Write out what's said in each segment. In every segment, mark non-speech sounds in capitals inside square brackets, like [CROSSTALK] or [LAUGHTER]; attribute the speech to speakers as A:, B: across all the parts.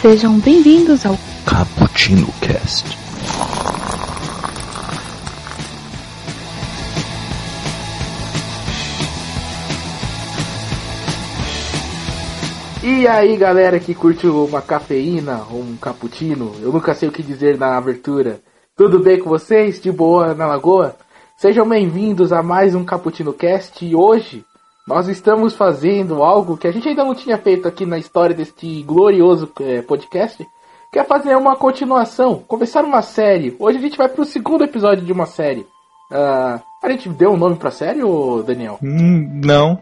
A: Sejam bem-vindos ao
B: Cappuccino Cast.
C: E aí galera que curte uma cafeína ou um cappuccino, eu nunca sei o que dizer na abertura. Tudo bem com vocês? De boa na lagoa? Sejam bem-vindos a mais um Cappuccino Cast e hoje nós estamos fazendo algo que a gente ainda não tinha feito aqui na história deste glorioso é, podcast, que é fazer uma continuação, começar uma série. Hoje a gente vai pro segundo episódio de uma série. Uh, a gente deu um nome pra série, ô Daniel?
D: Hum, não.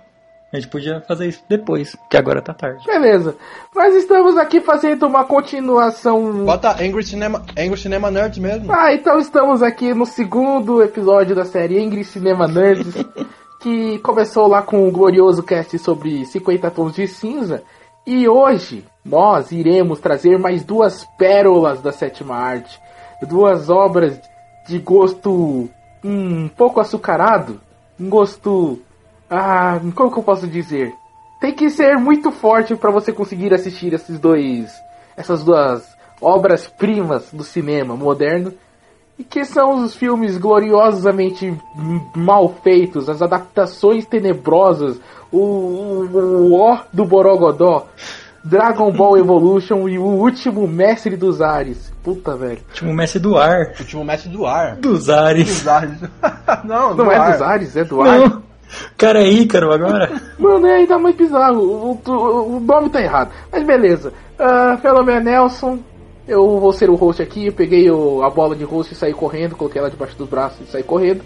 D: A gente podia fazer isso depois, que agora tá tarde.
C: Beleza. Nós estamos aqui fazendo uma continuação.
E: Bota Angry Cinema, Angry Cinema Nerds mesmo.
C: Ah, então estamos aqui no segundo episódio da série Angry Cinema Nerds, [LAUGHS] que começou lá com o glorioso cast sobre 50 tons de cinza. E hoje nós iremos trazer mais duas pérolas da sétima arte. Duas obras de gosto um pouco açucarado, um gosto ah, como que eu posso dizer? Tem que ser muito forte para você conseguir assistir esses dois, essas duas obras primas do cinema moderno e que são os filmes gloriosamente mal feitos, as adaptações tenebrosas, o, o, o ó do Borogodó, Dragon Ball Evolution e o último mestre dos ares. Puta, velho.
D: Último mestre do ar.
E: Último mestre do ar.
D: Dos ares.
E: Dos ares. não, [LAUGHS]
C: Não
E: do
C: é
E: ar.
C: dos ares, é do ar.
D: Não. Cara, é Ícaro agora. [LAUGHS]
C: Mano, é ainda mais bizarro. O, o, o nome tá errado. Mas beleza. Uh, meu nome é Nelson. Eu vou ser o host aqui. Eu peguei o- a bola de host e saí correndo. Coloquei ela debaixo dos braços e saí correndo.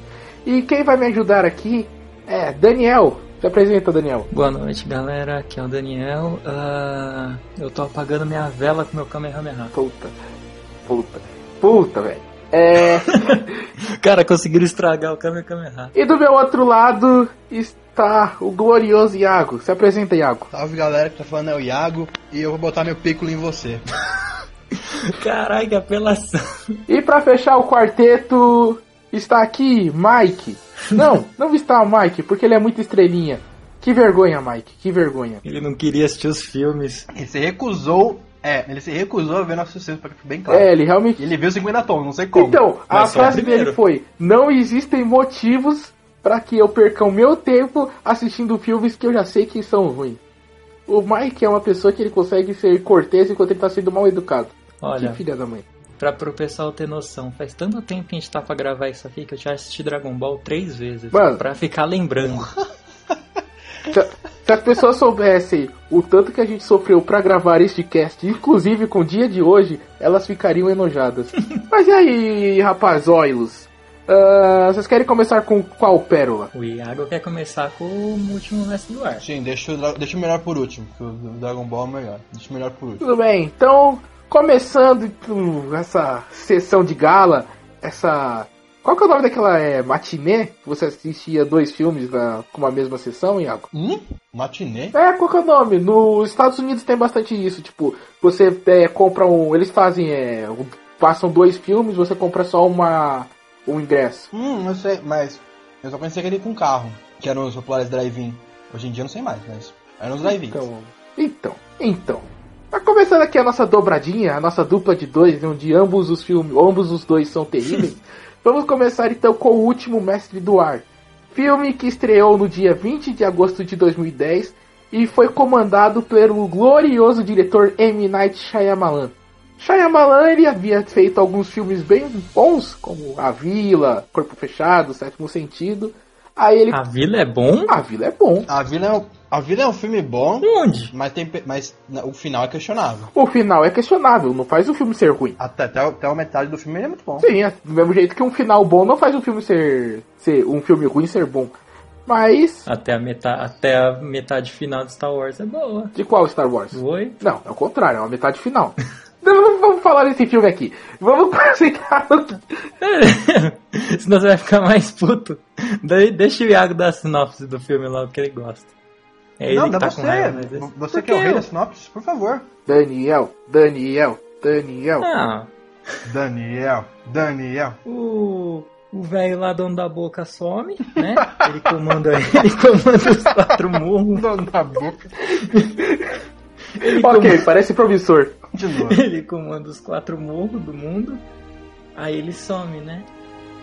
C: E quem vai me ajudar aqui é Daniel. Se apresenta, Daniel.
D: Boa noite, galera. Aqui é o Daniel. Ah, eu tô apagando minha vela com meu Kamehameha.
C: Puta. Puta. Puta, velho. É. [LAUGHS]
D: Cara, conseguiram estragar o Kamehameha.
C: e do meu outro lado está o glorioso Iago. Se apresenta, Iago.
E: Salve galera que tá falando é o Iago e eu vou botar meu piccolo em você. [LAUGHS]
D: Caralho, que apelação.
C: E pra fechar o quarteto, está aqui Mike. Não, [LAUGHS] não está o Mike, porque ele é muito estrelinha. Que vergonha, Mike, que vergonha.
D: Ele não queria assistir os filmes.
E: Ele se recusou, é, ele se recusou a ver nossos filmes, pra que fique bem claro.
C: É, ele realmente.
E: Ele viu 50 tons, não sei como.
C: Então, a frase dele foi: Não existem motivos para que eu perca o meu tempo assistindo filmes que eu já sei que são ruins. O Mike é uma pessoa que ele consegue ser cortês enquanto ele tá sendo mal educado.
D: Olha,
C: Que filha da mãe.
D: pra pro pessoal ter noção, faz tanto tempo que a gente tá pra gravar isso aqui que eu já assisti Dragon Ball três vezes.
C: Mano.
D: Pra ficar lembrando.
C: Se, as pessoas soubessem o tanto que a gente sofreu pra gravar este cast, inclusive com o dia de hoje, elas ficariam enojadas. [LAUGHS] Mas e aí, rapazóilos? Ah, vocês querem começar com qual pérola?
D: O Iago quer começar com o último mestre do ar.
E: Sim, deixa deixa o melhor por último, que o Dragon Ball é melhor. Deixa o melhor por último.
C: Tudo bem, então, começando essa sessão de gala, essa. Qual que é o nome daquela é, matinê? Que você assistia dois filmes na, com uma mesma sessão, Iago?
E: Hum? Matinê?
C: É, qual que é o nome? Nos Estados Unidos tem bastante isso, tipo, você é, compra um. Eles fazem, é. Passam dois filmes, você compra só uma. um ingresso.
E: Hum, não sei, mas eu só conheci aquele com carro, que eram os populares drive-in. Hoje em dia eu não sei mais, mas eram os drive-ins.
C: Então, então, então. Tá começando aqui a nossa dobradinha, a nossa dupla de dois, onde ambos os filmes, ambos os dois são terríveis. [LAUGHS] Vamos começar então com o último Mestre do Ar. Filme que estreou no dia 20 de agosto de 2010 e foi comandado pelo glorioso diretor M. Night Shyamalan. Shyamalan ele havia feito alguns filmes bem bons, como A Vila, Corpo Fechado, Sétimo Sentido. Aí ele...
D: A vila é bom?
C: A Vila é bom.
E: A Vila é a Vila é um filme bom,
D: Onde?
E: mas, tem, mas o final é questionável.
C: O final é questionável, não faz o filme ser ruim.
E: Até, até, até a metade do filme ele é muito bom.
C: Sim, é do mesmo jeito que um final bom não faz um filme ser, ser um filme ruim ser bom. Mas
D: Até a, metade, até a metade final de Star Wars é boa.
C: de qual Star Wars?
D: Oi?
C: Não, é o contrário, é uma metade final. [LAUGHS] Não, não vamos falar desse filme aqui. Vamos [LAUGHS] concentrar no. [LAUGHS]
D: Senão você vai ficar mais puto. Daí deixa o Iago dar a sinopse do filme logo que ele gosta. É ele
E: não,
D: que
E: dá
D: tá
E: você. Você que é o rei da sinopse, por favor.
C: Daniel, Daniel, Daniel.
D: Ah,
E: Daniel, Daniel.
D: o o velho lá dono da boca some, né? Ele comanda [LAUGHS] ele comanda os quatro mundos.
E: Dono da boca.
C: ok, parece promissor.
E: Continua. [LAUGHS]
D: ele comanda os quatro morros do mundo, aí ele some, né?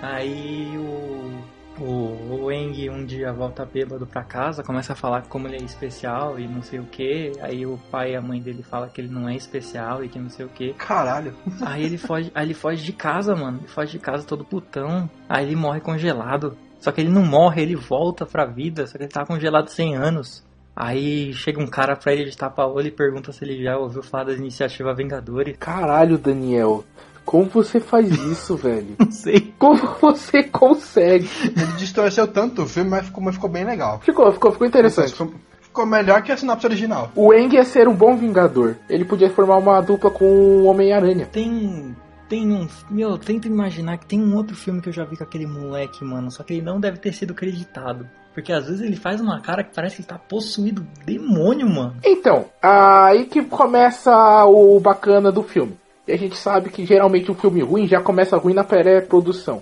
D: Aí o, o, o Eng um dia volta bêbado pra casa, começa a falar como ele é especial e não sei o que. Aí o pai e a mãe dele falam que ele não é especial e que não sei o que.
E: Caralho.
D: Aí ele foge, aí ele foge de casa, mano. Ele foge de casa todo putão. Aí ele morre congelado. Só que ele não morre, ele volta pra vida, só que ele tá congelado 100 anos. Aí chega um cara pra ele de tapa-olho e pergunta se ele já ouviu falar da iniciativa Vingadores.
C: Caralho, Daniel. Como você faz isso, velho?
D: Não sei.
C: Como você consegue?
E: Ele distorceu tanto o filme, mas ficou, mas ficou bem legal.
C: Ficou, ficou, ficou interessante.
E: Ficou, ficou melhor que a sinopse original.
C: O Eng ia ser um bom vingador. Ele podia formar uma dupla com o Homem-Aranha.
D: Tem. Tem um. Meu, tenta imaginar que tem um outro filme que eu já vi com aquele moleque, mano. Só que ele não deve ter sido acreditado. Porque às vezes ele faz uma cara que parece que ele tá possuído demônio, mano.
C: Então, aí que começa o bacana do filme. E a gente sabe que geralmente um filme ruim já começa ruim na pré-produção.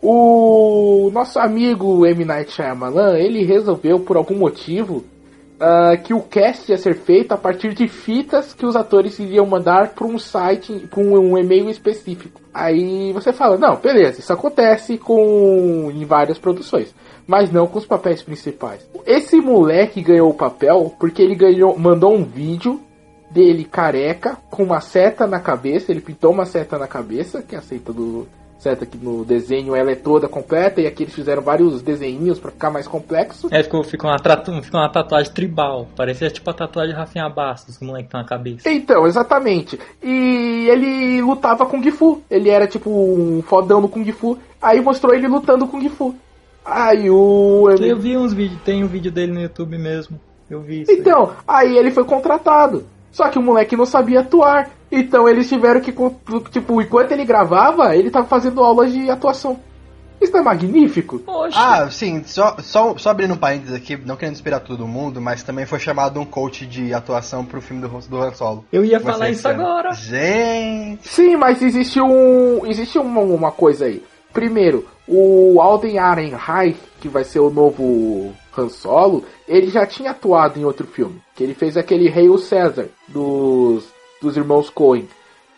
C: O nosso amigo M. Night Shyamalan, ele resolveu, por algum motivo, uh, que o cast ia ser feito a partir de fitas que os atores iriam mandar para um site, para um, um, e-mail específico. Aí você fala, não, beleza, isso acontece com em várias produções, mas não com os papéis principais. Esse moleque ganhou o papel porque ele ganhou, mandou um vídeo dele careca com uma seta na cabeça, ele pintou uma seta na cabeça, que é a seta do certo que no desenho ela é toda completa e aqui eles fizeram vários desenhinhos para ficar mais complexo.
D: É, ficou, ficou, uma, ficou uma tatuagem tribal, parecia tipo a tatuagem de Rafinha Bastos, que o moleque tá na cabeça.
C: Então, exatamente. E ele lutava com Gifu, ele era tipo um fodão no Kung Fu, aí mostrou ele lutando com Gifu. Aí o...
D: Eu vi uns vídeos, tem um vídeo dele no YouTube mesmo, eu vi isso.
C: Então, aí. aí ele foi contratado. Só que o moleque não sabia atuar. Então eles tiveram que, tipo, enquanto ele gravava, ele tava fazendo aulas de atuação. Isso não é magnífico?
D: Poxa.
E: Ah, sim, só, só, só abrindo um parênteses aqui, não querendo inspirar todo mundo, mas também foi chamado um coach de atuação pro filme do, do Han Solo.
D: Eu ia falar isso agora.
E: Gente!
C: Sim, mas existe um. Existe uma, uma coisa aí. Primeiro, o Alden Ehrenreich, que vai ser o novo Han Solo, ele já tinha atuado em outro filme. Que ele fez aquele Rei o César, dos, dos irmãos Coen.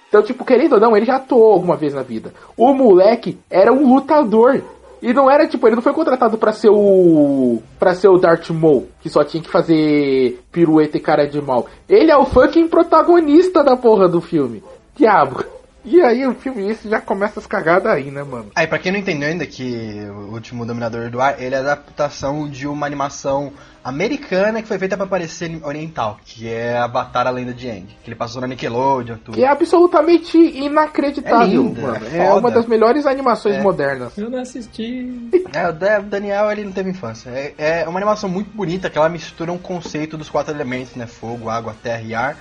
C: Então, tipo, querendo ou não, ele já atuou alguma vez na vida. O moleque era um lutador. E não era, tipo, ele não foi contratado para ser o. para ser o Darth Maul, que só tinha que fazer pirueta e cara de mal. Ele é o fucking protagonista da porra do filme. Diabo. E aí o filme isso já começa as cagadas aí, né, mano?
E: Aí, pra quem não entendeu ainda que o último Dominador do Ar, ele é a adaptação de uma animação americana que foi feita para parecer oriental, que é Avatar a Lenda de Aang, que ele passou na Nickelodeon, tudo.
C: Que é absolutamente inacreditável,
E: É lindo,
C: mano.
E: é
C: É, uma das melhores animações
E: É.
C: modernas.
D: Eu não assisti. [LAUGHS]
E: É, o Daniel, ele não teve infância. É, é uma animação muito bonita, que ela mistura um conceito dos quatro elementos, né? Fogo, água, terra e ar,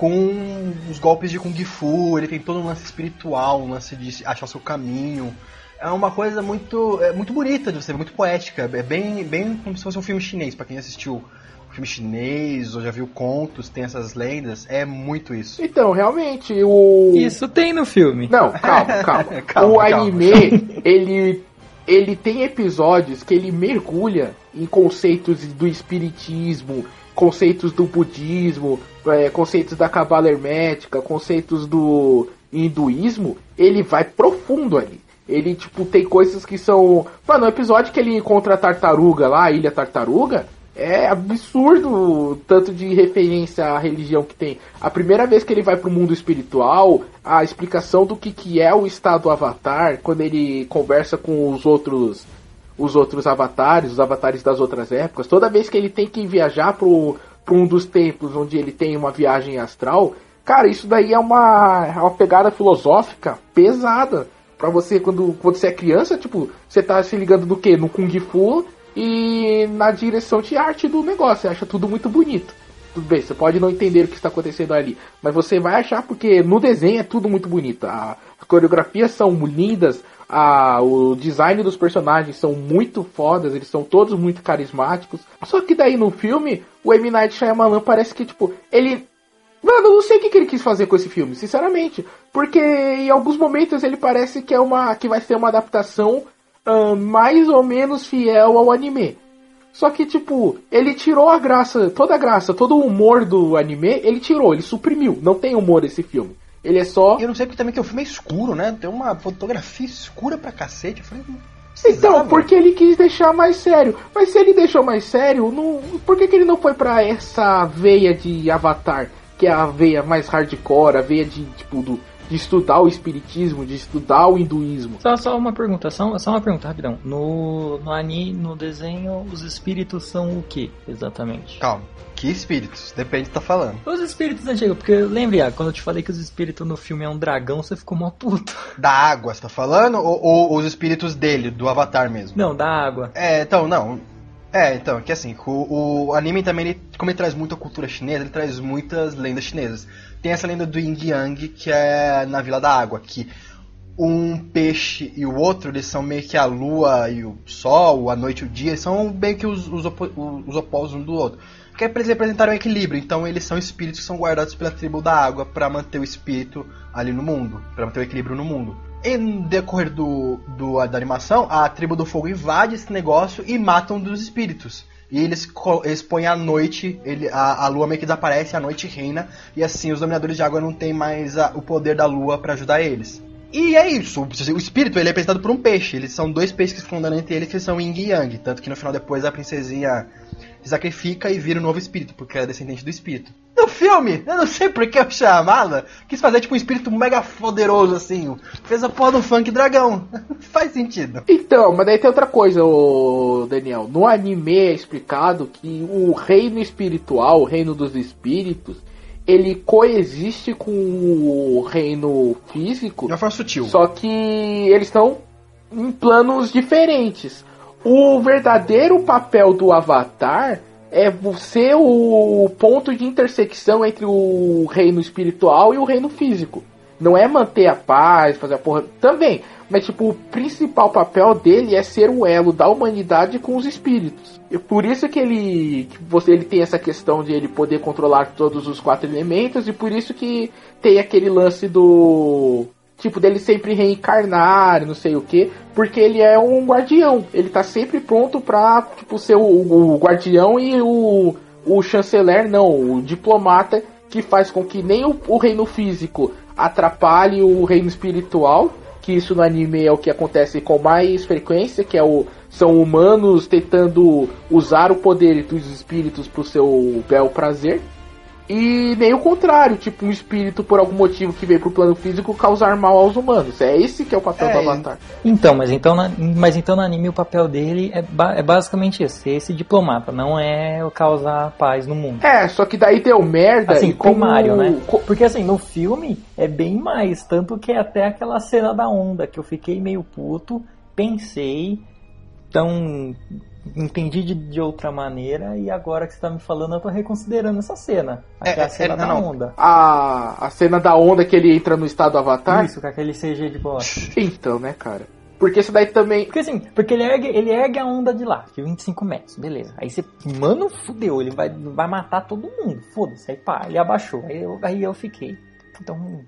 E: com os golpes de Kung Fu, ele tem todo um lance espiritual, um lance de achar o seu caminho. É uma coisa muito, é muito bonita de você ver, muito poética. É bem, bem como se fosse um filme chinês, pra quem assistiu um filme chinês ou já viu contos, tem essas lendas, é muito isso.
C: Então, realmente, o.
D: Isso tem no filme.
C: Não, calma, [LAUGHS] calma.
E: Calma,
C: o
E: calma.
C: anime, ele. Ele tem episódios que ele mergulha em conceitos do espiritismo, conceitos do budismo, é, conceitos da cabala hermética, conceitos do hinduísmo. Ele vai profundo ali. Ele, tipo, tem coisas que são. Mano, o episódio que ele encontra a tartaruga lá, a Ilha Tartaruga, é absurdo o tanto de referência à religião que tem. A primeira vez que ele vai pro mundo espiritual, a explicação do que, que é o estado avatar, quando ele conversa com os outros os outros avatares, os avatares das outras épocas, toda vez que ele tem que viajar pro, pro um dos templos onde ele tem uma viagem astral, cara, isso daí é uma, é uma pegada filosófica pesada. Pra você, quando, quando você é criança, tipo, você tá se ligando no que? No Kung Fu e na direção de arte do negócio. Você acha tudo muito bonito. Tudo bem, você pode não entender o que está acontecendo ali, mas você vai achar porque no desenho é tudo muito bonito. A, as coreografias são lindas, a, o design dos personagens são muito fodas, eles são todos muito carismáticos. Só que daí no filme, o M. Night Shyamalan parece que, tipo, ele... Mano, eu não sei o que, que ele quis fazer com esse filme, sinceramente. Porque em alguns momentos ele parece que é uma que vai ser uma adaptação ah, mais ou menos fiel ao anime. Só que, tipo, ele tirou a graça, toda a graça, todo o humor do anime, ele tirou, ele suprimiu. Não tem humor esse filme. Ele é só.
E: Eu não sei porque também que o filme é escuro, né? Tem uma fotografia escura pra cacete. Eu falei, "Não
C: Então,
E: precisava."
C: porque ele quis deixar mais sério. Mas se ele deixou mais sério, não... por que, que ele não foi pra essa veia de Avatar? Que é a veia mais hardcore, a veia de, tipo, do, de estudar o espiritismo, de estudar o hinduísmo.
D: Só, só uma pergunta, só, só uma pergunta rapidão. No, no anime, no desenho, os espíritos são o que exatamente?
E: Calma. Que espíritos? Depende do que tá falando.
D: Os espíritos antigos, porque lembra, quando eu te falei que os espíritos no filme é um dragão, você ficou mó puto. [LAUGHS]
E: Da água, você tá falando? Ou, ou os espíritos dele, do Avatar mesmo?
D: Não, da água.
E: É, então, não. É, então, que assim, o, o anime também, ele, como ele traz muita cultura chinesa, ele traz muitas lendas chinesas. Tem essa lenda do Yin Yang, que é na Vila da Água, que um peixe e o outro, eles são meio que a lua e o sol, a noite e o dia, eles são meio que os, os, opo- os opostos um do outro. Que pra eles representarem o equilíbrio, então eles são espíritos que são guardados pela tribo da água pra manter o espírito ali no mundo, pra manter o equilíbrio no mundo. E no decorrer do, do, da animação, a tribo do fogo invade esse negócio e matam um dos espíritos. E eles, eles põem a noite, ele, a, a lua meio que desaparece, a noite reina, e assim os dominadores de água não têm mais a- o poder da lua pra ajudar eles. E é isso, o espírito ele é representado por um peixe, eles são dois peixes que ficam andando entre eles que são Yin e Yang, tanto que no final depois a princesinha se sacrifica e vira um novo espírito, porque ela é descendente do espírito. No filme, eu não sei por que o Shyamala quis fazer tipo um espírito mega poderoso assim, fez a porra do funk dragão. [LAUGHS] Faz sentido.
C: Então, mas daí tem outra coisa, Daniel. No anime é explicado que o reino espiritual, o reino dos espíritos, ele coexiste com o reino físico,
E: De uma forma sutil.
C: só que eles estão em planos diferentes. O verdadeiro papel do Avatar é ser o ponto de intersecção entre o reino espiritual e o reino físico. Não é manter a paz, fazer a porra. Também. Mas, tipo, o principal papel dele é ser o elo da humanidade com os espíritos. E por isso que ele. Que você, ele tem essa questão de ele poder controlar todos os quatro elementos. E por isso que tem aquele lance do. Tipo, dele sempre reencarnar, não sei o que, porque ele é um guardião. Ele tá sempre pronto pra, tipo, ser o, o guardião e o, o chanceler, não, o diplomata que faz com que nem o, o reino físico atrapalhe o reino espiritual, que isso no anime é o que acontece com mais frequência, que é o são humanos tentando usar o poder dos espíritos pro seu bel prazer. E nem o contrário, tipo, um espírito por algum motivo que veio pro plano físico causar mal aos humanos. É esse que é o papel
E: É,
C: do Avatar.
D: Então, mas então, na, mas então no anime o papel dele é, ba- é basicamente esse, ser esse diplomata, não é o causar paz no mundo.
C: É, só que daí deu merda
D: Assim,
C: e como...
D: primário, né? Porque assim, no filme é bem mais, tanto que é até aquela cena da onda que eu fiquei meio puto, pensei, então entendi de, de outra maneira e agora que você tá me falando eu tô reconsiderando essa cena.
E: É,
D: Aquela
E: é,
D: cena
E: é,
D: da
E: não,
D: onda.
C: A, a cena da onda que ele entra no estado Avatar.
D: Isso, com aquele CG de bosta. [LAUGHS]
C: Então, né, cara? Porque isso daí também.
D: Porque assim, porque ele ergue, ele ergue a onda de lá, de 25 metros, beleza. Aí você, mano, fudeu, ele vai, vai matar todo mundo, foda-se. Aí pá, ele abaixou. Aí eu, aí eu fiquei. Então,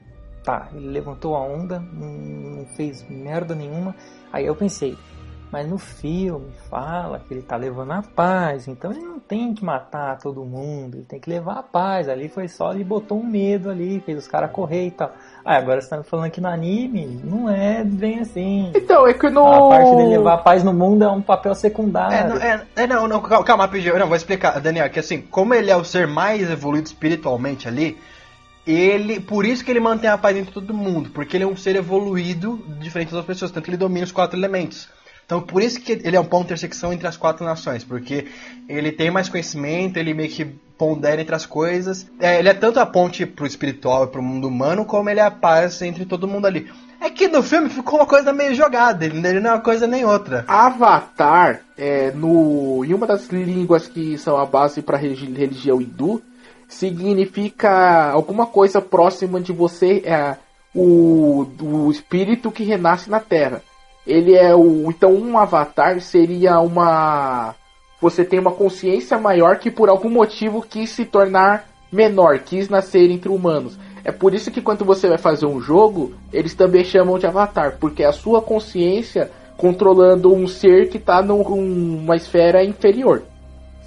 D: tá, ele levantou a onda, não fez merda nenhuma. Aí eu pensei, mas no filme fala que ele tá levando a paz, então ele não tem que matar todo mundo, ele tem que levar a paz. Ali foi só, ele botou um medo ali, fez os caras correr e tal. Ah, agora você tá me falando que no anime não é bem assim.
C: Então, é que no.
D: A parte de levar a paz no mundo é um papel secundário.
E: É, não, é, é, não, não, calma, calma, rapidinho. Não, vou explicar, Daniel, que assim, como ele é o ser mais evoluído espiritualmente ali, ele. Por isso que ele mantém a paz entre todo mundo, porque ele é um ser evoluído diferente das pessoas, tanto que ele domina os quatro elementos. Então por isso que ele é um ponto de intersecção entre as quatro nações, porque ele tem mais conhecimento, ele meio que pondera entre as coisas. É, ele é tanto a ponte pro espiritual e pro mundo humano, como ele é a paz entre todo mundo ali. É que no filme ficou uma coisa meio jogada, ele não é uma coisa nem outra.
C: Avatar, é, no, em uma das línguas que são a base para religião hindu, significa alguma coisa próxima de você, é, o, o espírito que renasce na Terra. Ele é o. Então, um avatar seria uma. Você tem uma consciência maior que por algum motivo quis se tornar menor, quis nascer entre humanos. É por isso que quando você vai fazer um jogo, eles também chamam de avatar, porque é a sua consciência controlando um ser que está numa esfera inferior.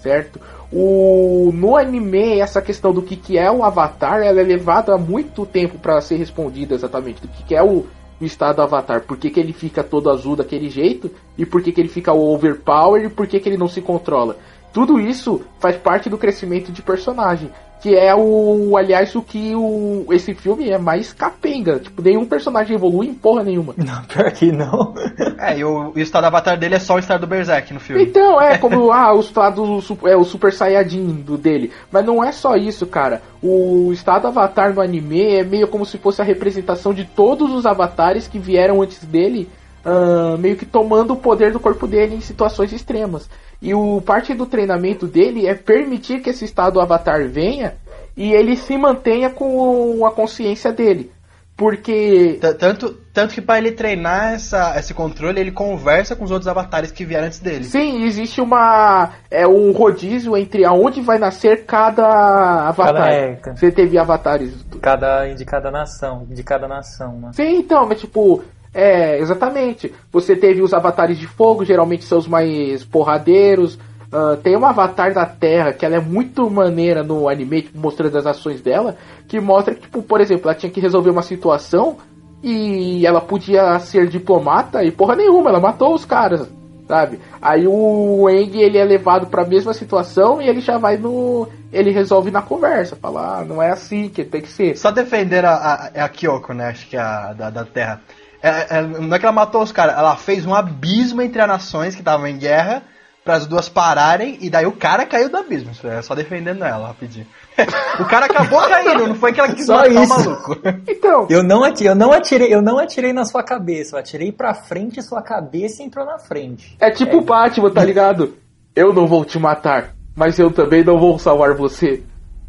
C: certo? O, no anime, essa questão do que, que é o Avatar, ela é levada há muito tempo para ser respondida exatamente, do que, que é o, o estado do Avatar, por que, que ele fica todo azul daquele jeito, e por que, que ele fica overpower, e por que, que ele não se controla. Tudo isso faz parte do crescimento de personagem. Que é o, aliás, o que o, esse filme é mais capenga. Tipo, nenhum personagem evolui em porra nenhuma. [LAUGHS]
D: Não, pior que não.
E: É, e o, o estado do avatar dele é só o estado do Berserk no filme.
C: Então, é [LAUGHS] como ah, o estado é o Super Saiyajin do dele. Mas não é só isso, cara. O estado Avatar no anime é meio como se fosse a representação de todos os avatares que vieram antes dele, ah, meio que tomando o poder do corpo dele em situações extremas. E o parte do treinamento dele é permitir que esse estado Avatar venha e ele se mantenha com a consciência dele. Porque
E: Tanto, tanto que pra ele treinar essa, esse controle, ele conversa com os outros avatares que vieram antes dele.
C: Sim, existe uma é um rodízio entre aonde vai nascer cada avatar.
D: Cada- é.
C: Você teve avatares.
D: Cada, de cada nação, de cada nação, né?
C: Sim, então, mas tipo, é, exatamente. Você teve os avatares de fogo, geralmente são os mais porradeiros. Ah, tem uma avatar da Terra que ela é muito maneira no anime, tipo, mostrando as ações dela, que mostra que, tipo, por exemplo, ela tinha que resolver uma situação e ela podia ser diplomata e porra nenhuma, ela matou os caras, sabe? Aí o Eng ele é levado para a mesma situação e ele já vai no, ele resolve na conversa, fala, ah, não é assim que tem que ser.
E: Só defender a, a, a Kyoko, né? Acho que é a da, da Terra. É, é- não é que ela matou os caras, ela fez um abismo entre as nações que estavam em guerra para as duas pararem e daí o cara caiu do abismo. Isso é só defendendo ela rapidinho. [LAUGHS] o cara acabou caindo, não foi que ela quis
D: Só
E: matar o
D: isso.
E: maluco. [LAUGHS]
C: Então,
D: Eu não, atirei, eu, não atirei, eu não atirei na sua cabeça, eu atirei pra frente e sua cabeça entrou na frente.
C: É tipo o Batman, tá ligado? Eu não vou te matar, mas eu também não vou salvar você.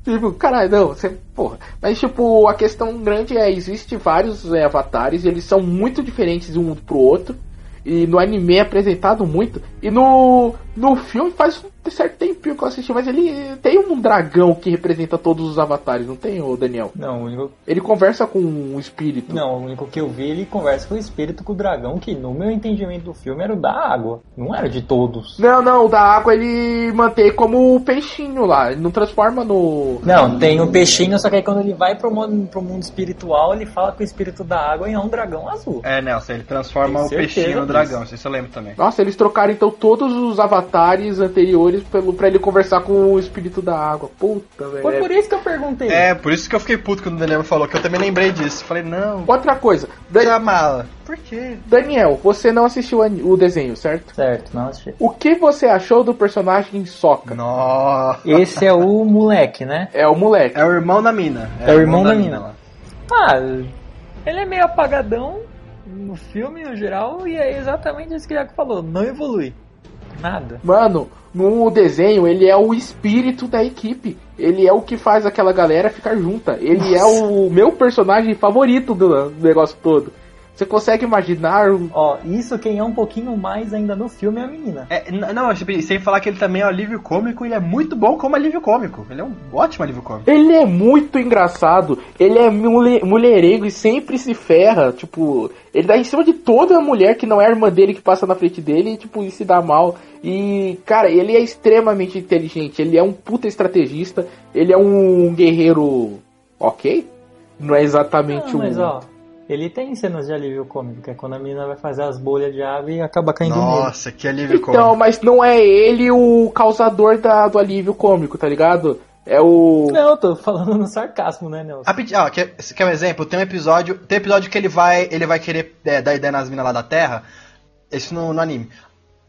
C: Tipo, caralho, não, você. Porra. Mas, tipo, a questão grande é: existe vários é, avatares eles são muito diferentes um pro outro. E no anime é apresentado muito. E no, no filme faz um certo tempinho que eu assisti, mas ele tem um dragão que representa todos os avatares, não tem, o Daniel?
D: Não, o único,
C: Ele conversa com um espírito.
D: não, o único que eu vi, ele conversa com o espírito com o dragão, que no meu entendimento do filme era o da água, não era de todos.
C: Não, não, o da água ele mantém como o peixinho lá, ele não transforma no.
D: Não, tem o peixinho, só que aí quando ele vai pro mundo, pro mundo espiritual, ele fala com o espírito da água e é um dragão azul.
E: É, Nelson, ele transforma
D: Tem
E: o peixinho no dragão, não sei se eu lembro também.
C: Nossa, eles trocaram então todos os avatares anteriores pelo, pra ele conversar com o espírito da água. Puta, velho.
D: Foi por isso que eu perguntei.
E: É, por isso que eu fiquei puto quando o Daniel falou, que eu também lembrei disso. Falei, não,
C: Outra coisa, Dan-
E: tira a mala. Por quê?
C: Daniel, você não assistiu o desenho, certo?
D: Certo, não assisti.
C: O que você achou do personagem Soca?
E: Nossa.
D: Esse é o moleque, né?
C: É o moleque.
E: É o irmão da mina.
D: É o irmão da mina.
E: lá.
D: Ah, ele é meio apagadão no filme no geral e é exatamente isso que o Iago falou, não evolui. Nada.
C: Mano, no desenho ele é o espírito da equipe. Ele é o que faz aquela galera ficar junta. Ele é o meu personagem favorito do, do negócio todo. Você consegue imaginar o-
D: Ó, isso quem é um pouquinho mais ainda no filme é a menina.
E: É, não, sem falar que ele também é um alívio cômico, ele é muito bom como alívio cômico. Ele é um ótimo alívio cômico.
C: Ele é muito engraçado, ele é mule- mulherengo e sempre se ferra, tipo, ele dá em cima de toda mulher que não é a irmã dele que passa na frente dele e, tipo, e se dá mal. E, cara, ele é extremamente inteligente, ele é um puta estrategista, ele é um guerreiro ok? Não é exatamente
D: Não, mas
C: um...
D: ó, ele tem cenas de alívio cômico, que é quando a menina vai fazer as bolhas de água e acaba caindo nele.
E: Nossa, que alívio
C: Então,
E: cômico.
C: mas não é ele o causador da, do alívio cômico, tá ligado? É o...
D: Não, eu tô falando no sarcasmo, né, Nelson?
E: Rapidinho, ó, quer, quer um exemplo? Tem um episódio, tem um episódio que ele vai, ele vai querer é, dar ideia nas minas lá da Terra, isso no, no anime.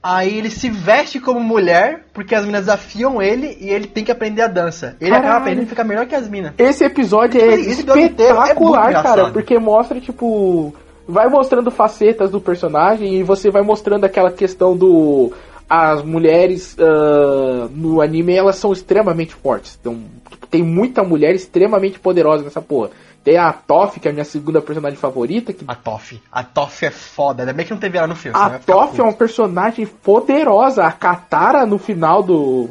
E: Aí ele se veste como mulher, porque as minas desafiam ele e ele tem que aprender a dança. Ele
C: Caralho.
E: acaba aprendendo e fica melhor que as minas.
C: Esse episódio é
E: inteiro é
C: espetacular,
E: engraçado.
C: cara, porque mostra, tipo, vai mostrando facetas do personagem e você vai mostrando aquela questão do. As mulheres ah, no anime elas são extremamente fortes. Então, tipo, tem muita mulher extremamente poderosa nessa porra. Tem a Toff, que é a minha segunda personagem favorita, que
E: A Toff. A Toff é foda. Ainda bem que não teve ela no filme.
C: a Toff é uma personagem poderosa. A Katara, no final do.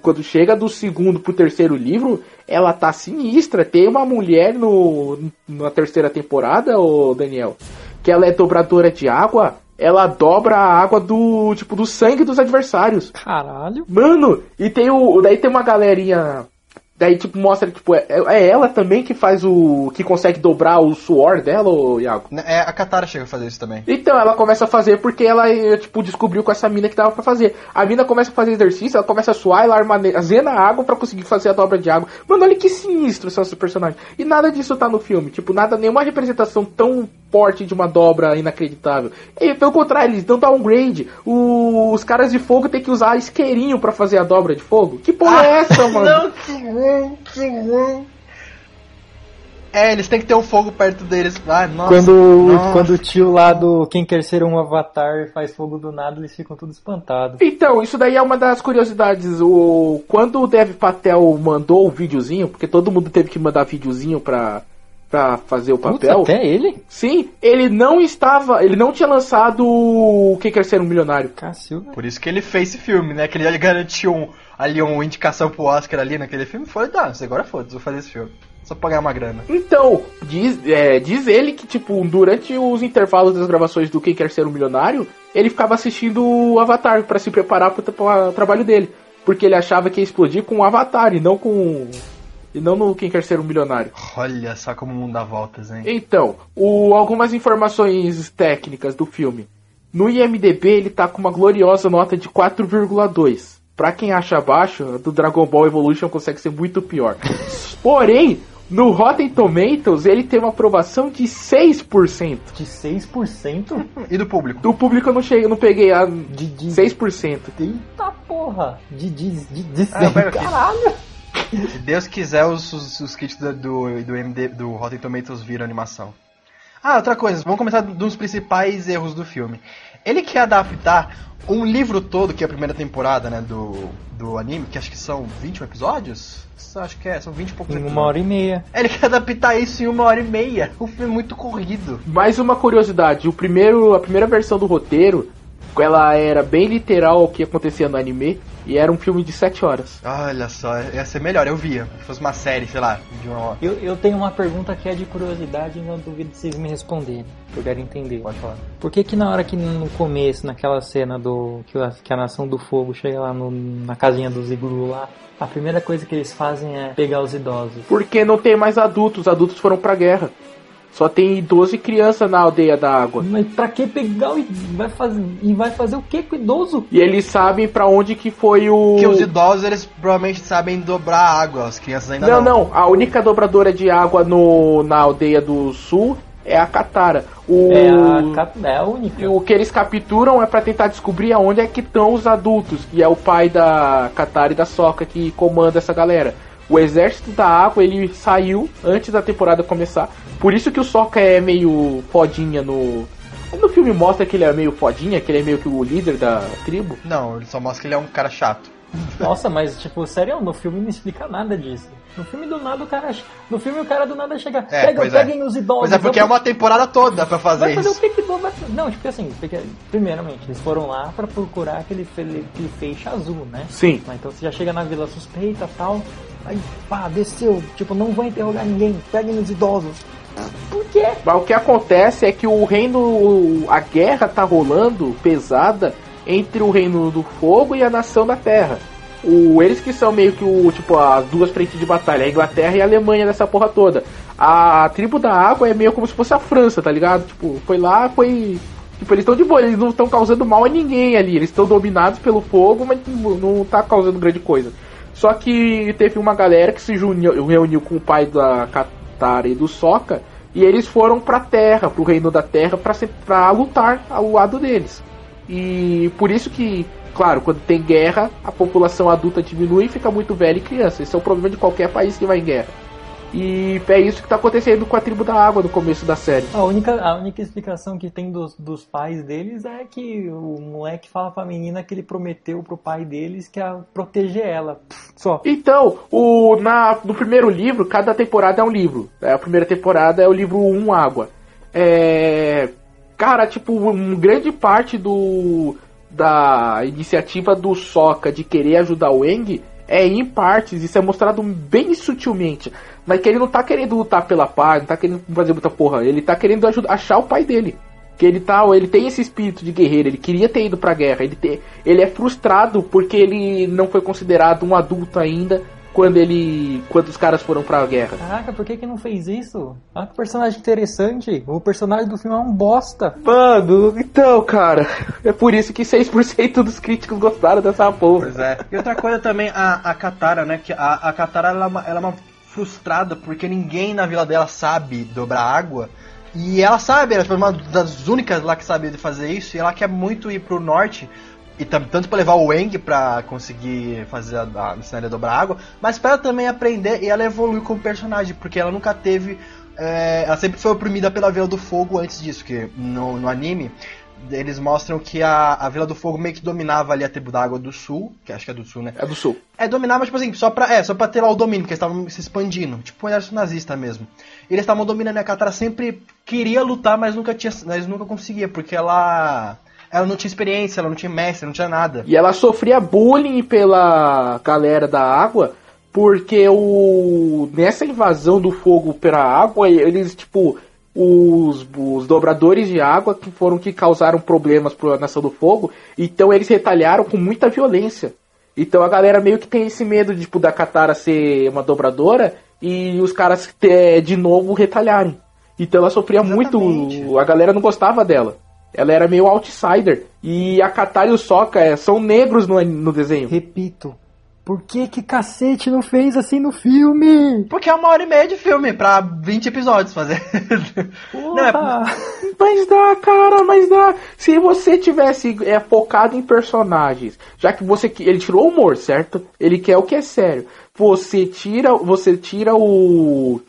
C: Quando chega do segundo pro terceiro livro, ela tá sinistra. Tem uma mulher no, na terceira temporada, ô Daniel, que ela é dobradora de água. ela dobra a água do, tipo, do sangue dos adversários.
D: Caralho.
C: Mano, e tem o. Daí tem uma galerinha. Daí, tipo, mostra, tipo, é, é ela também que faz o. que consegue dobrar o suor dela, ô Iago?
E: É, a Katara chega a fazer isso também.
C: Então, ela começa a fazer porque ela, eh, tipo, descobriu com essa mina que dava pra fazer. A mina começa a fazer exercício, ela começa a suar, ela armazena a água pra conseguir fazer a dobra de água. Mano, olha que sinistro são esses personagens. E nada disso tá no filme. Tipo, nada, nenhuma representação tão forte de uma dobra inacreditável. E, pelo contrário, eles dão downgrade. O- os caras de fogo tem que usar isqueirinho pra fazer a dobra de fogo. Que porra é essa, [LAUGHS] mano?
E: Não, que. É, eles têm que ter um fogo perto deles. Ah, nossa.
D: Quando,
E: nossa.
D: quando o tio lá do Quem Quer Ser um Avatar faz fogo do nada, eles ficam tudo espantados.
C: Então, isso daí é uma das curiosidades. O quando o Dev Patel mandou o videozinho, porque todo mundo teve que mandar videozinho pra, pra fazer o
D: Putz,
C: papel.
D: até ele?
C: Sim, ele não estava, ele não tinha lançado o Quem Quer Ser um Milionário.
D: Cacilda.
E: Por isso que ele fez esse filme, né? Que ele garantiu um, ali uma indicação pro Oscar ali naquele filme. Foi, tá, agora foda-se, vou fazer esse filme. Só pra ganhar uma grana.
C: Então, diz, é, diz ele que, tipo, durante os intervalos das gravações do Quem Quer Ser um Milionário, ele ficava assistindo o Avatar pra se preparar pro, tra- trabalho dele. Porque ele achava que ia explodir com o Avatar e não com. E não no Quem Quer Ser um Milionário.
E: Olha só como o mundo dá voltas, hein?
C: Então, o- algumas informações técnicas do filme. No IMDB ele tá com uma gloriosa nota de 4,2. Pra quem acha baixo, do Dragon Ball Evolution consegue ser muito pior. [LAUGHS] Porém, no Rotten Tomatoes ele tem uma aprovação de 6%.
D: De 6%?
E: E do público?
C: Do público eu não cheguei, eu não peguei a
D: De, de
C: 6%.
D: Eita porra! De, de, de, de
E: Ah, eu
D: 100.
E: pego aqui.
D: Caralho!
E: Se Deus quiser, os, os, os kits do, do, do, MD, do Rotten Tomatoes viram animação. Ah, outra coisa, vamos começar dos principais erros do filme. Ele quer adaptar um livro todo, que é a primeira temporada, né, do, do anime, que acho que são 21 episódios? Acho que é, são 20 e poucos
D: Em
E: episódios.
D: uma hora e meia.
E: Ele quer adaptar isso em uma hora e meia. O filme é muito corrido.
C: Mais uma curiosidade, o primeiro, a primeira versão do roteiro, ela era bem literal ao que acontecia no anime e era um filme de 7 horas.
E: Olha só, ia ser melhor, eu via. Se fosse uma série, sei lá, de uma hora.
D: Eu, eu tenho uma pergunta que é de curiosidade e não duvido de vocês me responderem. Eu quero entender.
E: Pode falar.
D: Por que que na hora que no começo, naquela cena do que a, que a Nação do Fogo chega lá no- na casinha dos iglu lá, a primeira coisa que eles fazem é pegar os idosos.
C: Porque não tem mais adultos, os adultos foram pra guerra. Só tem idoso e criança na aldeia da água.
D: Mas pra que pegar o i- vai fazer e vai fazer o que com o idoso?
C: E eles sabem pra onde que foi o.
E: Porque os idosos, eles provavelmente sabem dobrar a água, as crianças ainda
C: Não,
E: não.
C: não, a única dobradora de água no, na aldeia do sul é a Katara. O,
D: É a, é a única.
C: e o que eles capturam é pra tentar descobrir aonde é que estão os adultos, que é o pai da Katara e da Sokka que comanda essa galera. O exército da água, ele saiu antes da temporada começar. Por isso que o Sokka é meio fodinha no... No filme mostra que ele é meio fodinha, que ele é meio que o líder da tribo.
E: Não, ele só mostra que ele é um cara chato.
D: Nossa, mas tipo, sério, no filme não explica nada disso. No filme do nada o cara. No filme o cara do nada chega.
E: É,
D: Pega,
E: é.
D: peguem os idosos.
E: Mas é porque é uma temporada toda pra fazer
D: Vai fazer
E: isso.
D: o que que Não, tipo assim, porque, primeiramente, eles foram lá pra procurar aquele, fe- aquele feixe azul, né?
C: Sim.
D: Mas Então você já chega na vila suspeita tal. Aí, pá, desceu. Tipo, não vou interrogar ninguém. Peguem os idosos. Por quê?
C: Mas o que acontece é que o reino. A guerra tá rolando pesada entre o reino do fogo e a nação da terra. O, eles que são meio que o, tipo, as duas frentes de batalha, a Inglaterra e a Alemanha dessa porra toda. A, tribo da água é meio como se fosse a França, tá ligado? Tipo, foi lá, foi. Tipo, eles estão de boa, eles não estão causando mal a ninguém ali. Eles estão dominados pelo fogo, mas não tá causando grande coisa. Só que teve uma galera que se reuniu, reuniu com o pai da Katara e do Sokka e eles foram pra Terra, pro reino da Terra, pra lutar ao lado deles. E por isso que, claro, quando tem guerra, a população adulta diminui e fica muito velha e criança. Esse é o problema de qualquer país que vai em guerra. E é isso que tá acontecendo com a tribo da água no começo da série.
D: A única, a única explicação que tem dos, dos pais deles é que o moleque fala pra menina que ele prometeu pro pai deles que ia proteger ela. Só.
C: Então, o, na, no primeiro livro, cada temporada é um livro. É, A primeira temporada é o livro 1 Água. É, cara, tipo, um grande parte do da iniciativa do Sokka de querer ajudar o Eng é em partes, isso é mostrado bem sutilmente. Mas que ele não tá querendo lutar pela paz, não tá querendo fazer muita porra, ele tá querendo ajudar, achar o pai dele. Que ele tá, ele tem esse espírito de guerreiro, ele queria ter ido pra guerra, ele, te, ele é frustrado porque ele não foi considerado um adulto ainda quando ele. quando os caras foram pra guerra.
D: Caraca, por que que não fez isso? Olha que personagem interessante. O personagem do filme é um bosta.
C: Mano, então, cara, é por isso que 6% dos críticos gostaram dessa porra.
E: Pois é. E outra coisa também, a, a Katara, né? Que a, a Katara ela, é uma- ela é uma frustrada porque ninguém na vila dela sabe dobrar água. E ela sabe, ela é uma das únicas lá que sabe fazer isso. E ela quer muito ir pro norte. E tanto pra levar o Wang pra conseguir fazer a, a ensinar ele a dobrar água, mas pra ela também aprender e ela evoluir como personagem, porque ela nunca teve. é, ela sempre foi oprimida pela Vila do Fogo antes disso, que no, no anime eles mostram que a, a Vila do Fogo meio que dominava ali a tribo da Água do Sul, que acho que é do Sul, né?
C: É do sul.
E: É, dominava, tipo assim, só pra, é, só pra ter lá o domínio, porque eles estavam se expandindo. Tipo o exército nazista mesmo. Eles estavam dominando e a Katara sempre queria lutar, mas nunca tinha, mas nunca conseguia, porque ela ela não tinha experiência, ela não tinha mestre, não tinha nada.
C: E ela sofria bullying pela galera da água, porque o nessa invasão do fogo pela água, eles, tipo, os, os dobradores de água que foram que causaram problemas para a Nação do Fogo, então eles retalharam com muita violência. Então a galera meio que tem esse medo de, tipo, da Katara ser uma dobradora e os caras é, de novo retalharem. Então ela sofria
E: Exatamente.
C: muito, a galera não gostava dela. Ela era meio outsider. E a Katara e o Sokka é, são negros no, no desenho.
D: Repito. Por que que cacete não fez assim no filme?
E: Porque é uma hora e meia de filme, pra 20 episódios fazer. Não, é-
D: Porra.
C: Mas dá, cara, mas dá. Se você tivesse é, focado em personagens, já que você ele tirou o humor, certo? Ele quer o que é sério. Você tira, você tira o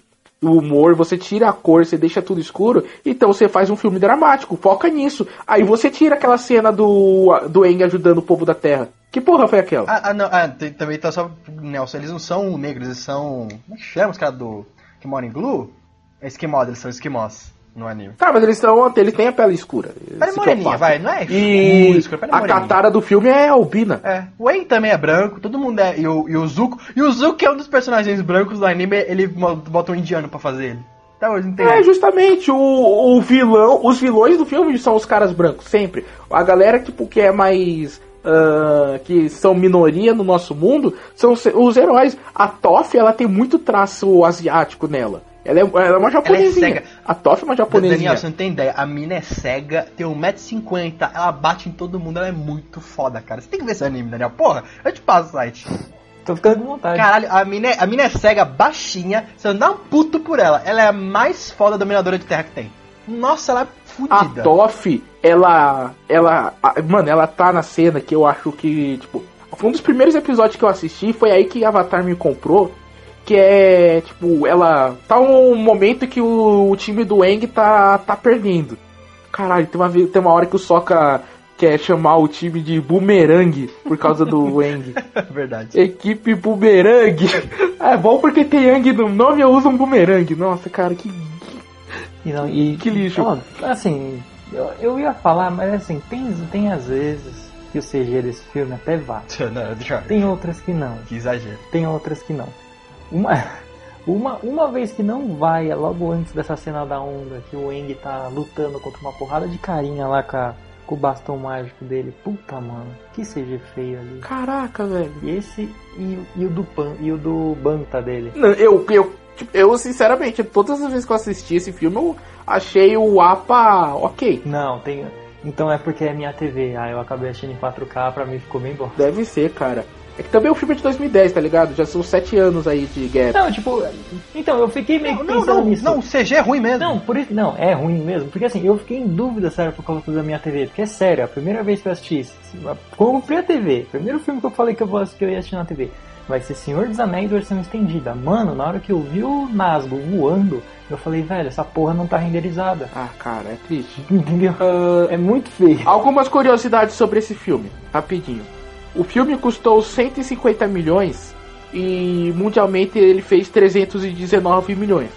C: o humor, você tira a cor, você deixa tudo escuro, então você faz um filme dramático, foca nisso. Aí você tira aquela cena do do Aang ajudando o povo da Terra. Que porra foi aquela?
E: ah, ah, não, ah, também tá só. Nelson, eles não são negros, eles são. Como é que chama os caras do. que moram em Glue? É esquimós, eles são esquimós no anime.
C: Tá, mas eles são, eles têm a pele escura.
E: Pele moreninha,
C: psicopata.
E: vai, não é
C: E
E: escuro, pele
C: a
E: moreninha.
C: Katara do filme é albina.
E: É, o Wayne também é branco, todo mundo é. E o, e o Zuko. E o Zuko, que é um dos personagens brancos do anime, ele bota um indiano pra fazer ele. Até hoje não tem.
C: É, justamente, o, o vilão, os vilões do filme são os caras brancos, sempre. A galera tipo, que é mais. ah, que são minoria no nosso mundo são os heróis. A Toff, ela tem muito traço asiático nela. Ela é, ela é uma japonesinha.
E: cega.
C: a Toff é uma japonesinha.
E: Daniel, você não tem ideia. A mina é cega, tem 1,50m, ela bate em todo mundo, ela é muito foda, cara. Você tem que ver esse anime, Daniel. Porra, eu te passo o site.
D: Tô ficando com vontade.
E: Caralho, a mina, é, a mina é cega, baixinha, você não dá um puto por ela. Ela é a mais foda dominadora de terra que tem. Nossa, ela é
C: A
E: fudida.
C: Toff, ela. Ela. a- Mano, ela tá na cena que eu acho que, tipo. Foi um dos primeiros episódios que eu assisti, foi aí que Avatar me comprou. Que é, tipo, ela. Tá um momento que o, o time do Eng tá, tá perdendo. Caralho, tem uma, tem uma hora que o Sokka quer chamar o time de Boomerang por causa do [LAUGHS] Eng.
E: Verdade.
C: Equipe Boomerang. [LAUGHS] É bom porque tem Yang no nome, eu uso um Boomerang. Nossa, cara, que.
D: E não, e,
C: Que lixo.
D: Ó, assim, eu, eu ia falar, mas assim, tem, tem às vezes que o CG desse filme até vai. [LAUGHS]
E: Não.
D: Tem outras que não.
E: Que exagero.
D: Tem outras que não. Uma, uma, uma vez que não vai, é logo antes dessa cena da onda, que o Eng tá lutando contra uma porrada de carinha lá com, a- com o bastão mágico dele. Puta, mano, que CG feio ali.
C: Caraca, velho.
D: E esse e, e o do Pan, e o do Banta dele.
C: Não, eu, eu, tipo, eu, sinceramente, todas as vezes que eu assisti esse filme, eu achei o APA ok.
D: Não, tem. Então é porque é minha TV. Aí eu acabei assistindo em 4K, pra mim ficou bem bom.
C: Deve ser, cara. É que também o filme é de 2010, tá ligado? Já são sete anos aí de gap.
D: Não, tipo, então eu fiquei meio que
E: Não,
D: pensando
E: não,
D: nisso.
E: não, o CG é ruim mesmo.
D: Não, por isso, não, é ruim mesmo. Porque assim, eu fiquei em dúvida, sério, por causa da minha TV. Porque é sério, a primeira vez que eu assisti, comprei a TV, primeiro filme que eu falei que eu, vou que eu ia assistir na TV, vai ser Senhor dos Anéis versão estendida. Mano, na hora que eu vi o Nasgo voando, eu falei, velho, essa porra não tá renderizada.
C: Ah, cara, é triste.
D: Entendeu?
C: Ah,
D: É muito feio.
C: algumas curiosidades sobre esse filme, rapidinho. O filme custou 150 milhões e mundialmente ele fez 319 milhões.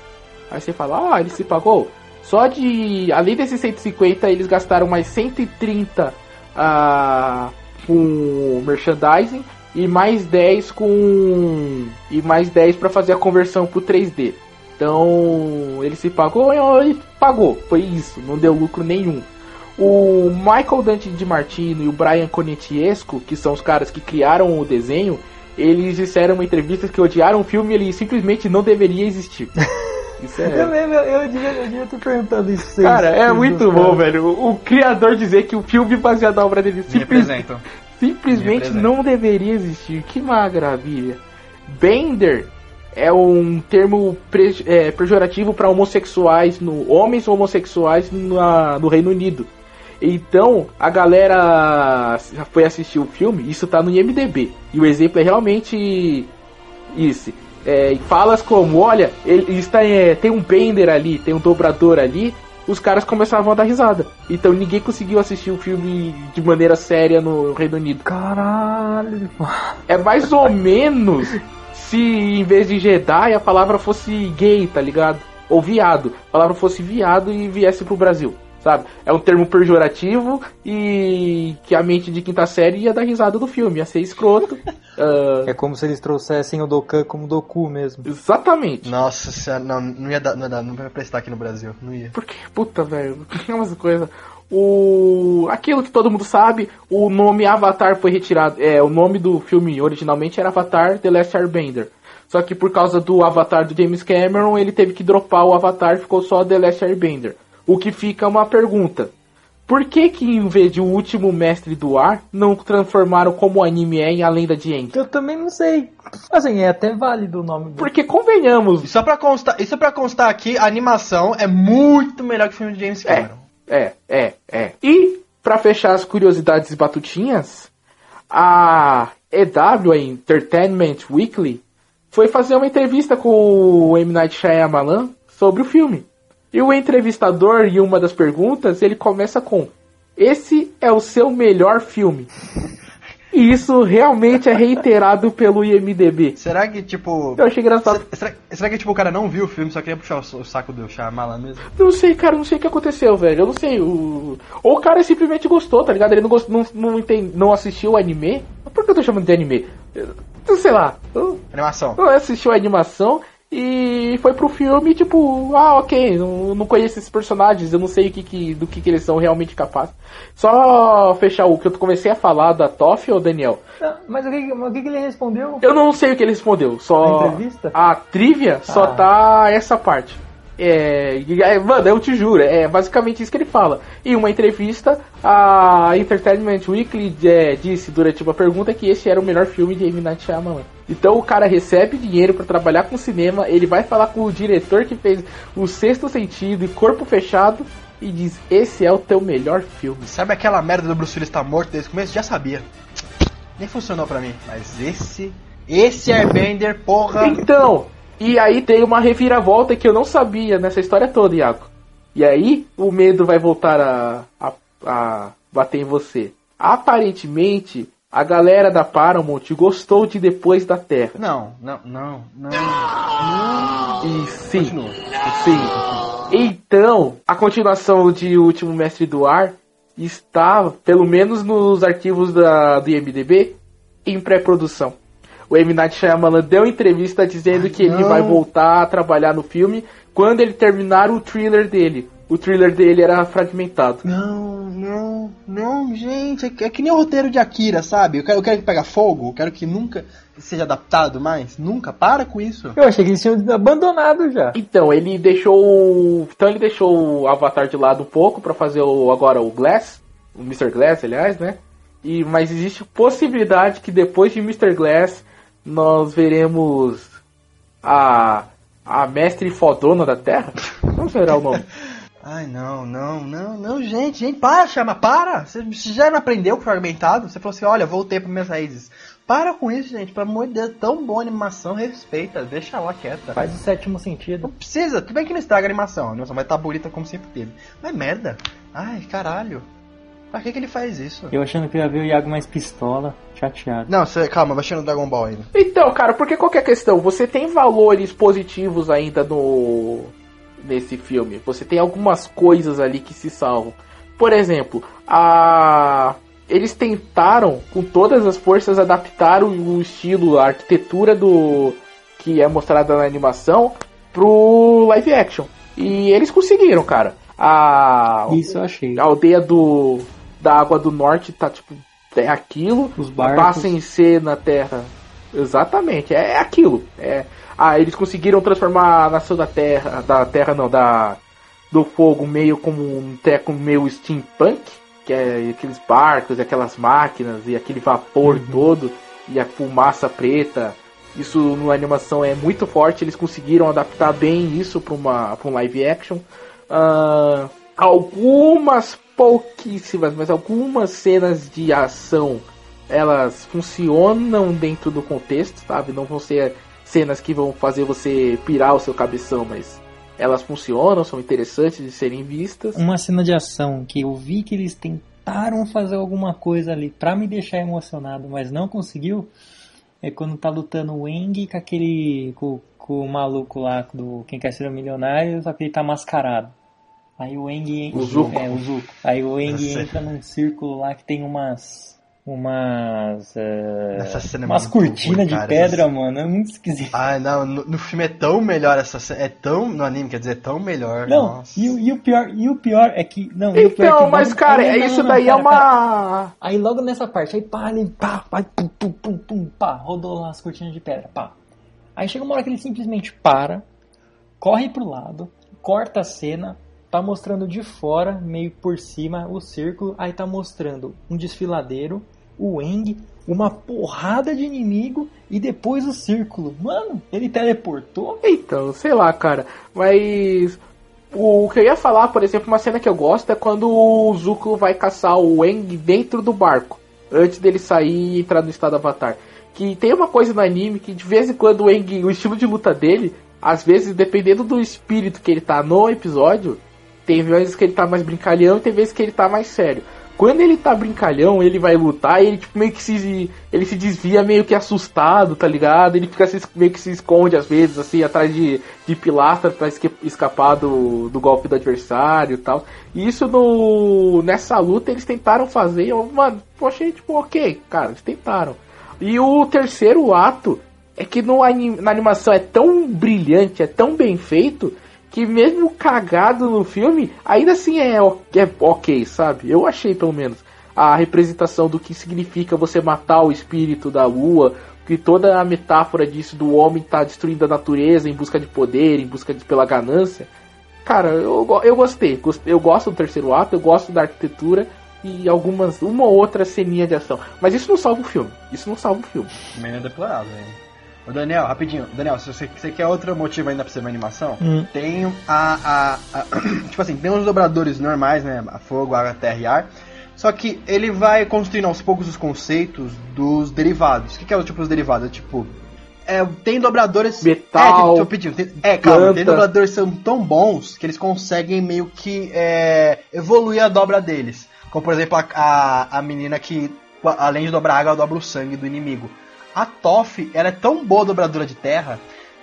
C: Aí você fala, ah, ele se pagou? Só de. Além desses 150, eles gastaram mais 130 ah, com merchandising e mais 10 com. E mais 10 para fazer a conversão pro 3D. Então ele se pagou e pagou. Foi isso, não deu lucro nenhum. O Michael Dante Di Martino e o Brian Conetiesco, que são os caras que criaram o desenho, eles disseram em uma entrevista que odiaram o filme e ele simplesmente não deveria existir. [LAUGHS] Isso é...
D: Eu lembro, eu devia, eu devia ter perguntado isso.
C: Cara, é muito bom,
D: caras.
C: velho. O, o criador dizer que o filme baseado na obra dele simples- simplesmente não deveria existir. Que maravilha. Bender é um termo pre- é, pejorativo para homossexuais, no, homens homossexuais na- no Reino Unido. Então, a galera já foi assistir o filme, isso tá no IMDB. E o exemplo é realmente isso. É, falas como, olha, ele está, é, tem um Bender ali, tem um dobrador ali, os caras começavam a dar risada. Então ninguém conseguiu assistir o filme de maneira séria no Reino Unido.
D: Caralho.
C: É mais ou menos se em vez de Jedi a palavra fosse gay, tá ligado? Ou viado. A palavra fosse viado e viesse pro Brasil, sabe? É um termo pejorativo e que a mente de quinta série ia dar risada do filme, ia ser escroto. [LAUGHS] Ah,
D: É como se eles trouxessem o Dokkan como Doku mesmo.
C: exatamente.
E: Nossa senhora, não, não ia dar, não ia dar, não ia prestar aqui no Brasil, não ia.
C: Porque, puta, velho, [LAUGHS] é umas coisas. O. Aquilo que todo mundo sabe, o nome Avatar foi retirado. É, o nome do filme originalmente era Avatar The Last Airbender. Só que por causa do Avatar do James Cameron, ele teve que dropar o Avatar e ficou só The Last Airbender. O que fica uma pergunta. Por que que em vez de o último mestre do ar, não transformaram como o anime é em A Lenda de Aang?
D: Eu também não sei. Assim, é até válido o nome do.
C: Porque convenhamos,
E: E só pra constar, isso pra constar aqui, a animação é muito melhor que o filme de James
C: É,
E: Cameron.
C: é, é, é. E, pra fechar as curiosidades e batutinhas, a EW, a Entertainment Weekly, foi fazer uma entrevista com o M. Night Shyamalan sobre o filme. E o entrevistador, em uma das perguntas, ele começa com: Esse é o seu melhor filme. E isso realmente é reiterado pelo IMDB.
E: Será que, tipo...
C: Eu achei engraçado.
E: Será, será que, tipo, o cara não viu o filme, só queria puxar o, o saco do Shyamalan mesmo?
C: Não sei, cara, não sei o que aconteceu, velho. Eu não sei. O... Ou o cara simplesmente gostou, tá ligado? Ele não, gost... não, não, entende... não assistiu o anime. Por que eu tô chamando de anime? Eu- eu sei lá. Eu
E: Animação.
C: não assistiu a animação e foi pro filme, tipo, ah, ok, não, não conheço esses personagens, eu não sei o que, que- do que, que eles são realmente capazes. Só fechar o que eu comecei a falar da Toff ou Daniel.
D: Ah, Mas o que, o que que ele respondeu?
C: Eu não sei o que ele respondeu, só.
D: Na entrevista?
C: A trivia só
D: Ah.
C: tá essa parte. É, aí, mano, eu te juro, é basicamente isso que ele fala. Em uma entrevista, a Entertainment Weekly é, disse durante uma pergunta que esse era o melhor filme de M. Night Shyamalan. Então o cara recebe dinheiro pra trabalhar com cinema, ele vai falar com o diretor que fez O Sexto Sentido e Corpo Fechado e diz: Esse é o teu melhor filme.
E: Sabe aquela merda do Bruce Willis estar morto desde o começo? Já sabia. Nem funcionou pra mim. Mas esse... Esse Airbender, porra...
C: Então, e aí tem uma reviravolta que eu não sabia nessa história toda, Iago. E aí o medo vai voltar a, a, a bater em você. Aparentemente, a galera da Paramount gostou de Depois da Terra.
E: Não, não, não, não. Não.
C: E sim,
E: Continua.
C: sim. Então, a continuação de O Último Mestre do Ar está, pelo menos nos arquivos da, do IMDB, em pré-produção. O M. Night Shyamalan deu entrevista dizendo que ele
E: não.
C: vai voltar a trabalhar no filme quando ele terminar o thriller dele. O thriller dele era fragmentado.
E: Não, não, não, gente. É, que- é que nem o roteiro de Akira, sabe? Eu quero, eu quero que pegue fogo, eu quero que nunca seja adaptado mais. Nunca. Para com isso.
D: Eu achei que eles tinham abandonado já.
C: Então, ele deixou. Então ele deixou o Avatar de lado um pouco pra fazer o, agora o Glass. O Mr. Glass, aliás, né? E, mas existe possibilidade que depois de Mr. Glass nós veremos a. a mestre fodona da Terra? Como será o nome? [LAUGHS]
E: Ai, não, não, não, não, gente, gente, para, chama, para! Você você já não aprendeu com o fragmentado? Você falou assim, olha, voltei para minhas raízes. Para com isso, gente, pelo amor de Deus, tão boa a animação, respeita, deixa lá quieta.
D: Faz o sétimo sentido.
E: Não precisa, tudo bem que não estraga a animação, a animação vai estar bonita como sempre teve. Mas merda, ai, caralho. Pra que que ele faz isso?
D: Eu achando que eu ia ver o Iago mais pistola, chateado.
E: Não, você, calma, baixando o Dragon Ball ainda.
C: Então, cara, porque qualquer questão, você tem valores positivos ainda no nesse filme. Você tem algumas coisas ali que se salvam. Por exemplo, a eles tentaram com todas as forças adaptar o, o estilo, a arquitetura do que é mostrada na animação pro live action. E eles conseguiram, cara. A,
D: Isso eu achei.
C: a aldeia do da água do norte tá tipo é aquilo.
D: Os barcos.
C: Passa em C na Terra. Exatamente, é, é aquilo. É, ah, eles conseguiram transformar a nação da Terra, da Terra não, da do fogo meio como um teco meio steampunk, que é aqueles barcos, aquelas máquinas e aquele vapor todo e a fumaça preta. Isso na animação é muito forte, eles conseguiram adaptar bem isso para uma pra um live action. Ah, algumas pouquíssimas, mas algumas cenas de ação elas funcionam dentro do contexto, sabe? Não vão ser cenas que vão fazer você pirar o seu cabeção, mas elas funcionam, são interessantes de serem vistas.
D: Uma cena de ação que eu vi que eles tentaram fazer alguma coisa ali pra me deixar emocionado, mas não conseguiu. É quando tá lutando o Eng com aquele. Com, com o maluco lá do Quem Quer Ser um Milionário, só que ele tá mascarado. Aí o Eng.
C: O Zuko.
D: É, o Zuko. Aí o Eng entra num círculo lá que tem umas. Umas. é,
E: Essa cena é
D: umas
E: muito
D: cortinas de
E: cara,
D: pedra,
E: essa-
D: mano. É muito esquisito.
E: Ah, não, no, no filme é tão melhor essa cena. É tão. No anime, quer dizer, é tão melhor.
D: Não,
E: nossa.
D: e, o- e o pior, e o pior é que. Não, e o pior é
C: Então,
D: que
C: mas
D: logo-
C: cara,
D: Não, não,
C: isso
D: não,
C: daí
D: cara,
C: é
D: cara.
C: uma.
D: Aí logo nessa parte, aí pá, ele pá, vai, pum, pum, pum, pum, pá, rodou lá as cortinas de pedra, pá. Aí chega uma hora que ele simplesmente para, corre pro lado, corta a cena, tá mostrando de fora, meio por cima, o círculo, aí tá mostrando um desfiladeiro, o Eng, uma porrada de inimigo e depois o círculo. Mano, ele teleportou?
C: Então, sei lá, cara. Mas. O que eu ia falar, por exemplo, uma cena que eu gosto é quando o Zuko vai caçar o Eng dentro do barco. Antes dele sair e entrar no estado Avatar. Que tem uma coisa no anime que de vez em quando o Eng, o estilo de luta dele, às vezes, dependendo do espírito que ele tá no episódio, tem vezes que ele tá mais brincalhão e tem vezes que ele tá mais sério. Quando ele tá brincalhão, ele vai lutar e ele tipo, meio que se. Ele se desvia meio que assustado, tá ligado? Ele fica se, meio que se esconde às vezes, assim, atrás de, de pilastra pra escapar do, do golpe do adversário e tal. E isso no. Nessa luta eles tentaram fazer. Eu, mano, eu achei tipo, ok, cara, eles tentaram. E o terceiro ato é que no na animação é tão brilhante, é tão bem feito, que mesmo cagado no filme, ainda assim é, é ok, sabe? Eu achei pelo menos a representação do que significa você matar o espírito da lua, que toda a metáfora disso do homem tá destruindo a natureza em busca de poder, em busca de pela ganância. Cara, eu, eu gostei. Gos- Eu gosto do terceiro ato, eu gosto da arquitetura e algumas uma ou outra ceninha de ação. Mas isso não salva o filme. Isso não salva o filme.
E: Meio deplorável, hein? Ô Daniel, rapidinho. Daniel, se você, você quer outro motivo ainda pra ser uma animação,
D: Hum.
E: tem a, a, a- [CLEARS THROAT] Tipo assim, tem os dobradores normais, né? A fogo, água, terra e ar. Só que ele vai construindo aos poucos os conceitos dos derivados. O que, que é o tipo dos derivados? É tipo. É, tem dobradores.
C: Metal,
E: É, tipo, pedindo, tem- é calma, tem
C: planta.
E: dobradores que são tão bons que eles conseguem meio que é, evoluir a dobra deles. Como por exemplo a, a, a menina que, além de dobrar água, dobra o sangue do inimigo. A Toff, ela é tão boa dobradora de terra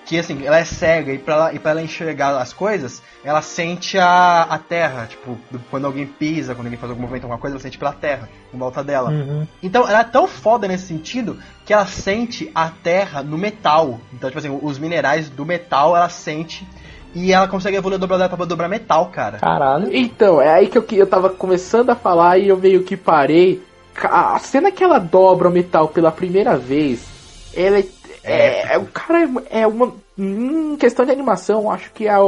E: que assim, ela é cega e pra ela, e pra ela enxergar as coisas, ela sente a, a terra. Tipo, quando alguém pisa, quando alguém faz algum movimento, alguma coisa, ela sente pela terra, em volta dela.
D: Uhum.
E: Então ela é tão foda nesse sentido que ela sente a terra no metal. Então, tipo assim, os minerais do metal ela sente e ela consegue evoluir a dobradora pra dobrar metal, cara.
D: Caralho.
C: Então, é aí que eu, que eu tava começando a falar e eu meio que parei. A cena que ela dobra o metal pela primeira vez, ela é. é, é o cara é uma. Em questão de animação, acho que é a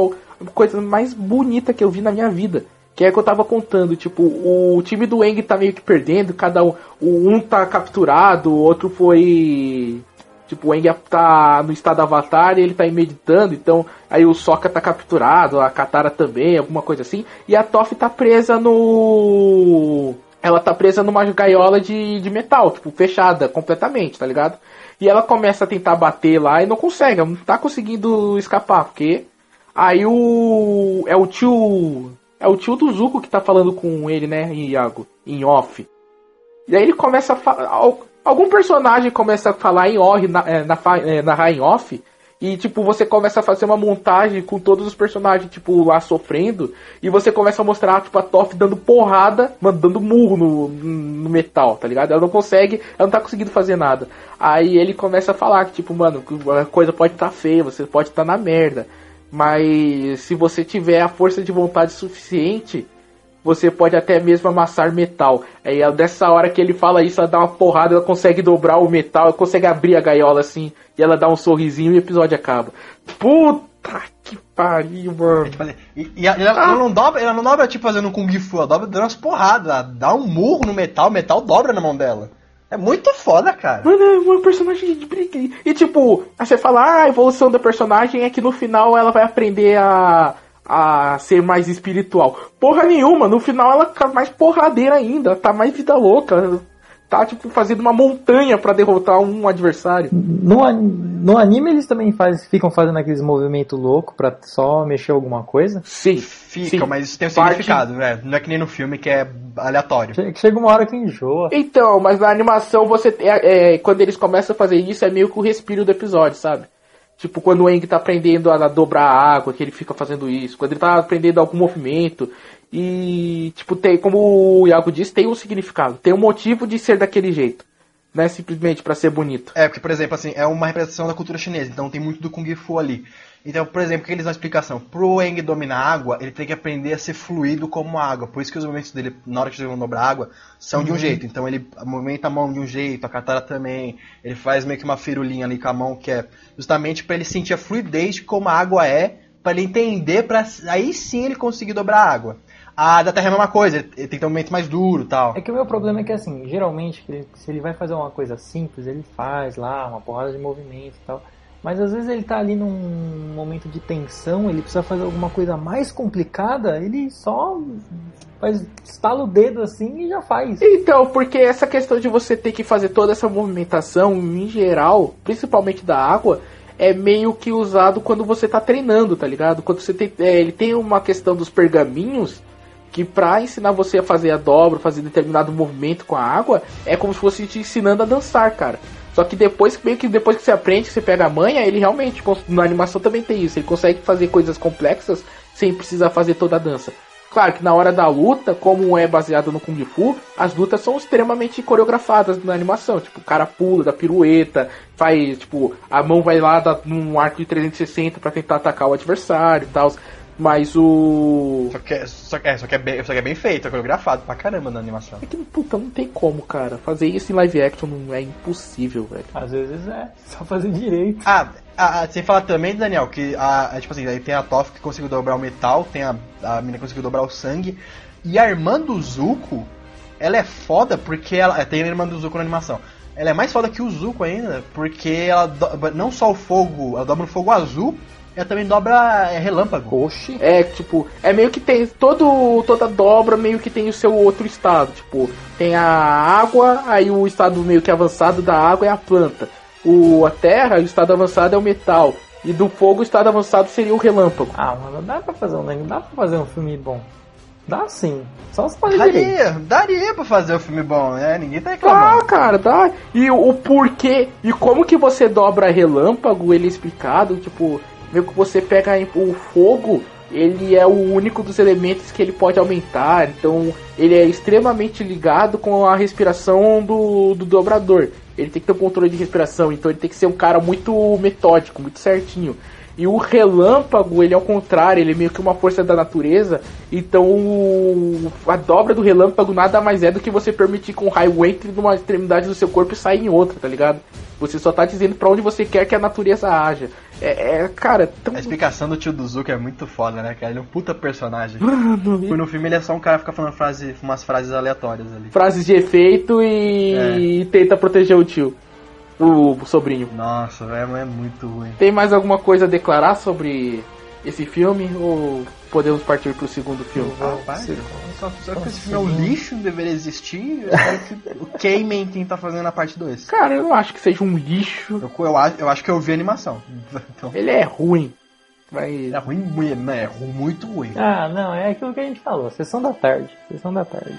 C: coisa mais bonita que eu vi na minha vida. Que é que eu tava contando, tipo, o time do Eng tá meio que perdendo, cada um. Um tá capturado, o outro foi. Tipo, o Eng tá no estado avatar e ele tá aí meditando, então aí o Sokka tá capturado, a Katara também, alguma coisa assim, e a Toph tá presa no. Ela tá presa numa gaiola de, de metal, tipo, fechada completamente, tá ligado? E ela começa a tentar bater lá e não consegue, ela não tá conseguindo escapar, porque aí o. É o tio. É o tio do Zuko que tá falando com ele, né, Iago? Em off. E aí ele começa a falar. Algum personagem começa a falar em off, na, é, na, fa- é, narrar em off. E tipo, você começa a fazer uma montagem com todos os personagens, tipo, lá sofrendo. E você começa a mostrar, tipo, a Toph dando porrada, mano, dando murro no, no metal, tá ligado? Ela não consegue, ela não tá conseguindo fazer nada. Aí ele começa a falar que, tipo, mano, a coisa pode estar tá feia, você pode estar tá na merda. Mas se você tiver a força de vontade suficiente, você pode até mesmo amassar metal. Aí é dessa hora que ele fala isso, ela dá uma porrada, ela consegue dobrar o metal, ela consegue abrir a gaiola assim, e ela dá um sorrisinho e o episódio acaba. Puta que pariu, mano.
E: E, e ela, ela não dobra, ela não dobra tipo fazendo um Kung Fu, ela dobra dando umas porradas, ela dá um murro no metal, o metal dobra na mão dela. É muito foda, cara.
C: Mano, é uma personagem de briga. E tipo, aí você fala, ah, a evolução da personagem é que no final ela vai aprender a, a ser mais espiritual. Porra nenhuma, no final ela fica mais porradeira ainda, ela tá mais vida louca. Tá, tipo, fazendo uma montanha pra derrotar um adversário.
D: No, no anime eles também faz, ficam fazendo aqueles movimentos loucos pra só mexer alguma coisa.
C: Sim,
E: Fica,
C: sim.
E: mas isso tem um
C: Parte-
E: significado, né? Não é que nem no filme que é aleatório.
D: Che- Chega uma hora que enjoa.
C: Então, mas na animação você é, é, quando eles começam a fazer isso é meio que o respiro do episódio, sabe? Tipo quando o Eng tá aprendendo a dobrar a água, que ele fica fazendo isso, quando ele tá aprendendo algum movimento. E tipo tem, como o Iago disse, tem um significado, tem um motivo de ser daquele jeito, não é simplesmente pra ser bonito.
E: É, porque, por exemplo, assim, é uma representação da cultura chinesa, então tem muito do Kung Fu ali. Então, por exemplo, o que eles dão explicação? Pro Eng dominar a água, ele tem que aprender a ser fluido como a água. Por isso que os movimentos dele, na hora que eles vão dobrar a água, são de um jeito. Então ele movimenta a mão de um jeito, a katana também. Ele faz meio que uma firulinha ali com a mão, que é justamente para ele sentir a fluidez de como a água é, para ele entender, para aí sim ele conseguir dobrar a água. A da Terra é a mesma coisa, ele tem que ter um momento mais duro e tal.
D: É que o meu problema é que assim, geralmente, ele- se ele vai fazer uma coisa simples, ele faz lá uma porrada de movimento e tal. Mas às vezes ele tá ali num momento de tensão, ele precisa fazer alguma coisa mais complicada, ele só faz, estala o dedo assim e já faz.
C: Então, porque essa questão de você ter que fazer toda essa movimentação, em geral, principalmente da água, é meio que usado quando você tá treinando, tá ligado? Quando você tem. é, ele tem uma questão dos pergaminhos que pra ensinar você a fazer a dobra, fazer determinado movimento com a água, é como se fosse te ensinando a dançar, cara. Só que depois, meio que depois que você aprende, que você pega a manha, ele realmente, cons- na animação também tem isso, ele consegue fazer coisas complexas sem precisar fazer toda a dança. Claro que na hora da luta, como é baseado no Kung Fu, as lutas são extremamente coreografadas na animação. Tipo, o cara pula, dá pirueta, faz, tipo, a mão vai lá num arco de 360 pra tentar atacar o adversário e tal. Mas o.
E: Só que, é- só, que, é, só, que é bem, só que é bem feito, é coreografado pra caramba na animação.
C: É que, puta, não tem como, cara. Fazer isso em live action não é impossível, velho.
D: Às vezes é, só fazer direito.
E: Ah, ah, ah, sem falar também, Daniel, que a, a- tipo assim, aí tem a Toph que conseguiu dobrar o metal, tem a, a mina que conseguiu dobrar o sangue, e a irmã do Zuko, ela é foda porque ela. é, Tem a irmã do Zuko na animação. Ela é mais foda que o Zuko ainda, porque ela dobra não só o fogo, ela dobra o fogo azul, ela também dobra é, relâmpago.
D: Oxi.
C: É, tipo, é meio que tem. Todo, toda dobra meio que tem o seu outro estado. Tipo, tem a água, aí o estado meio que avançado da água é a planta. O, a terra, o estado avançado é o metal. E do fogo, o estado avançado seria o relâmpago.
D: Ah, mano, dá pra fazer um, dá pra fazer um filme bom. Dá sim. Só se fazer direito.
E: Daria, daria pra fazer um filme bom, né? Ninguém tá
C: Dá,
E: reclamando.
C: cara, dá. E o, o porquê e como que você dobra relâmpago, ele é explicado, tipo, meio que você pega o fogo, ele é o único dos elementos que ele pode aumentar, então ele é extremamente ligado com a respiração do, do dobrador. Ele tem que ter um controle de respiração, então ele tem que ser um cara muito metódico, muito certinho. E o relâmpago, ele é ao contrário, ele é meio que uma força da natureza. Então o- a dobra do relâmpago nada mais é do que você permitir que um raio entre numa extremidade do seu corpo e saia em outra, tá ligado? Você só tá dizendo pra onde você quer que a natureza haja. É, é, cara, tão.
E: A explicação do tio do Zuko é muito foda, né, cara? Ele é um puta personagem.
C: Mano,
E: Porque no filme ele é só um cara que fica falando frase, umas frases aleatórias ali.
C: frases de efeito e tenta proteger o tio. O, o sobrinho.
E: Nossa, velho, é muito ruim.
C: Tem mais alguma coisa a declarar sobre esse filme? Ou podemos partir pro segundo filme?
E: Rapaz, só, só que esse filme é um lixo, deveria existir. Eu espero que o queimem quem tá fazendo a parte 2.
C: Cara, eu não acho que seja um lixo.
E: Eu, eu, acho- eu acho que eu vi a animação. Então,
C: Ele é ruim. Mas.
E: é ruim, muito, né? É ru- muito ruim.
D: Ah, não, é aquilo que a gente falou. Sessão da tarde. Sessão da tarde.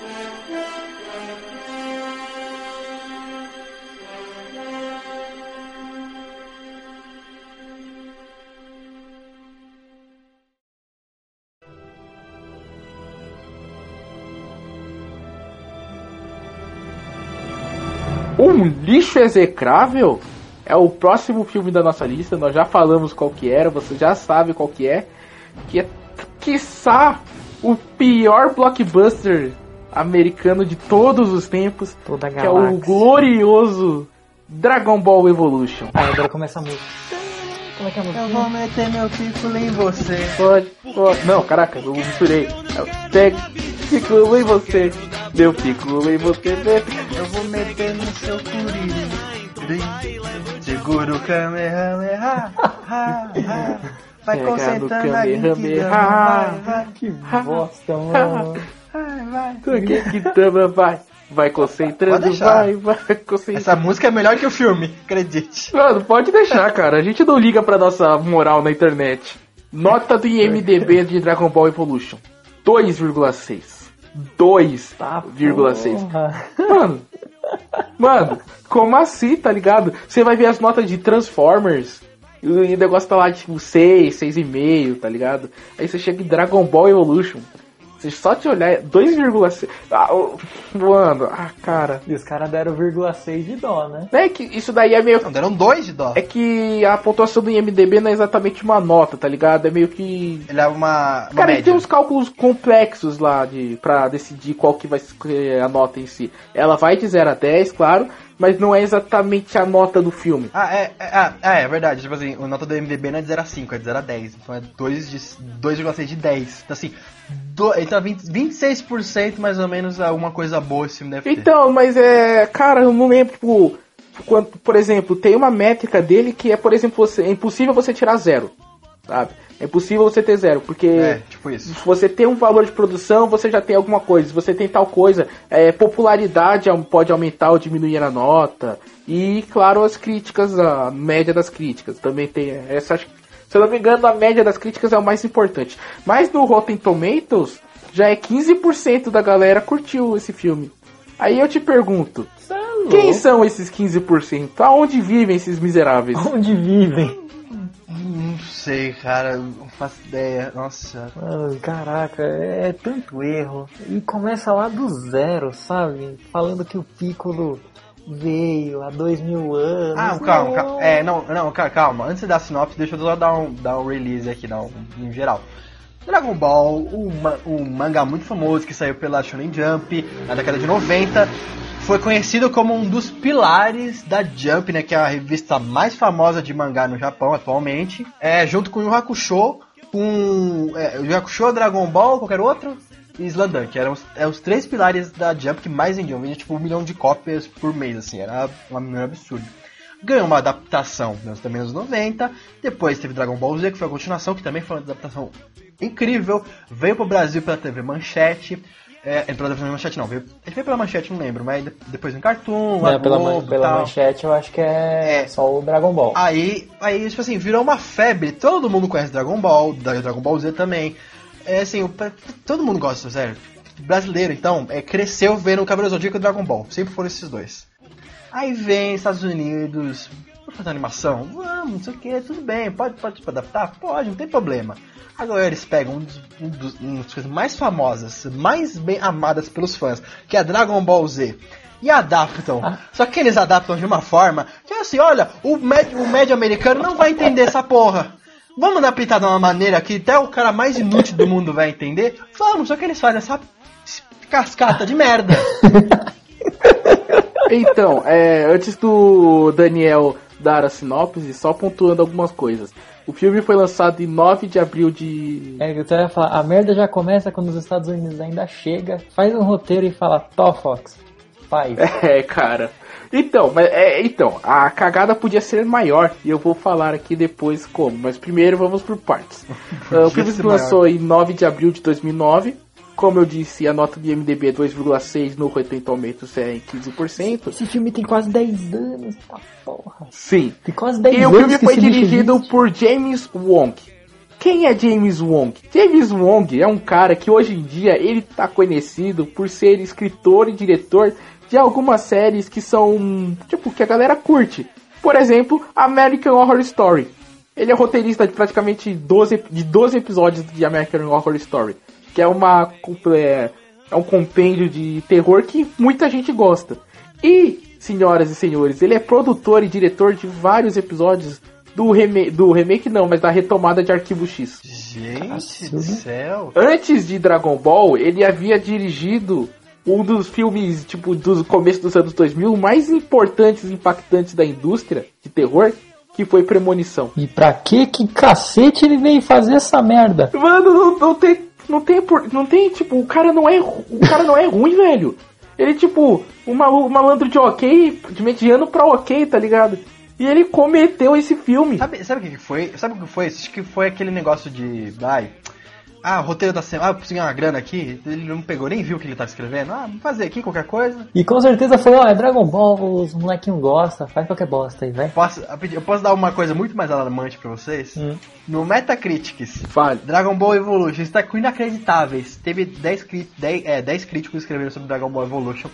C: Um lixo execrável? é o próximo filme da nossa lista. Nós já falamos qual que era, você já sabe qual que é. Que é, quiçá, o pior blockbuster americano de todos os tempos. Que é o glorioso Dragon Ball Evolution.
D: Aí agora começa a música. Como é que é a música?
E: Eu vou meter meu título em você.
C: Pode, pode. Não, caraca, eu misturei. É Pega, piculo em você. Meu piculo em você. meu-
E: Eu vou meter no seu curirim. Segura o Kamehameha. ha, ha. Vai
C: Pega
E: concentrando a lentidão.
C: Kamehameha.
E: Vai, vai,
D: Que bosta, mano.
E: vai, vai.
C: Que que tama, vai. Vai concentrando, vai, vai concentrando.
E: Essa música é melhor que o filme, acredite.
C: Mano, pode deixar, cara. A gente não liga pra nossa moral na internet. Nota do IMDB de Dragon Ball Evolution: 2,6. 2,6.
D: Tá.
C: Mano, mano, como assim, tá ligado? Você vai ver as notas de Transformers e o negócio tá lá tipo 6, 6,5, tá ligado? Aí você chega em Dragon Ball Evolution. Só te olhar, é 2,6. Ah, ô, mano, ah, cara.
D: E os caras deram 0,6 de dó, né?
C: É que isso daí é meio
E: Não, deram dois de dó.
C: É que a pontuação do IMDB não é exatamente uma nota, tá ligado? É meio que.
E: Ele é uma, uma
C: Cara, ele
E: média.
C: tem uns cálculos complexos lá de pra decidir qual que vai ser a nota em si. Ela vai de 0 a 10, claro, mas não é exatamente a nota do filme.
E: Ah, é, é, é, é verdade. Tipo assim, a nota do MDB não é de 0 a 5, é de 0 a 10. Então é 2 de 2,6 de 10. Então assim, do, então 20, 26% mais ou menos alguma coisa boa esse filme deve ter.
C: Então, mas é. Cara, eu não lembro, tipo. Quando, por exemplo, tem uma métrica dele que é, por exemplo, você, é impossível você tirar zero. Sabe? É impossível você ter zero, porque.
E: É, tipo.
C: Se você tem um valor de produção, você já tem alguma coisa. Se você tem tal coisa, é, popularidade pode aumentar ou diminuir a nota. E, claro, as críticas, a média das críticas. Também tem essa. Se eu não me engano, a média das críticas é o mais importante. Mas no Rotten Tomatoes, já é 15% da galera curtiu esse filme. Aí eu te pergunto, quem são esses 15%? Aonde vivem esses miseráveis?
D: Onde vivem?
E: Não sei, cara, não faço ideia. Nossa.
D: Mano, caraca, é, é tanto erro. E começa lá do zero, sabe? Falando que o Piccolo veio há dois mil anos.
E: Ah, calma, calma. É, não, não, ca- calma. Antes da sinopse, deixa eu só dar um, dar um release aqui, dar um, em geral. Dragon Ball, um, um mangá muito famoso que saiu pela Shonen Jump na década de 90, foi conhecido como um dos pilares da Jump, né, que é a revista mais famosa de mangá no Japão atualmente, é, junto com o Yu Hakusho, com é, Yu Hakusho, Dragon Ball, qualquer outro, e Slandan, que eram os, é, os três pilares da Jump que mais vendiam, vendia tipo um milhão de cópias por mês, assim, era um absurdo ganhou uma adaptação nos- também nos 90. Depois teve Dragon Ball Z, que foi a continuação, que também foi uma adaptação incrível. Veio pro Brasil pela TV Manchete. É, pela TV Manchete não, veio, ele veio pela Manchete, não lembro, mas de- depois no Cartoon,
D: Não, É, pela,
E: Globo
D: man- pela manchete eu acho que é,
E: É.
D: só o Dragon Ball.
E: Aí, aí, tipo assim, virou uma febre. Todo mundo conhece Dragon Ball, Dragon Ball Z também. É assim, o- todo mundo gosta, sério. Brasileiro, então, é, cresceu vendo o do Zodíaco e o Dragon Ball. Sempre foram esses dois. Aí vem Estados Unidos, vamos fazer animação? Vamos, não sei o que, tudo bem, pode, pode adaptar? Pode, não tem problema. Agora eles pegam um dos, um dos uma das coisas mais famosas, mais bem amadas pelos fãs, que é Dragon Ball Z. E adaptam. Só que eles adaptam de uma forma que é assim, olha, o médio, o médio americano não vai entender essa porra. Vamos adaptar de uma maneira que até o cara mais inútil do mundo vai entender? Vamos, só que eles fazem essa cascata de merda. [LAUGHS]
C: Então, é, antes do Daniel dar a sinopse, só pontuando algumas coisas. O filme foi lançado em 9 de abril de.
D: É, eu ia falar, a merda já começa quando os Estados Unidos ainda chega, faz um roteiro e fala, Tó, Fox, faz. [LAUGHS]
C: É, cara. Então, mas é, então, a cagada podia ser maior e eu vou falar aqui depois como, mas primeiro vamos por partes. [LAUGHS] Ah, o filme se lançou em 9 de abril de 2009. Como eu disse, a nota do IMDb é 2,6 no Rotten Tomatoes é em 15%.
D: Esse filme tem quase 10 anos, tá porra.
C: Sim.
D: Tem quase 10
C: E o
D: anos
C: filme
D: que
C: foi
D: esse bicho
C: dirigido por James Wong. Quem é James Wong? James Wong é um cara que hoje em dia ele tá conhecido por ser escritor e diretor de algumas séries que são, tipo, que a galera curte. Por exemplo, American Horror Story. Ele é roteirista de praticamente 12, de 12 episódios de American Horror Story. Que é uma é, é um compêndio de terror que muita gente gosta. E senhoras e senhores. Ele é produtor e diretor de vários episódios do, reme do remake, não, mas da retomada de Arquivo X.
E: Gente do céu.
C: Antes de Dragon Ball, ele havia dirigido um dos filmes, tipo, do começo dos anos 2000 mais importantes e impactantes da indústria de terror, que foi Premonição.
D: E pra que que cacete ele veio fazer essa merda?
C: Mano, não, não tem, não tem, por- não tem, tipo, o cara não é, o cara não é ruim, velho. Ele, tipo, um malu- um malandro de ok, de mediano pra ok, tá ligado? E ele cometeu esse filme.
E: Sabe, sabe o que foi? Sabe o que foi? Acho que foi aquele negócio de. Ai. Ah, roteiro da semana. Ah, eu preciso ganhar uma grana aqui. Ele não pegou, nem viu o que ele tá escrevendo. Ah, vamos fazer aqui qualquer coisa.
D: E com certeza foi, ó, é Dragon Ball, os molequinhos gostam, faz qualquer bosta aí, vai.
E: Posso, eu posso dar uma coisa muito mais alarmante pra vocês?
D: Hum.
E: No Metacritics,
C: Fale.
E: Dragon Ball Evolution está com inacreditáveis. Teve 10, cri- 10, é, 10 críticos escrevendo sobre Dragon Ball Evolution.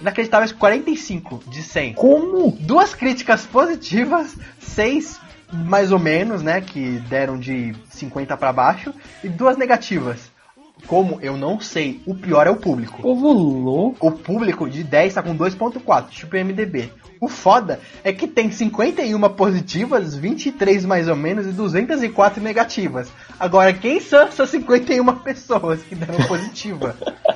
E: Inacreditáveis 45 de 100.
D: Como?
E: Duas críticas positivas, seis mais ou menos, né, que deram de 50 pra baixo, e duas negativas. Como eu não sei, o pior é o público.
D: Povo louco.
E: O público de 10 tá com 2.4, tipo MDB. O foda é que tem 51 positivas, 23 mais ou menos e 204 negativas. Agora, quem são essas 51 pessoas que deram positiva? [LAUGHS]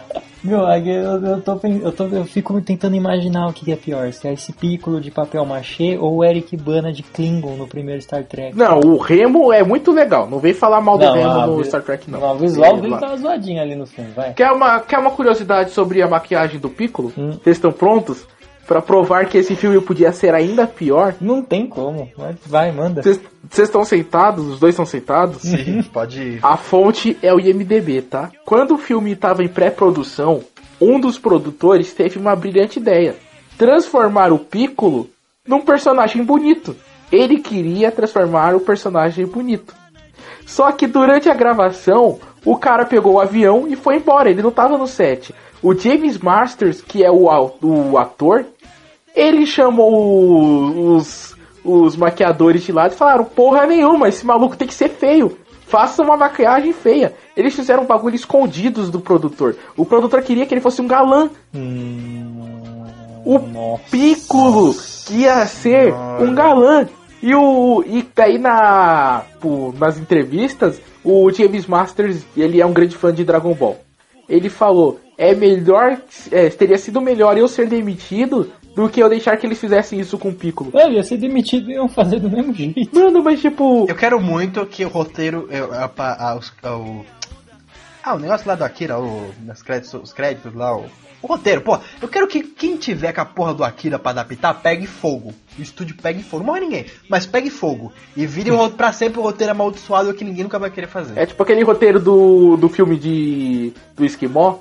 D: Meu, é eu, eu, tô, eu, tô, eu fico tentando imaginar o que é pior, se é esse Piccolo de papel machê ou o Eric Bana de Klingon no primeiro Star Trek.
C: Não, o Remo é muito legal. Não vem falar mal do
D: Não,
C: Remo
D: a
C: no Star Trek, não.
D: O visual dele tá zoadinho ali no fundo, vai.
C: Quer uma, quer uma curiosidade sobre a maquiagem do Piccolo?
D: Hum.
C: Vocês estão prontos? Pra provar que esse filme podia ser ainda pior?
D: Não tem como, vai, manda.
C: Vocês estão sentados? Os dois estão sentados?
E: Sim, pode.
C: A fonte é o IMDB, tá? Quando o filme estava em pré-produção, um dos produtores teve uma brilhante ideia: transformar o Piccolo num personagem bonito. Ele queria transformar o personagem bonito. Só que durante a gravação, o cara pegou o avião e foi embora. Ele não tava no set. O James Masters, que é o, o ator, ele chamou os, os maquiadores de lado e falaram: Porra nenhuma, esse maluco tem que ser feio. Faça uma maquiagem feia. Eles fizeram um bagulho escondidos do produtor. O produtor queria que ele fosse um galã.
D: Hum,
C: O
D: nossa.
C: Piccolo que ia ser um galã. E o e daí na pô, nas entrevistas, o James Masters, ele é um grande fã de Dragon Ball. Ele falou: "É melhor, é, teria sido melhor eu ser demitido do que eu deixar que eles fizessem isso com o Piccolo".
D: É, ia ser demitido e iam fazer do mesmo jeito.
C: Mano, mas tipo,
E: Eu quero muito que o roteiro. eu- a- a- os- a- o- ah, o negócio lá do Akira, o, nos créditos, os créditos lá, o, o roteiro, pô. Eu quero que quem tiver com a porra do Akira pra adaptar, pegue fogo. O estúdio pegue fogo. Não morre ninguém, mas pegue fogo. E vire o ro- pra sempre o roteiro amaldiçoado que ninguém nunca vai querer fazer.
C: é tipo aquele roteiro do, do filme de do Esquimó,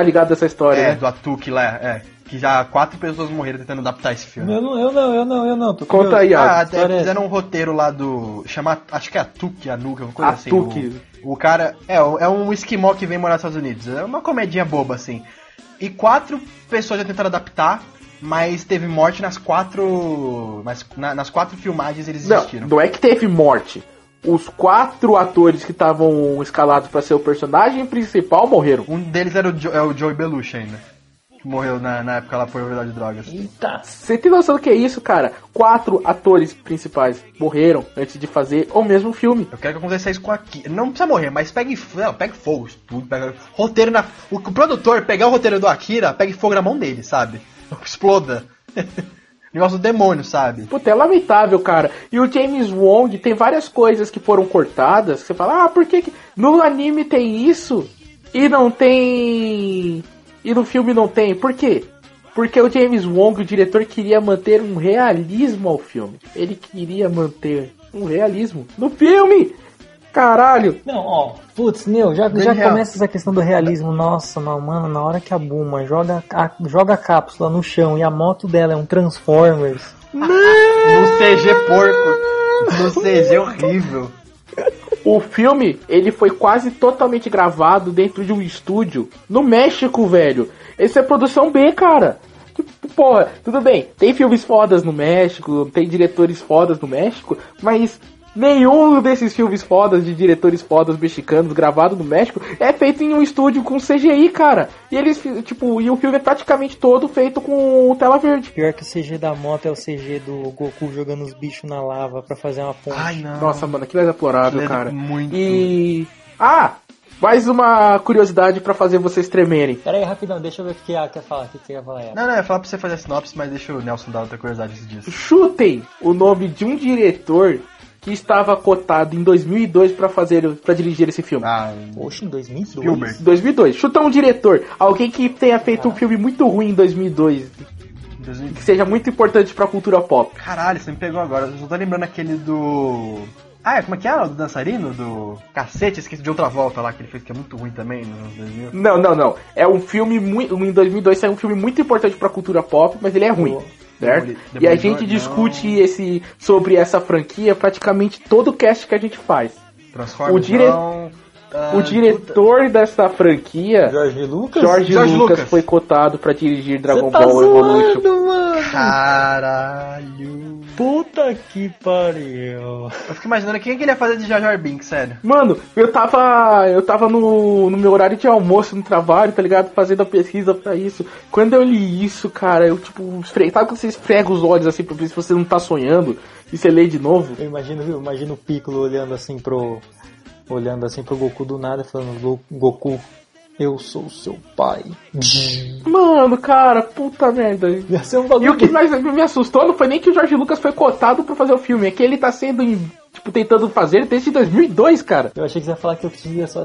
C: tá ligado essa história,
E: É,
C: né?
E: do Atuki lá, é. Que já quatro pessoas morreram tentando adaptar esse filme.
D: Eu não, eu não, eu não, eu não. Tô
C: Conta aí,
E: Ah, até
D: é
E: fizeram um roteiro lá do. Chama. Acho que é Atuki, Anuka, uma coisa assim.
C: Atuki.
E: O, o cara. É, é um esquimó que vem morar nos Estados Unidos. É uma comedinha boba, assim. E quatro pessoas já tentaram adaptar, mas teve morte nas quatro. Nas, na- nas quatro filmagens eles
C: Não,
E: desistiram.
C: não é que teve morte. Os quatro atores que estavam escalados pra ser o personagem principal morreram.
E: Um deles era o, jo, é o Joey Belushi ainda. Que morreu na, na época lá por overdose de drogas.
D: Eita.
C: Você tem noção do que é isso, cara? Quatro atores principais morreram antes de fazer o mesmo filme.
E: Eu quero que aconteça isso com aqui. Não precisa morrer, mas pegue, não, pegue fogo, tudo, pega roteiro na. O, o produtor pegar o roteiro do Akira, pegue fogo na mão dele, sabe? Exploda. [LAUGHS] Negócio do demônio, sabe?
C: Puta, é lamentável, cara. E o James Wong tem várias coisas que foram cortadas. Que você fala, ah, por que, que no anime tem isso e não tem. E no filme não tem? Por quê? Porque o James Wong, o diretor, queria manter um realismo ao filme. Ele queria manter um realismo no filme! Caralho!
D: Não, ó, putz, meu, já, já começa essa questão do realismo. Nossa, mano, na hora que a Buma joga a, joga a cápsula no chão e a moto dela é um Transformers.
E: No CG porco. No CG horrível.
C: O filme, ele foi quase totalmente gravado dentro de um estúdio no México, velho. Isso é produção B, cara. Porra, tudo bem, tem filmes fodas no México, tem diretores fodas no México, mas nenhum desses filmes fodas de diretores fodas mexicanos gravados no México é feito em um estúdio com CGI, cara. E eles, tipo, e o filme é praticamente todo feito com tela verde.
D: Pior que o CG da moto é o CG do Goku jogando os bichos na lava pra fazer uma ponte.
E: Ai, não.
C: Nossa, mano, aquilo é deplorável,
E: Aquilo é
C: cara.
E: muito.
C: E. Ah! Mais uma curiosidade pra fazer vocês tremerem.
D: Pera aí, rapidão, deixa eu ver o que ela quer falar. O que você quer falar? Ela?
E: Não, não, eu ia falar pra você fazer a sinopse, mas deixa o Nelson dar outra curiosidade antes disso.
C: Chutem o nome de um diretor que estava cotado em 2002 pra fazer, para dirigir esse filme.
E: Ah,
D: Oxe, em 2002?
E: Spielberg.
C: 2002. Chuta um diretor, alguém que tenha feito um filme muito ruim em 2002,
E: 2000.
C: que seja muito importante pra cultura pop.
E: Caralho, você me pegou agora. Eu só tô lembrando aquele do. Ah, é, como é que é? O do dançarino? Do. Cacete, esqueci de outra volta lá que ele fez, que é muito ruim também nos anos 2000.
C: Não, não, não. É um filme muito. Em 2002 saiu um filme muito importante pra cultura pop, mas ele é ruim. Certo? E a gente
E: não.
C: discute esse sobre essa franquia praticamente todo o cast que a gente faz.
E: Transformers.
C: O dire-
E: não, ah,
C: o diretor dessa franquia,
D: Jorge Lucas?
C: Jorge,
E: Jorge
C: Lucas,
E: Lucas.
C: foi cotado pra dirigir Dragon
D: Você tá
C: Ball Evolution.
D: zoando, mano.
E: Caralho.
D: Puta que pariu.
E: Eu fico imaginando quem é que ele ia fazer de Jar Jar Binks, sério.
C: Mano, eu tava. Eu tava no, no meu horário de almoço no trabalho, tá ligado? Fazendo a pesquisa pra isso. Quando eu li isso, cara, eu tipo, esfre... sabe quando você esfrega os olhos assim pra ver se você não tá sonhando e você lê de novo?
D: Eu imagino, eu imagino o Piccolo olhando assim pro. Olhando assim pro Goku do nada, falando, "Go- Goku, eu sou seu pai.
C: Mano, cara, puta merda.
D: Ia ser um
C: E
D: bagulho.
C: o que mais me assustou não foi nem que o Jorge Lucas foi cotado pra fazer o filme, é que ele tá sendo, tipo, tentando fazer desde 2002, cara.
D: Eu achei que você ia falar que que, ia só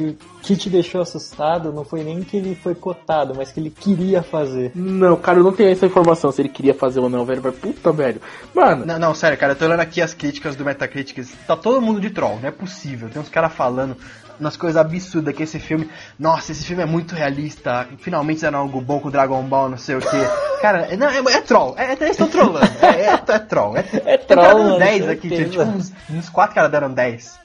D: que, que te deixou assustado não foi nem que ele foi cotado, mas que ele queria fazer.
C: Não, cara, eu não tenho essa informação se ele queria fazer ou não, velho. Mas puta, velho. Mano,
E: Não, não, sério, cara, eu tô olhando aqui as críticas do Metacritic. Tá todo mundo de troll, não é possível. Tem uns caras falando umas coisas absurdas que esse filme. Nossa, esse filme é muito realista. Finalmente fizeram algo bom com o Dragon Ball, não sei o que. Cara, é- não, é, é troll. É, é, eles estão trollando. É, é, é troll. É,
D: É
E: tem
D: troll, mano,
E: 10 aqui, tipo, uns, uns 4 caras deram 10.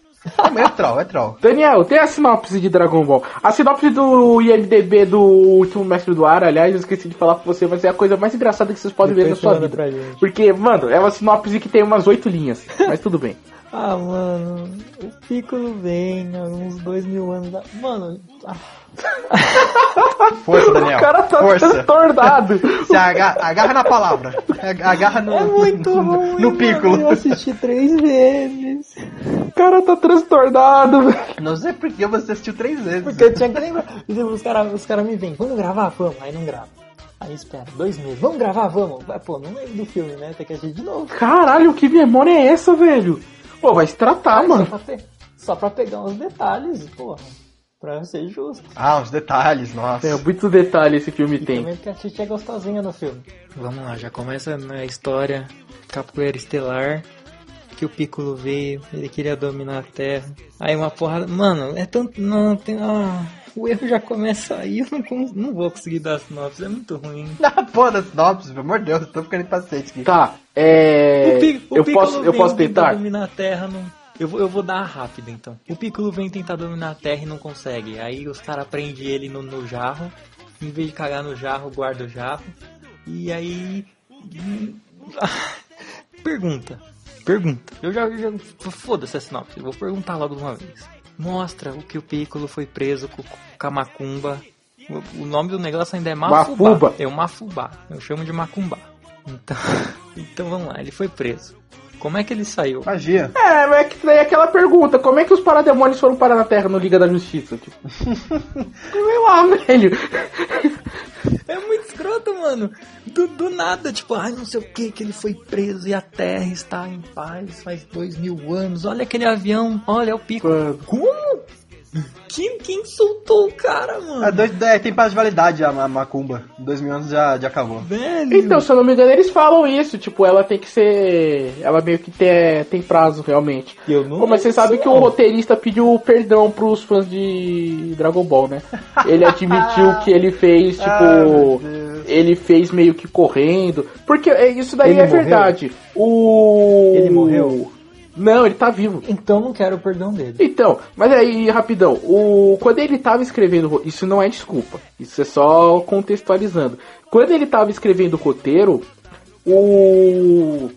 E: É, é troll, é troll.
C: Daniel, tem a sinopse de Dragon Ball. A sinopse do IMDB do Último Mestre do Ar, aliás, eu esqueci de falar pra você, mas é a coisa mais engraçada que vocês podem ver na
D: Depois
C: sua
D: manda
C: vida.
D: pra gente.
C: Porque, mano, é uma sinopse que tem umas oito linhas, mas tudo bem.
D: Ah, mano, o Piccolo vem há uns dois mil anos. da- Mano, ah, [LAUGHS]
E: Força, Daniel.
C: O cara tá
E: Força.
C: transtornado. [LAUGHS]
E: Se agarra, agarra na palavra. Agarra no,
D: é muito
E: no,
D: ruim.
E: no
D: mano,
E: piccolo.
D: Eu assisti três vezes.
C: O cara tá transtornado, velho.
E: Não sei por que você assistiu três vezes.
D: Porque eu tinha que lembrar. Exemplo, Os caras os cara me vêm, vamos gravar? Vamos. Aí não grava. Aí espera, dois meses. Vamos gravar? Vamos. Vai, Pô, não lembro do filme, né? Tem que assistir de novo.
C: Caralho, que memória é essa, velho? Pô, vai se tratar,
D: Só
C: mano.
D: pra, pe- só pra pegar uns detalhes, porra. Pra ser justo.
E: Ah, os detalhes, nossa.
C: É, muitos detalhes esse filme
D: E
C: tem.
D: também porque a Titi é gostosinha no filme. Vamos lá, já começa na história Capoeira Estelar. Que o Piccolo veio, ele queria dominar a Terra. Aí uma porrada. Mano, é tanto. Não, tem. Ah, o erro já começa aí, eu não, não vou conseguir dar sinopse, é muito ruim. [LAUGHS]
E: Ah, pô, das sinopse, pelo amor de Deus, eu tô ficando impaciente aqui.
C: Tá, é.
D: O
C: eu
D: Piccolo
C: posso, eu posso
D: tentar
C: tentar?
D: dominar a Terra, não... eu, vou, eu vou dar rápido então. O Piccolo vem tentar dominar a Terra e não consegue. Aí os caras prendem ele no, no jarro. Em vez de cagar no jarro, guarda o jarro. E aí. [LAUGHS] Pergunta. Pergunta. Eu já. já Foda-se a sinopse. Eu vou perguntar logo de uma vez. Mostra o que o Piccolo foi preso com, com a Macumba. O, o nome do negócio ainda é Mafubá.
C: Mafuba.
D: É o Mafubá. Eu chamo de Macumbá. Então, [LAUGHS] então vamos lá, ele foi preso. Como é que ele saiu?
E: Magia.
C: É, mas é que daí é aquela pergunta, como é que os parademônios foram parar na Terra no Liga da Justiça? Tipo, [LAUGHS] sei lá, velho.
D: É muito escroto, mano. Do, do nada, tipo, ai, não sei o que, que ele foi preso e a Terra está em paz faz dois mil anos. Olha aquele avião, olha o pico. Como? Quem, quem soltou o cara,
E: É,
D: mano?
E: dois, é, tem prazo de validade a, a Macumba. Em 2000 anos já, já acabou.
D: Velho.
C: Então, se eu não me engano, eles falam isso, tipo, ela tem que ser. Ela meio que tem, tem prazo, realmente.
D: eu não
C: Pô, mas você sabe que o roteirista pediu perdão pros fãs de Dragon Ball, né? Ele [LAUGHS] admitiu que ele fez, tipo.
E: Ah, Deus.
C: ele fez meio que correndo. Porque é, isso daí
D: Ele
C: é
D: morreu?
C: verdade. O.
D: Ele morreu?
C: Não, ele tá vivo.
D: Então não quero o perdão dele.
C: Então, mas aí, rapidão, o, quando ele tava escrevendo, isso não é desculpa, isso é só contextualizando. Quando ele tava escrevendo o roteiro, o,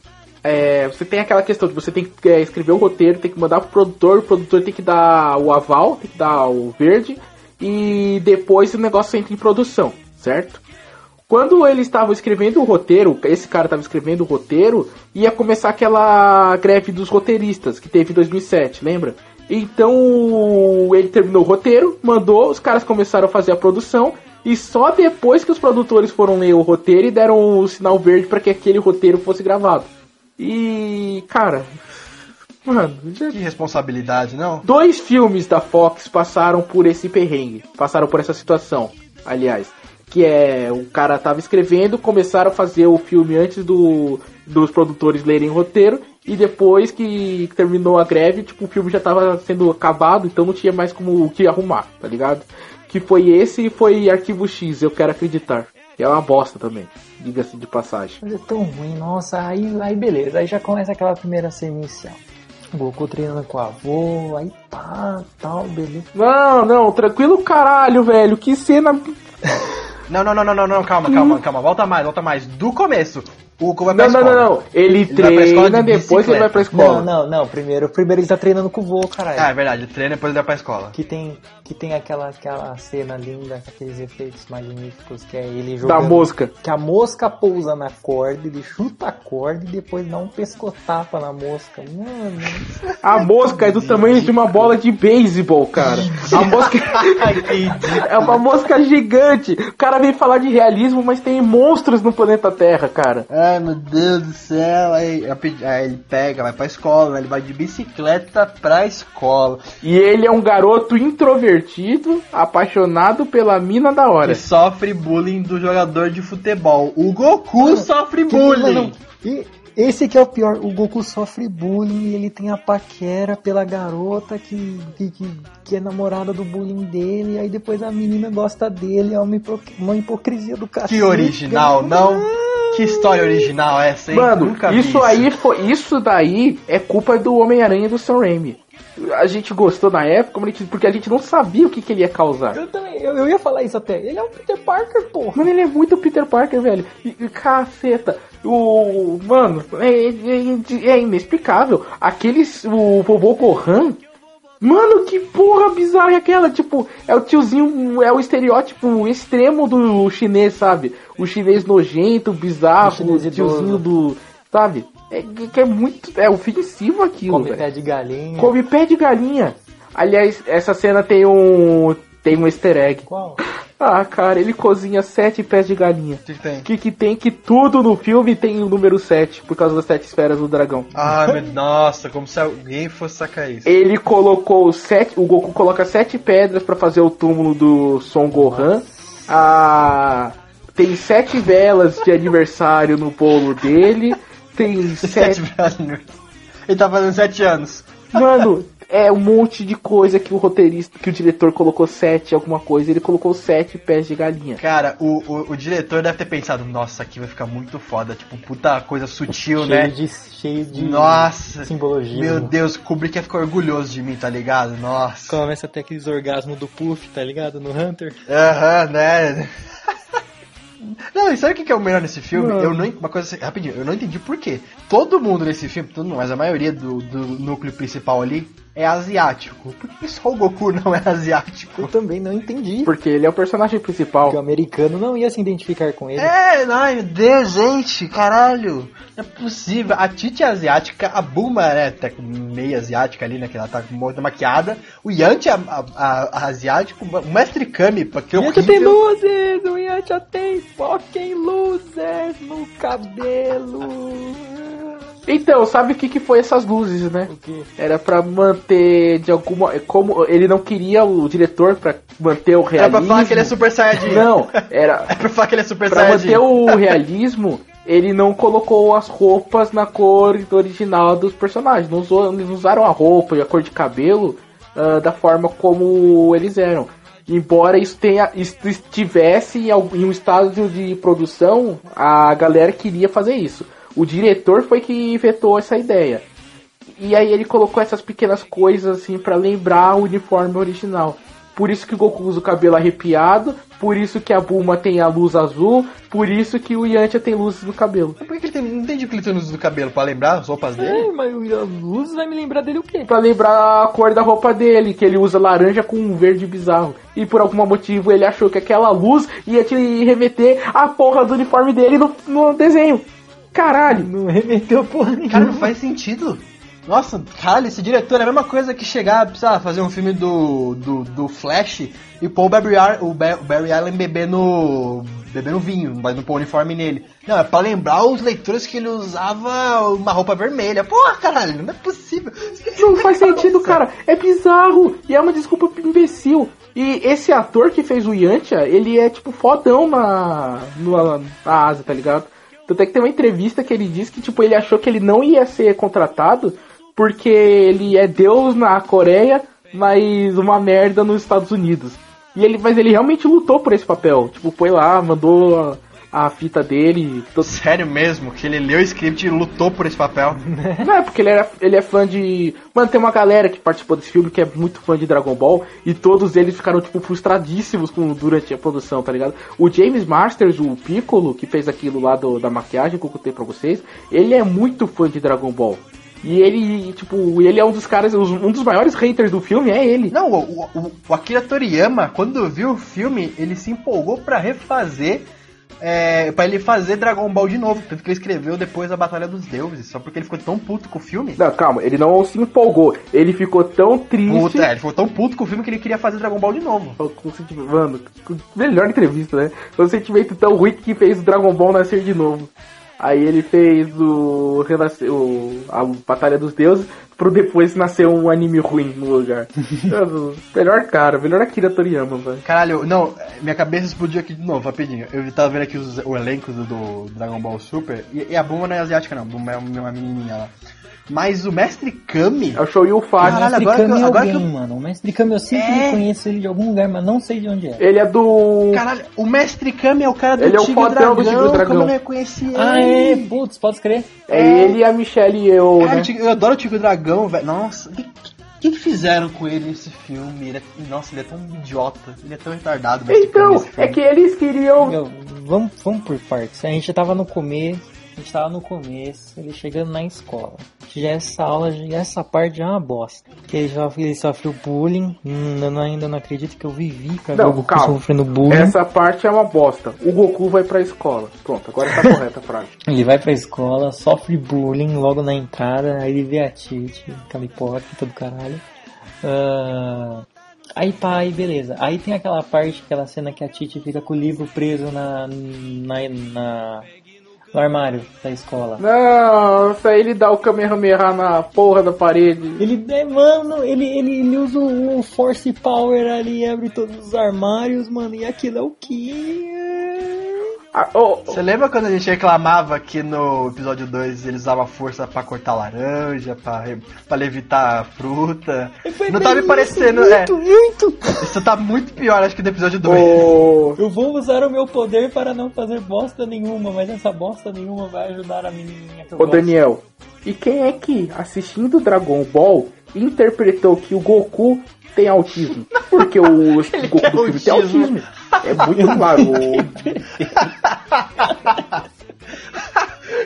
C: é, você tem aquela questão de você tem que é, escrever o roteiro, tem que mandar pro produtor, o produtor tem que dar o aval, tem que dar o verde, e depois o negócio entra em produção, certo? Quando eles estavam escrevendo o roteiro, esse cara estava escrevendo o roteiro, ia começar aquela greve dos roteiristas que teve em 2007, lembra? Então ele terminou o roteiro, mandou, os caras começaram a fazer a produção e só depois que os produtores foram ler o roteiro e deram o sinal verde para que aquele roteiro fosse gravado. E, cara, mano, já...
E: Que responsabilidade, não?
C: dois filmes da Fox passaram por esse perrengue, passaram por essa situação, aliás, que é o cara tava escrevendo, começaram a fazer o filme antes do, dos produtores lerem o roteiro e depois que terminou a greve, tipo, o filme já tava sendo acabado, então não tinha mais como o que arrumar, tá ligado? Que foi esse e foi Arquivo X, eu quero acreditar. E é uma bosta também, diga-se de passagem.
D: Mas é tão ruim, nossa, aí, aí beleza, aí já começa aquela primeira cena inicial. Goku treinando com o avô, aí pá, tal, beleza.
C: Não, não, tranquilo caralho, velho. Que cena. [LAUGHS]
E: Não, não, não, não, não, não, calma, calma, calma. Volta mais, volta mais. Do começo. O Goku vai pra
C: Não, não,
E: escola.
C: não, não. Ele,
E: vai pra escola
C: treina,
E: de
C: depois ele vai pra escola.
D: Não, não, não, primeiro, primeiro ele tá treinando com o vô, caralho.
E: Ah, é verdade. Ele treina e depois ele vai pra escola.
D: Que tem, que tem aquela, aquela cena linda, aqueles efeitos magníficos, que é ele
C: Da
D: jogando.
C: mosca.
D: Que a mosca pousa na corda, ele chuta a corda e depois dá um pescotapa na mosca. Mano,
C: A mosca é do tamanho de uma bola de beisebol, cara. A [LAUGHS] mosca é uma mosca gigante. O cara vem falar de realismo, mas tem monstros no planeta Terra, cara.
E: Ai, meu Deus do céu. Aí, aí ele pega, vai pra escola, né? Ele vai de bicicleta pra escola.
C: E ele é um garoto introvertido, apaixonado pela mina da hora.
E: Que sofre bullying do jogador de futebol. O Goku sofre
D: que-
E: bullying.
D: não, e esse que é o pior, o Goku sofre bullying e ele tem a paquera pela garota que, que, que, que é namorada do bullying dele, e aí depois a menina gosta dele, é uma, hipo- uma hipocrisia do cacete.
E: Que original, não? Que história original é essa, hein?
C: Mano,
E: Nunca vi
C: isso aí foi. Isso daí é culpa do Homem-Aranha do Sam Raimi. A gente gostou na época porque a gente não sabia o que, que ele ia causar.
D: Eu também, eu, eu ia falar isso até. Ele é o Peter Parker, porra.
C: Mano, ele é muito Peter Parker, velho. E, e caceta. O. Mano, é, é- é inexplicável. Aqueles. O vovô Gohan. Mano, que porra bizarra é aquela? Tipo, é o tiozinho. É o estereótipo extremo do chinês, sabe? O chinês nojento, bizarro,
D: O
C: tiozinho do. Sabe? É que é muito. É ofensivo aquilo,
D: Come
C: velho.
D: pé de galinha.
C: Come pé de galinha. Aliás, essa cena tem um. Tem um easter egg.
D: Qual?
C: Ah, cara, ele cozinha sete pés de galinha.
E: O que que tem?
C: O que, que tem que tudo no filme tem o número 7, por causa das sete esferas do dragão.
E: Ah, meu, nossa, como se alguém fosse sacar isso.
C: Ele colocou sete. O Goku coloca sete pedras pra fazer o túmulo do Son Gohan. Ah, tem sete velas de aniversário no bolo dele. Tem [LAUGHS]
E: Sete
C: sete.
E: anos. Ele tá fazendo sete anos.
C: Mano, é um monte de coisa que o roteirista, que o diretor colocou sete alguma coisa. Ele colocou sete pés de galinha.
E: Cara, o, o, o diretor deve ter pensado, nossa, aqui vai ficar muito foda, tipo, puta coisa sutil,
D: cheio
E: né?
D: de, cheio de
E: Nossa,
D: simbologia.
E: meu Deus, Kubrick ia ficar orgulhoso de mim, tá ligado? Nossa.
D: Começa até aqueles orgasmos do Puff, tá ligado? No Hunter.
E: Aham, né? [LAUGHS] Não, e sabe o que que é o melhor nesse filme?
C: Não.
E: Eu não, uma coisa assim, rapidinho, eu não entendi por quê. Todo mundo nesse filme, todo mundo, mas a maioria do, do núcleo principal ali é asiático. Por que só o Goku [LAUGHS] não é asiático?
D: Eu também não entendi.
C: Porque ele é o personagem principal.
D: Porque o americano não ia se identificar com ele.
E: É, ai meu Deus, gente, caralho. Não é possível. A Titi é asiática, a Bulma é até meio asiática ali, né? Que ela tá com muita maquiada. O Yanti é a, a- a- asiático. O Mestre Kami, porque é
D: Yantia tem luzes, o Yantia tem fucking luzes no cabelo.
C: Então, sabe o que, que foi essas luzes, né? Era pra manter de alguma. Como ele não queria o diretor pra manter o
E: Era
C: realismo.
E: pra falar que ele é Super Saiyajin.
C: Não, era. [LAUGHS]
E: É pra falar que ele é Super
C: Pra
E: Saiyajin.
C: manter o realismo, ele não colocou as roupas na cor original dos personagens. Não usou, eles usaram a roupa e a cor de cabelo ah, da forma como eles eram. Embora isso tenha estivesse em um estado de produção, a galera queria fazer isso. O diretor foi que vetou essa ideia. E aí ele colocou essas pequenas coisas assim pra lembrar o uniforme original. por isso que o Goku usa o cabelo arrepiado, por isso que a Bulma tem a luz azul, por isso que o Yantia tem luzes no cabelo.
E: Por que, que ele tem. Não entendi o que ele tem luz do cabelo, pra lembrar as roupas dele?
D: É, mas a luz vai me lembrar dele o quê?
C: Pra lembrar a cor da roupa dele, que ele usa laranja com um verde bizarro. E por algum motivo ele achou que aquela luz ia te remeter a porra do uniforme dele no, no desenho. Caralho!
D: Não remeteu porra nenhuma.
E: Cara, não faz sentido. Nossa, caralho, esse diretor é a mesma coisa que chegar, sei lá, fazer um filme do, do, do Flash e pôr o Barry, Ar- o Ba- o Barry Allen bebendo, bebendo vinho, mas não pôr o uniforme nele. Não, é pra lembrar os leitores que ele usava uma roupa vermelha. Porra, caralho, não é possível.
C: Não faz sentido, cara. É bizarro. E é uma desculpa imbecil. E esse ator que fez o Yantia, ele é tipo fodão na, na, na Ásia, tá ligado? Tanto é que tem uma entrevista que ele diz que tipo ele achou que ele não ia ser contratado porque ele é Deus na Coreia, mas uma merda nos Estados Unidos. E ele, mas ele realmente lutou por esse papel. Tipo, foi lá, mandou a, fita dele. todo-
E: Sério mesmo, que ele leu o script e lutou por esse papel. [LAUGHS]
C: Não, é porque ele, era, ele é fã de. Mano, tem uma galera que participou desse filme que é muito fã de Dragon Ball e todos eles ficaram, tipo, frustradíssimos com, durante a produção, tá ligado? O James Masters, o Piccolo, que fez aquilo lá do, da maquiagem que eu contei pra vocês, ele é muito fã de Dragon Ball. E ele, tipo, ele é um dos caras, um dos maiores haters do filme é ele.
E: Não, o, o- o Akira Toriyama, quando viu o filme, ele se empolgou pra refazer, é, para ele fazer Dragon Ball de novo. Tanto que ele escreveu depois a Batalha dos Deuses, só porque ele ficou tão puto com o filme.
C: Não, calma, ele não se empolgou. Ele ficou tão triste.
E: Puta, é, ele ficou tão puto com o filme que ele queria fazer Dragon Ball de novo.
C: Com sentimento, mano, melhor entrevista, né? Com um sentimento tão ruim que fez o Dragon Ball nascer de novo. Aí ele fez o, o a Batalha dos Deuses pro depois nascer um anime ruim no lugar. [LAUGHS] Melhor cara, melhor Akira Toriyama, velho.
E: Caralho, não, minha cabeça explodiu aqui de novo, rapidinho. Eu tava vendo aqui os, o elenco do, do Dragon Ball Super, e, e a Buma não é asiática não, a Buma é uma, uma menininha lá. Mas o Mestre Kami,
C: É o Shoyu Fag.
E: Caralho,
D: Mestre
E: agora que eu-
D: Kami é
E: agora
D: alguém,
E: que eu-
D: mano. O Mestre Kami eu sempre
E: É.
D: conheço ele de algum lugar, mas não sei de onde é.
C: Ele é do.
E: caralho, o Mestre Kami é o cara do
C: Ele é o fodão do
E: Dragão,
C: Tigre Dragão.
E: como eu não reconheci
D: Ah,
E: ele?
D: é? Putz, pode crer.
C: É ele e a Michelle e eu,
E: Cara,
C: né?
E: o eu adoro o Tigre Dragão, velho. Nossa, o que, que, que fizeram com ele nesse filme? Ele é- nossa, ele é tão idiota, ele é tão retardado. o
C: Então, é que eles queriam.
D: Meu, vamos, vamos por partes. A gente tava no começo, a gente tava no começo, ele chegando na escola. Já essa aula, já essa parte já é uma bosta. Que ele, já, ele sofreu bullying. Hum, eu não- ainda não acredito que eu vivi pra ver
C: Não,
D: o Goku
C: calma.
D: sofrendo bullying.
C: Essa parte é uma bosta. O Goku vai pra escola. Pronto, agora tá correta a frase. [LAUGHS]
D: Ele vai pra escola, sofre bullying logo na entrada, aí ele vê a Tite, aquela hipócrita do caralho. Ah, aí pá, aí beleza. Aí tem aquela parte, aquela cena que a Tite fica com o livro preso na, na, na- no armário da escola.
C: Não, isso aí ele dá o Kamehameha na porra da parede.
D: Ele, é, mano, ele, ele, ele usa o Force Power ali, abre todos os armários, mano, e aquilo é o que?
C: Ah, oh,
E: Você lembra quando a gente reclamava que no episódio 2 eles usavam força pra cortar laranja, pra levitar a fruta? Não tá me parecendo, é.
D: Muito, muito!
E: Isso tá muito pior, acho que do episódio 2.
C: oh,
D: Eu vou usar o meu poder para não fazer bosta nenhuma, mas essa bosta nenhuma vai ajudar a menininha que eu
C: Ô
D: gosto.
C: Daniel, e quem é que, assistindo Dragon Ball, interpretou que o Goku tem autismo? [LAUGHS] Porque o Goku do filme tem
E: autismo.
C: É muito claro.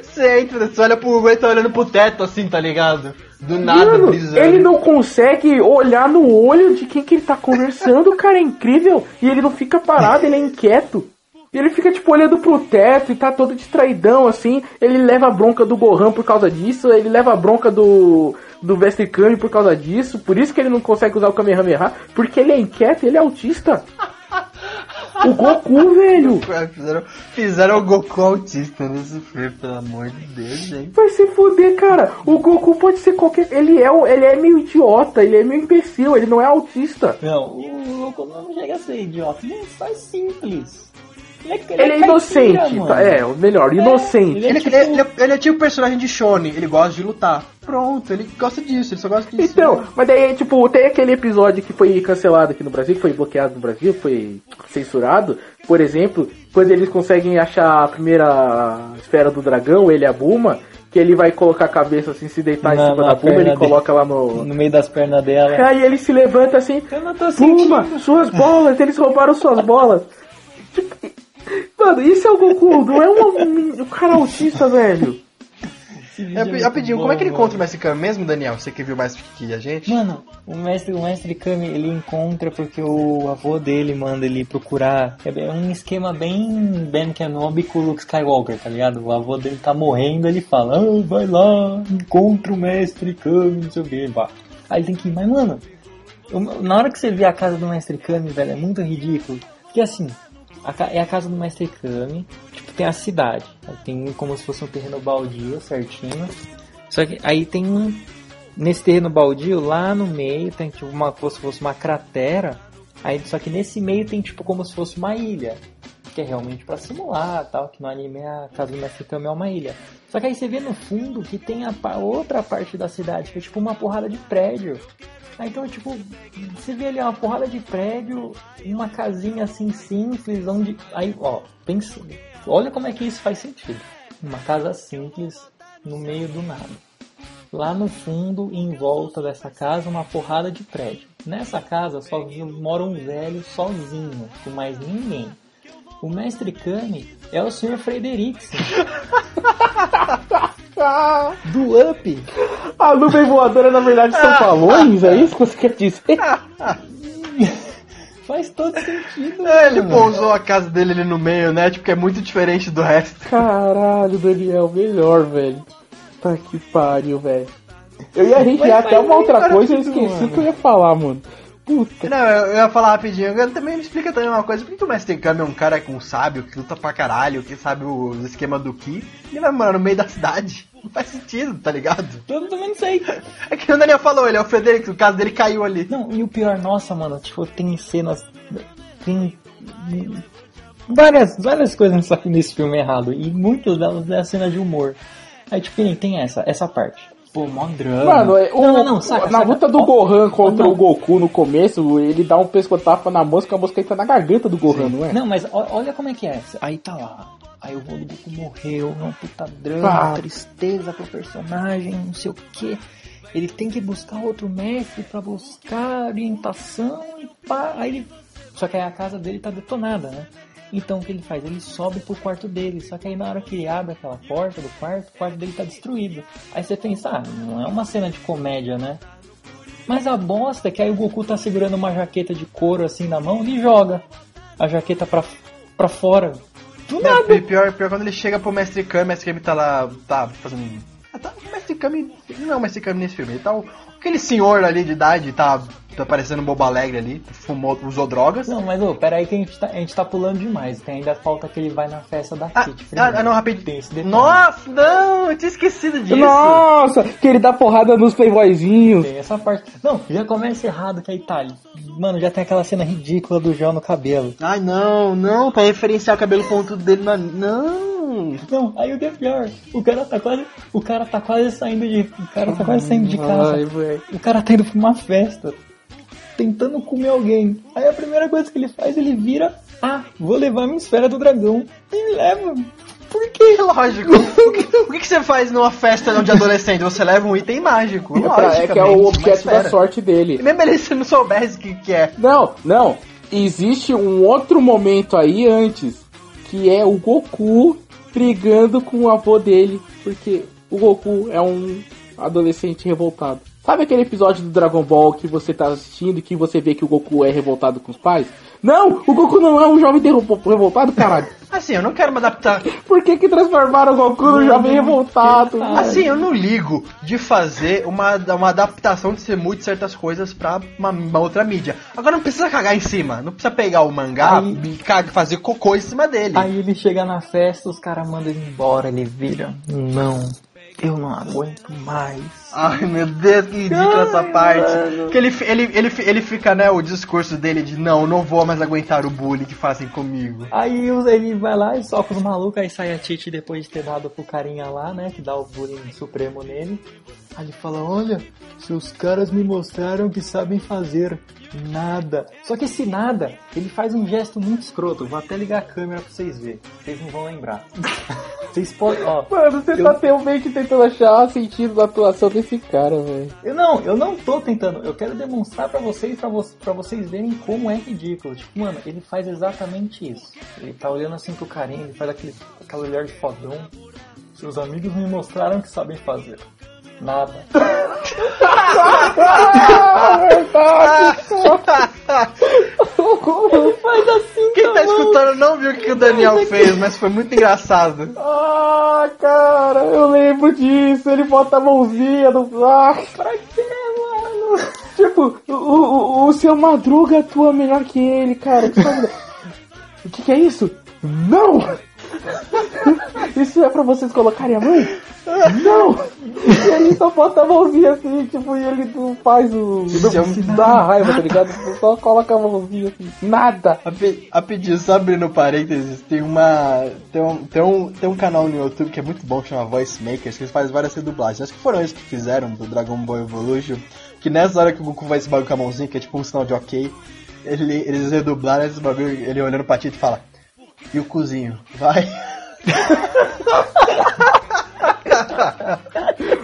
E: Você entra, você olha pro Google e tá olhando pro teto assim, tá ligado? Do nada,
C: Mano, ele não consegue olhar no olho de quem que ele tá conversando, cara, é incrível. E ele não fica parado, ele é inquieto. E ele fica, tipo, olhando pro teto e tá todo distraidão, assim. Ele leva a bronca do Gohan por causa disso, ele leva a bronca do, do Vestre Kami por causa disso. Por isso que ele não consegue usar o Kamehameha, porque ele é inquieto, ele é autista. O Goku, velho.
E: Fizeram, fizeram o Goku autista nesse filme, pelo amor de Deus, gente.
C: Vai se fuder, cara. O Goku pode ser qualquer. Ele é, o- ele é meio idiota, ele é meio imbecil, ele não é autista.
D: Não, o Goku não chega a ser idiota, ele é só simples. Ele é,
C: Ele é
D: caipira,
C: inocente,
D: mano.
C: tá? É, o melhor, inocente.
D: ele é
E: Ele,
D: tipo-
E: ele, ele, ele é tipo o personagem de Shonen, ele gosta de lutar. Pronto, ele gosta disso, ele só gosta disso.
C: Então, mas daí, tipo, tem aquele episódio que foi cancelado aqui no Brasil, que foi bloqueado no Brasil, foi censurado. Por exemplo, quando eles conseguem achar a primeira esfera do dragão, ele e a Buma, Que ele vai colocar a cabeça assim, se deitar
D: Na-
C: em cima da Puma, ele
D: dele.
C: coloca lá no.
D: No meio das pernas dela.
C: Aí ele se levanta assim,
D: Eu não tô
C: Puma,
D: sentindo.
C: suas bolas, eles roubaram suas bolas. Mano, isso é o Goku, não é um, um cara autista, velho.
E: É,
D: é
E: rapidinho, como é que ele encontra o Mestre Kami mesmo, Daniel? Você que viu mais que a gente?
D: Mano, o mestre, o mestre Kami, ele encontra porque o avô dele manda ele procurar. É é um esquema bem Ben Kenobi com o Luke Skywalker, tá ligado? O avô dele tá morrendo, ele fala, ah, vai lá, encontra o mestre Kami, não sei o que, vai. Aí ele tem que ir, mas mano, na hora que você vê a casa do mestre Kami, velho, é muito ridículo. Porque assim, é a casa do mestre Kami, tipo, tem a cidade. Tem como se fosse um terreno baldio, certinho. Só que aí tem um, nesse terreno baldio, lá no meio, tem tipo uma, como se fosse uma cratera. Aí, só que nesse meio tem tipo como se fosse uma ilha. Que é realmente pra simular tal, que no anime a casa do Mestre Kami é uma ilha. Só que aí você vê no fundo que tem a outra parte da cidade, que é tipo uma porrada de prédio. Aí então, tipo, você vê ali uma porrada de prédio, uma casinha assim simples, onde. Aí, ó, pensa. Olha como é que isso faz sentido. Uma casa simples no meio do nada. Lá no fundo, em volta dessa casa, uma porrada de prédio. Nessa casa só mora um velho sozinho, com mais ninguém. O mestre Kami é o Sr. Frederiksen, [LAUGHS] Do Up.
C: a nuvem voadora, na verdade, são [LAUGHS] balões, é isso que você quer dizer? [LAUGHS]
D: Faz todo sentido.
E: É, ele pousou a casa dele ali no meio, né? Tipo, que é muito diferente do resto.
C: Caralho, Daniel, melhor, velho. Tá que pariu, velho. Eu ia
D: Mas
C: até uma outra coisa e eu esqueci
D: mano.
C: que eu ia falar, mano. Puta.
E: Não, eu, eu ia falar rapidinho. Eu também me explica também uma coisa. Por que que o Mestre Kami é um cara com sábio, que luta pra caralho, que sabe os esquemas do Ki? Ele vai morar no meio da cidade. Não faz sentido, tá ligado?
D: Eu também não sei.
E: É que o Daniel falou, ele é o Frederico, o caso dele caiu ali.
D: Não, e o pior, nossa, mano, tipo, tem cenas. Tem. Várias, várias coisas nesse filme errado. E muitas delas é a cena de humor. Aí, tipo, tem essa, essa parte. Pô, mó drama.
C: Mano, é, o,
D: não, não, não, saca,
C: na
D: saca.
C: luta do Gohan contra
D: não.
C: o Goku no começo, ele dá um pescotapa na mosca, a mosca entra na garganta do Gohan, não é?
D: Não, mas olha como é que é. Aí tá lá. Aí o do Goku morreu, é um puta drama,
C: Ah.
D: tristeza pro personagem, não sei o que. Ele tem que buscar outro mestre pra buscar orientação e pá. Aí ele. Só que aí a casa dele tá detonada, né? Então o que ele faz? Ele sobe pro quarto dele. Só que aí na hora que ele abre aquela porta do quarto, o quarto dele tá destruído. Aí você pensa, ah, não é uma cena de comédia, né? Mas a bosta é que aí o Goku tá segurando uma jaqueta de couro assim na mão e joga a jaqueta pra, pra fora. Do
E: Não,
D: nada.
E: pi- pior, pior quando ele chega pro Mestre Kami, o Mestre Kami tá lá, tá fazendo... Ah, tá, o Mestre Kami, não é o Mestre Kami nesse filme, ele tá o, aquele senhor ali de idade, tá, tá parecendo um bobo alegre ali, fumou, usou drogas.
D: Não, mas ô, pera aí que a gente, tá, a gente tá pulando demais. Tem ainda falta que ele vai na festa da
E: Ah, ah, ah, não, rapidinho.
D: Tem esse detalhe.
E: Nossa, não, eu tinha esquecido disso.
C: Nossa, que ele dá porrada nos playboyzinhos.
D: Tem essa parte. Não, já começa errado que aí tá. Mano, já tem aquela cena ridícula do João no cabelo.
E: Ai, não, não, pra referenciar o cabelo pontudo dele, na... não.
D: Não, aí o que é pior, o cara tá quase. O cara tá quase saindo de. O cara tá quase saindo de casa.
C: Ai.
D: O cara tá indo pra uma festa, tentando comer alguém. Aí a primeira coisa que ele faz, ele vira, ah, vou levar minha esfera do dragão. E leva. Por quê? [LAUGHS]
E: Lógico. [LAUGHS] o, que, o que você faz numa festa de adolescente? Você leva um item mágico.
C: É, pra- é que é o objeto da sorte
E: E
C: dele.
E: mesmo ele se não soubesse o que, que é.
C: Não, não. Existe um outro momento aí antes, que é o Goku brigando com o avô dele, porque o Goku é um adolescente revoltado. Sabe aquele episódio do Dragon Ball que você tá assistindo e que você vê que o Goku é revoltado com os pais? Não, o Goku não é um jovem revoltado, caralho. [LAUGHS]
E: Assim, eu não quero me adaptar.
C: Por que que transformaram o Goku no jovem revoltado? velho? [LAUGHS]
E: Assim, eu não ligo de fazer uma, uma adaptação de ser muito certas coisas pra uma, uma outra mídia. Agora não precisa cagar em cima. Não precisa pegar o mangá
D: Aí-
E: e caga- fazer cocô em cima dele.
D: Aí ele chega na festa, os caras mandam ele embora, ele vira. Não, eu não aguento mais.
E: Ai meu Deus, que ridícula essa parte. Que ele, ele, ele, ele fica, né, o discurso dele de não, não vou mais aguentar o bullying que fazem comigo.
D: Aí ele vai lá e soca os malucos, aí sai a Titi depois de ter dado pro carinha lá, né? Que dá o bullying supremo nele. Aí ele fala, olha, seus caras me mostraram que sabem fazer nada. Só que esse nada, ele faz um gesto muito escroto. Vou até ligar a câmera pra vocês verem. Vocês não vão lembrar. [LAUGHS] Vocês podem. Ó,
C: Mano, você
D: Eu-
C: tá realmente tentando achar sentido na atuação desse cara, velho.
D: eu não, eu não tô tentando. Eu quero demonstrar pra vocês, pra, vo pra vocês verem como é ridículo. Tipo, mano, ele faz exatamente isso. Ele tá olhando assim pro carinha, ele faz aquele, aquele olhar de fodão. Seus amigos me mostraram que sabem fazer. Nada. Faz assim,
E: Quem tá escutando não viu o que o Daniel fez, mas foi muito engraçado.
C: Ah, cara, eu lembro disso. Ele bota a mãozinha no. Ah, pra quê, mano? Tipo, o, o, o seu Madruga atua melhor que ele, cara. Que O que, que é isso? Não! Isso é pra vocês colocarem a mãe? Não! E ele só bota a mãozinha assim, tipo, e ele não faz o. Não dá raiva, tá ligado? Só coloca a mãozinha assim. Nada!
E: Rapi- Rapidinho, só abrindo parênteses, tem uma. Tem um, tem, um, tem um canal no YouTube que é muito bom, que chama Voice Makers, que eles fazem várias redublagens. Acho que foram eles que fizeram do Dragon Ball Evolution. Que nessa hora que o Goku vai esse bagulho com a mãozinha, que é tipo um sinal de ok, ele, eles redublaram esse bagulho, ele olhando pra Tito e fala. E o cozinho, vai.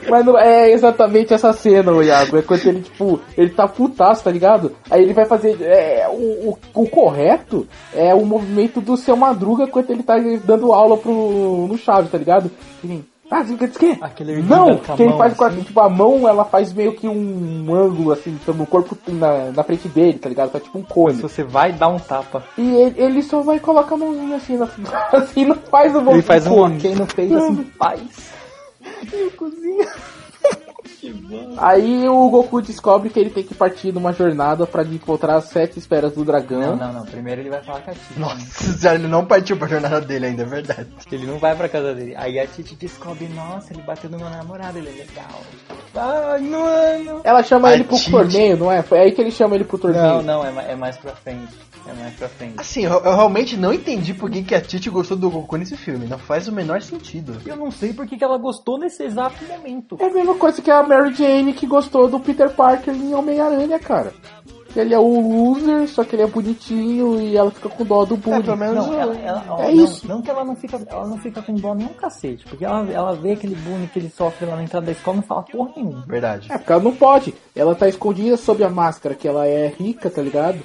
C: Mas não é exatamente essa cena, o Iago. É quando ele, tipo, ele tá putaço, tá ligado? Aí ele vai fazer. É, o, o, o correto é o movimento do seu Madruga quando ele tá dando aula pro, no Chaves, tá ligado? Ele, ah, você quer dizer
D: Aquele
C: Não, que ele faz com a,
D: assim.
C: tipo, a mão, ela faz meio que um ângulo, assim, então, no corpo na, na frente dele, tá ligado? Tá tipo um cone.
D: Se você vai dar um tapa.
C: E ele, ele só vai colocar a mãozinha assim, na, [LAUGHS] assim, não faz o
D: Ele faz um
C: cone.
D: ok no peito assim, paz.
C: Aí o Goku descobre que ele tem que partir numa jornada pra encontrar as sete esferas do dragão.
D: Não, não, não. Primeiro ele vai falar com a Titi.
E: Nossa, já ele não partiu pra jornada dele ainda, é verdade.
D: Ele não vai pra casa dele. Aí a Titi descobre, nossa, ele bateu no meu namorado, ele é legal. Ai, mano.
C: Ela chama
E: Ai,
C: ele pro
E: Tite.
C: torneio, não é? Foi aí que ele chama ele pro torneio.
D: Não, não, é, é mais pra frente. É mais pra frente.
E: Assim, eu, eu realmente não entendi por que, que a Titi gostou do Goku nesse filme. Não faz o menor sentido.
D: Eu não sei porque que ela gostou nesse exato momento.
C: É a mesma coisa que a Mary Jane que gostou do Peter Parker em Homem-Aranha, cara. Ele é o loser, só que ele é bonitinho e ela fica com dó do bullying.
E: pelo menos
D: Não, ela, ela- ó,
C: É
D: não,
C: isso.
D: Não que ela não fica, ela não fica com dó nenhum cacete, porque ela, ela vê aquele bullying que ele sofre lá na entrada da escola e não fala porra nenhuma.
E: Verdade.
C: É, porque ela não pode. Ela tá escondida sob a máscara, que ela é rica, tá ligado?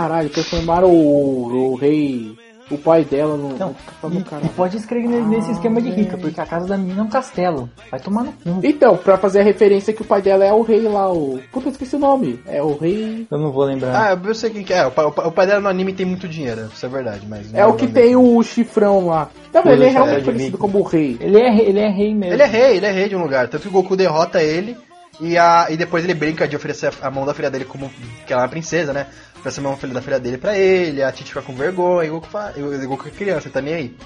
C: Caralho, transformaram o, o rei, o pai dela no.
D: Não,
C: no
D: e, e pode escrever ne- nesse esquema de rica, porque a casa da menina é um castelo. Vai tomar no cu.
C: Então, pra fazer a referência que o pai dela é o rei lá, o. Puta, eu esqueci o nome. É o rei.
D: Eu não vou lembrar.
E: Ah, eu sei quem que é. O pai, o pai- o pai dela no anime tem muito dinheiro, isso é verdade, mas. não
C: É o que tem
E: dele.
C: o chifrão lá. Não, mas ele é
D: Usa
C: realmente
D: de
C: conhecido como o rei.
D: Ele é, rei- ele é rei mesmo.
E: Ele é rei, ele é rei de um lugar. Tanto que o Goku derrota ele e, a, e depois ele brinca de oferecer a mão da filha dele como. que ela é uma princesa, né? Oferece a mão da filha dele pra ele, a Titi fica com vergonha, e o Goku, fala, e o Goku é criança, ele tá nem aí.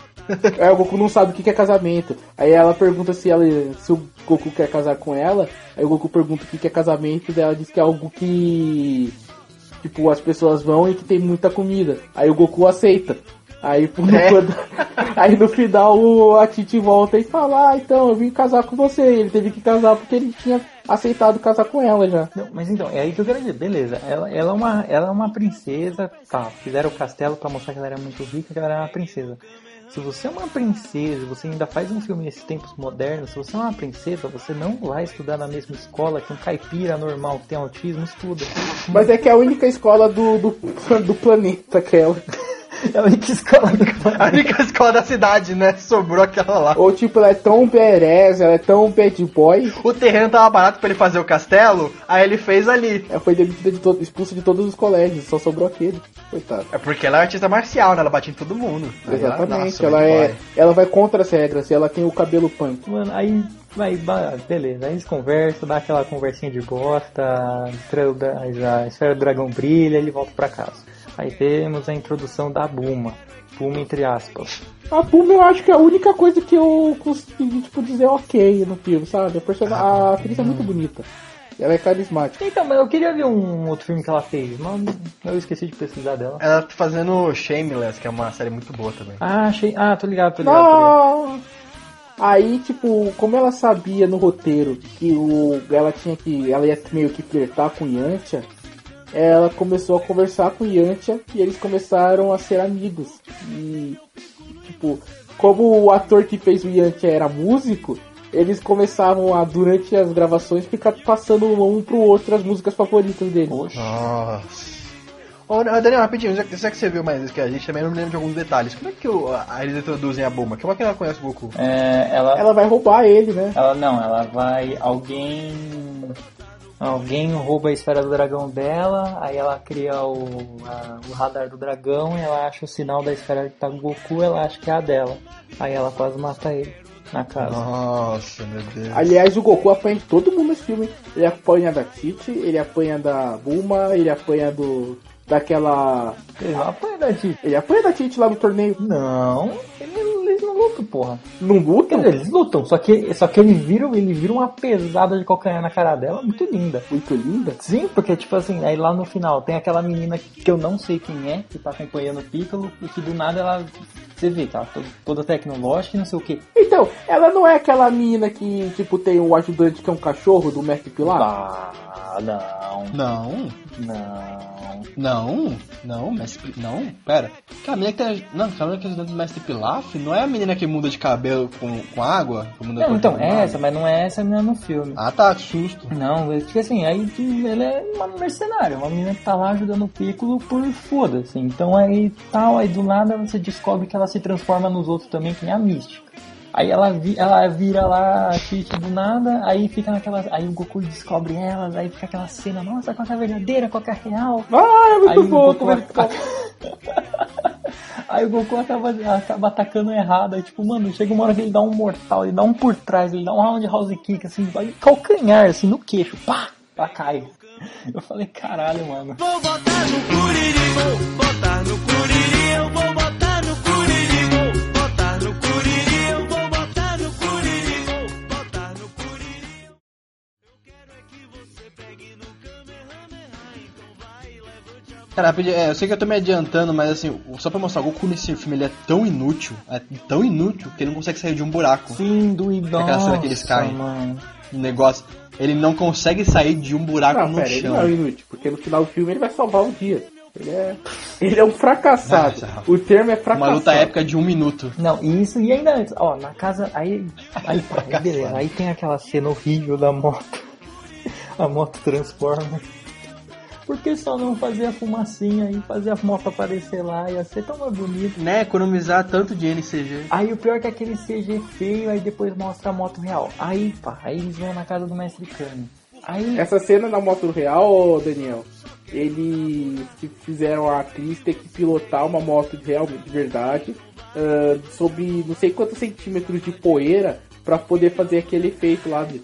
C: É, o Goku não sabe o que é casamento. Aí ela pergunta se, ela, se o Goku quer casar com ela. Aí o Goku pergunta o que que é casamento. Daí ela diz que é algo que. Tipo, as pessoas vão e que tem muita comida. Aí o Goku aceita. Aí, por-
E: É.
C: quando- [LAUGHS] aí no final o- a Titi volta e fala: Ah, então eu vim casar com você. Ele teve que casar porque ele tinha aceitado casar com ela já.
D: Não, mas então, é aí que eu quero dizer, beleza, ela, ela, é, uma, ela é uma princesa, tá, fizeram o castelo pra mostrar que ela era muito rica, que ela era uma princesa. Se você é uma princesa, você ainda faz um filme nesses tempos modernos, se você é uma princesa, você não vai estudar na mesma escola que um caipira normal que tem autismo estuda.
C: Mas é que é a única escola do, do, do planeta aquela.
D: É a única escola do
E: A única escola da cidade, né? Sobrou aquela lá.
C: Ou tipo, ela é tão badass, ela é tão bad boy.
E: O terreno tava barato pra ele fazer o castelo, aí ele fez ali.
C: Ela foi demitida de todo, expulsa de todos os colégios, só sobrou aquele. Coitado.
E: É porque ela é artista marcial, né? Ela bate em todo mundo.
C: Exatamente.
E: nossa,
C: ela, é,
E: boy.
C: ela vai contra as regras, ela tem o cabelo punk.
D: Mano, aí vai, beleza, aí eles conversam, dá aquela conversinha de bosta, a esfera do dragão brilha, ele volta pra casa. Aí temos a introdução da Buma. Buma entre aspas.
C: A Puma eu acho que é a única coisa que eu consegui, tipo, dizer ok no filme, sabe? A, person... a atriz é muito bonita. Ela é carismática.
D: Então, mas eu queria ver um outro filme que ela fez, mas eu esqueci de pesquisar dela.
E: Ela tá fazendo Shameless, que é uma série muito boa também.
D: Ah, achei. Ah, tô ligado, tô ligado. Tô ligado.
C: Não! Aí, tipo, como ela sabia no roteiro que o, ela tinha que. Ela ia meio que flertar com o Yantia, ela começou a conversar com o Yantia e eles começaram a ser amigos. E, tipo, como o ator que fez o Yankee era músico, eles começavam a, durante as gravações, ficar passando um pro outro as músicas favoritas dele.
E: Nossa. Ô, Daniel, rapidinho, já, já que você viu mais isso que a gente também não me lembro de alguns detalhes. Como é que o, a, eles introduzem a bomba? Como é que ela conhece o Goku?
D: É, ela,
C: Ela vai roubar ele, né?
D: ela não, ela vai. Alguém. Alguém rouba a esfera do dragão dela, aí ela cria o, a- o radar do dragão e ela acha o sinal da esfera que tá no Goku, ela acha que é a dela. Aí ela quase mata ele na casa.
E: Nossa, meu Deus.
C: Aliás, o Goku apanha de todo mundo nesse filme. Ele apanha da Titi, ele apanha da Bulma, ele apanha do. daquela.
D: Ele apanha da Titi.
C: Ele apanha da Titi lá no torneio.
D: Não, ele- lutam, porra.
C: Não lutam?
D: dizer, eles lutam, só que, só que ele vira, ele vira uma pesada de calcanhar na cara dela, muito linda.
C: Muito linda.
D: Sim, porque tipo assim, aí lá no final tem aquela menina que eu não sei quem é, que tá acompanhando o Piccolo, e que do nada ela. Você vê, tá to- toda tecnológica e não sei o que.
C: Então, ela não é aquela menina que, tipo, tem o ajudante que é um cachorro do Mestre Pilar?
D: Ah, não,
E: Não,
D: não.
E: não, não, mestre. Não, pera. Que a menina que tem. Não, aquela menina que é ajudante do mestre Pilaf não é a menina que muda de cabelo com, com água? Que a
D: Não, então, é essa, mas não é essa menina no filme.
E: Ah tá, que susto.
D: Não, é tipo assim, aí que ela é uma mercenária, uma menina que tá lá ajudando o Piccolo por foda-se. Então aí tal, aí do nada você descobre que ela se transforma nos outros também, que nem a mística. Aí ela, vi, ela vira lá a do nada, aí fica naquela. Aí o Goku descobre elas, aí fica aquela cena, nossa, qual que é a verdadeira, qual que é a real.
C: Ah, é muito
D: Aí
C: bom, como é? [LAUGHS]
D: Aí o Goku acaba, acaba atacando errado. Aí, tipo, mano, chega uma hora que ele dá um mortal, ele dá um por trás, ele dá um roundhouse kick, assim, vai calcanhar, assim, no queixo, pá, ela cai. Eu falei, caralho, mano.
A: Vou botar no curiri, vou botar no curiri, eu vou botar no curiri, vou botar no curiri,
E: Cara, rapidinho, é, eu sei que eu tô me adiantando, mas assim, só pra mostrar, o Goku nesse filme ele é tão inútil, é tão inútil, que ele não consegue sair de um buraco.
D: Sim, doidão.
E: Aquela cena que eles caem.
D: mano.
E: Um negócio. Ele não consegue sair de um buraco
C: Não,
E: no
C: pera, ele
E: chão.
C: não é inútil, porque no final do filme ele vai salvar o dia. Ele é, ele é um fracassado. O termo é
E: Uma
C: fracassado.
E: luta épica de um minuto.
D: Não, e isso, e ainda antes, ó, na casa, aí, aí, pá, [LAUGHS] aí beleza, aí tem aquela cena horrível da moto, [LAUGHS] a moto transforma. Por que só não fazer a fumacinha e fazer a moto aparecer lá? Ia ser tão mais bonito.
E: Né, economizar tanto de NCG.
D: Aí o pior é que aquele CG feio, aí depois mostra a moto real. Aí, pá, aí eles vão na casa do Mestre Kami. Aí,
C: Essa cena da moto real, Daniel, eles que fizeram a atriz ter que pilotar uma moto de real, de verdade, sobre não sei quantos centímetros de poeira pra poder fazer aquele efeito lá de,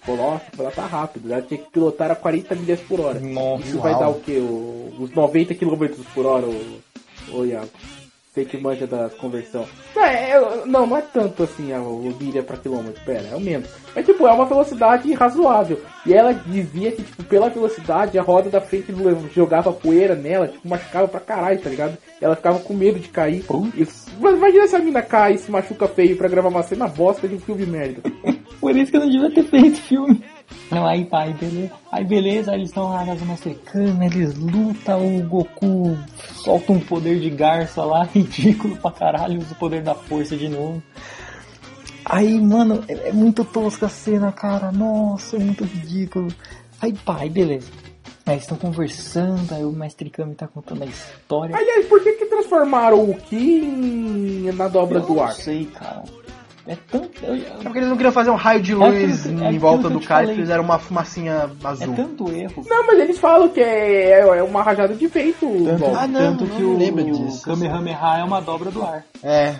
C: ela tá rápido, ela tinha que pilotar a 40 milhas por hora.
D: Nossa,
C: Isso vai
E: uau.
C: dar o quê? O- os 90 km por hora, ô, ô Iago? Sei que manja da conversão. Não, é, não, não é tanto assim a milha pra quilômetro, pera, é o menos. Mas tipo, é uma velocidade razoável. E ela dizia que, tipo, pela velocidade, a roda da frente jogava poeira nela, tipo, machucava pra caralho, tá ligado? Ela ficava com medo de cair. Isso- Mas imagina se a mina cai e se machuca feio pra gravar uma cena bosta de um filme merda. [LAUGHS]
D: por isso que eu não devia ter feito filme. Não, aí pá, aí beleza. Aí beleza, aí eles estão lá na Zona Secana, eles lutam, o Goku solta um poder de garça lá, [LAUGHS] ridículo pra caralho, usa o poder da força de novo. Aí, mano, é, é muito tosca a cena, cara. Nossa, é muito ridículo. Aí pá, aí beleza. Aí eles estão conversando, aí o Mestre Kami tá contando a história.
C: Aliás, por que que transformaram o Ki em- na dobra
D: eu
C: do
D: não
C: ar?
D: sei, cara. É tão. eu-
E: É porque eles não queriam fazer um raio de
D: aquilo
E: luz
D: é
E: em
D: aquilo
E: volta
D: que eu
E: do cara e fizeram uma fumacinha
D: É
E: azul.
D: tanto erro.
C: Não, mas eles falam que é, é uma rajada de vento.
D: Tanto.
E: Ah, não,
D: tanto
E: não
D: que
E: me
D: o,
E: lembro
D: o
E: disso.
D: Kamehameha é uma dobra do ar.
E: É.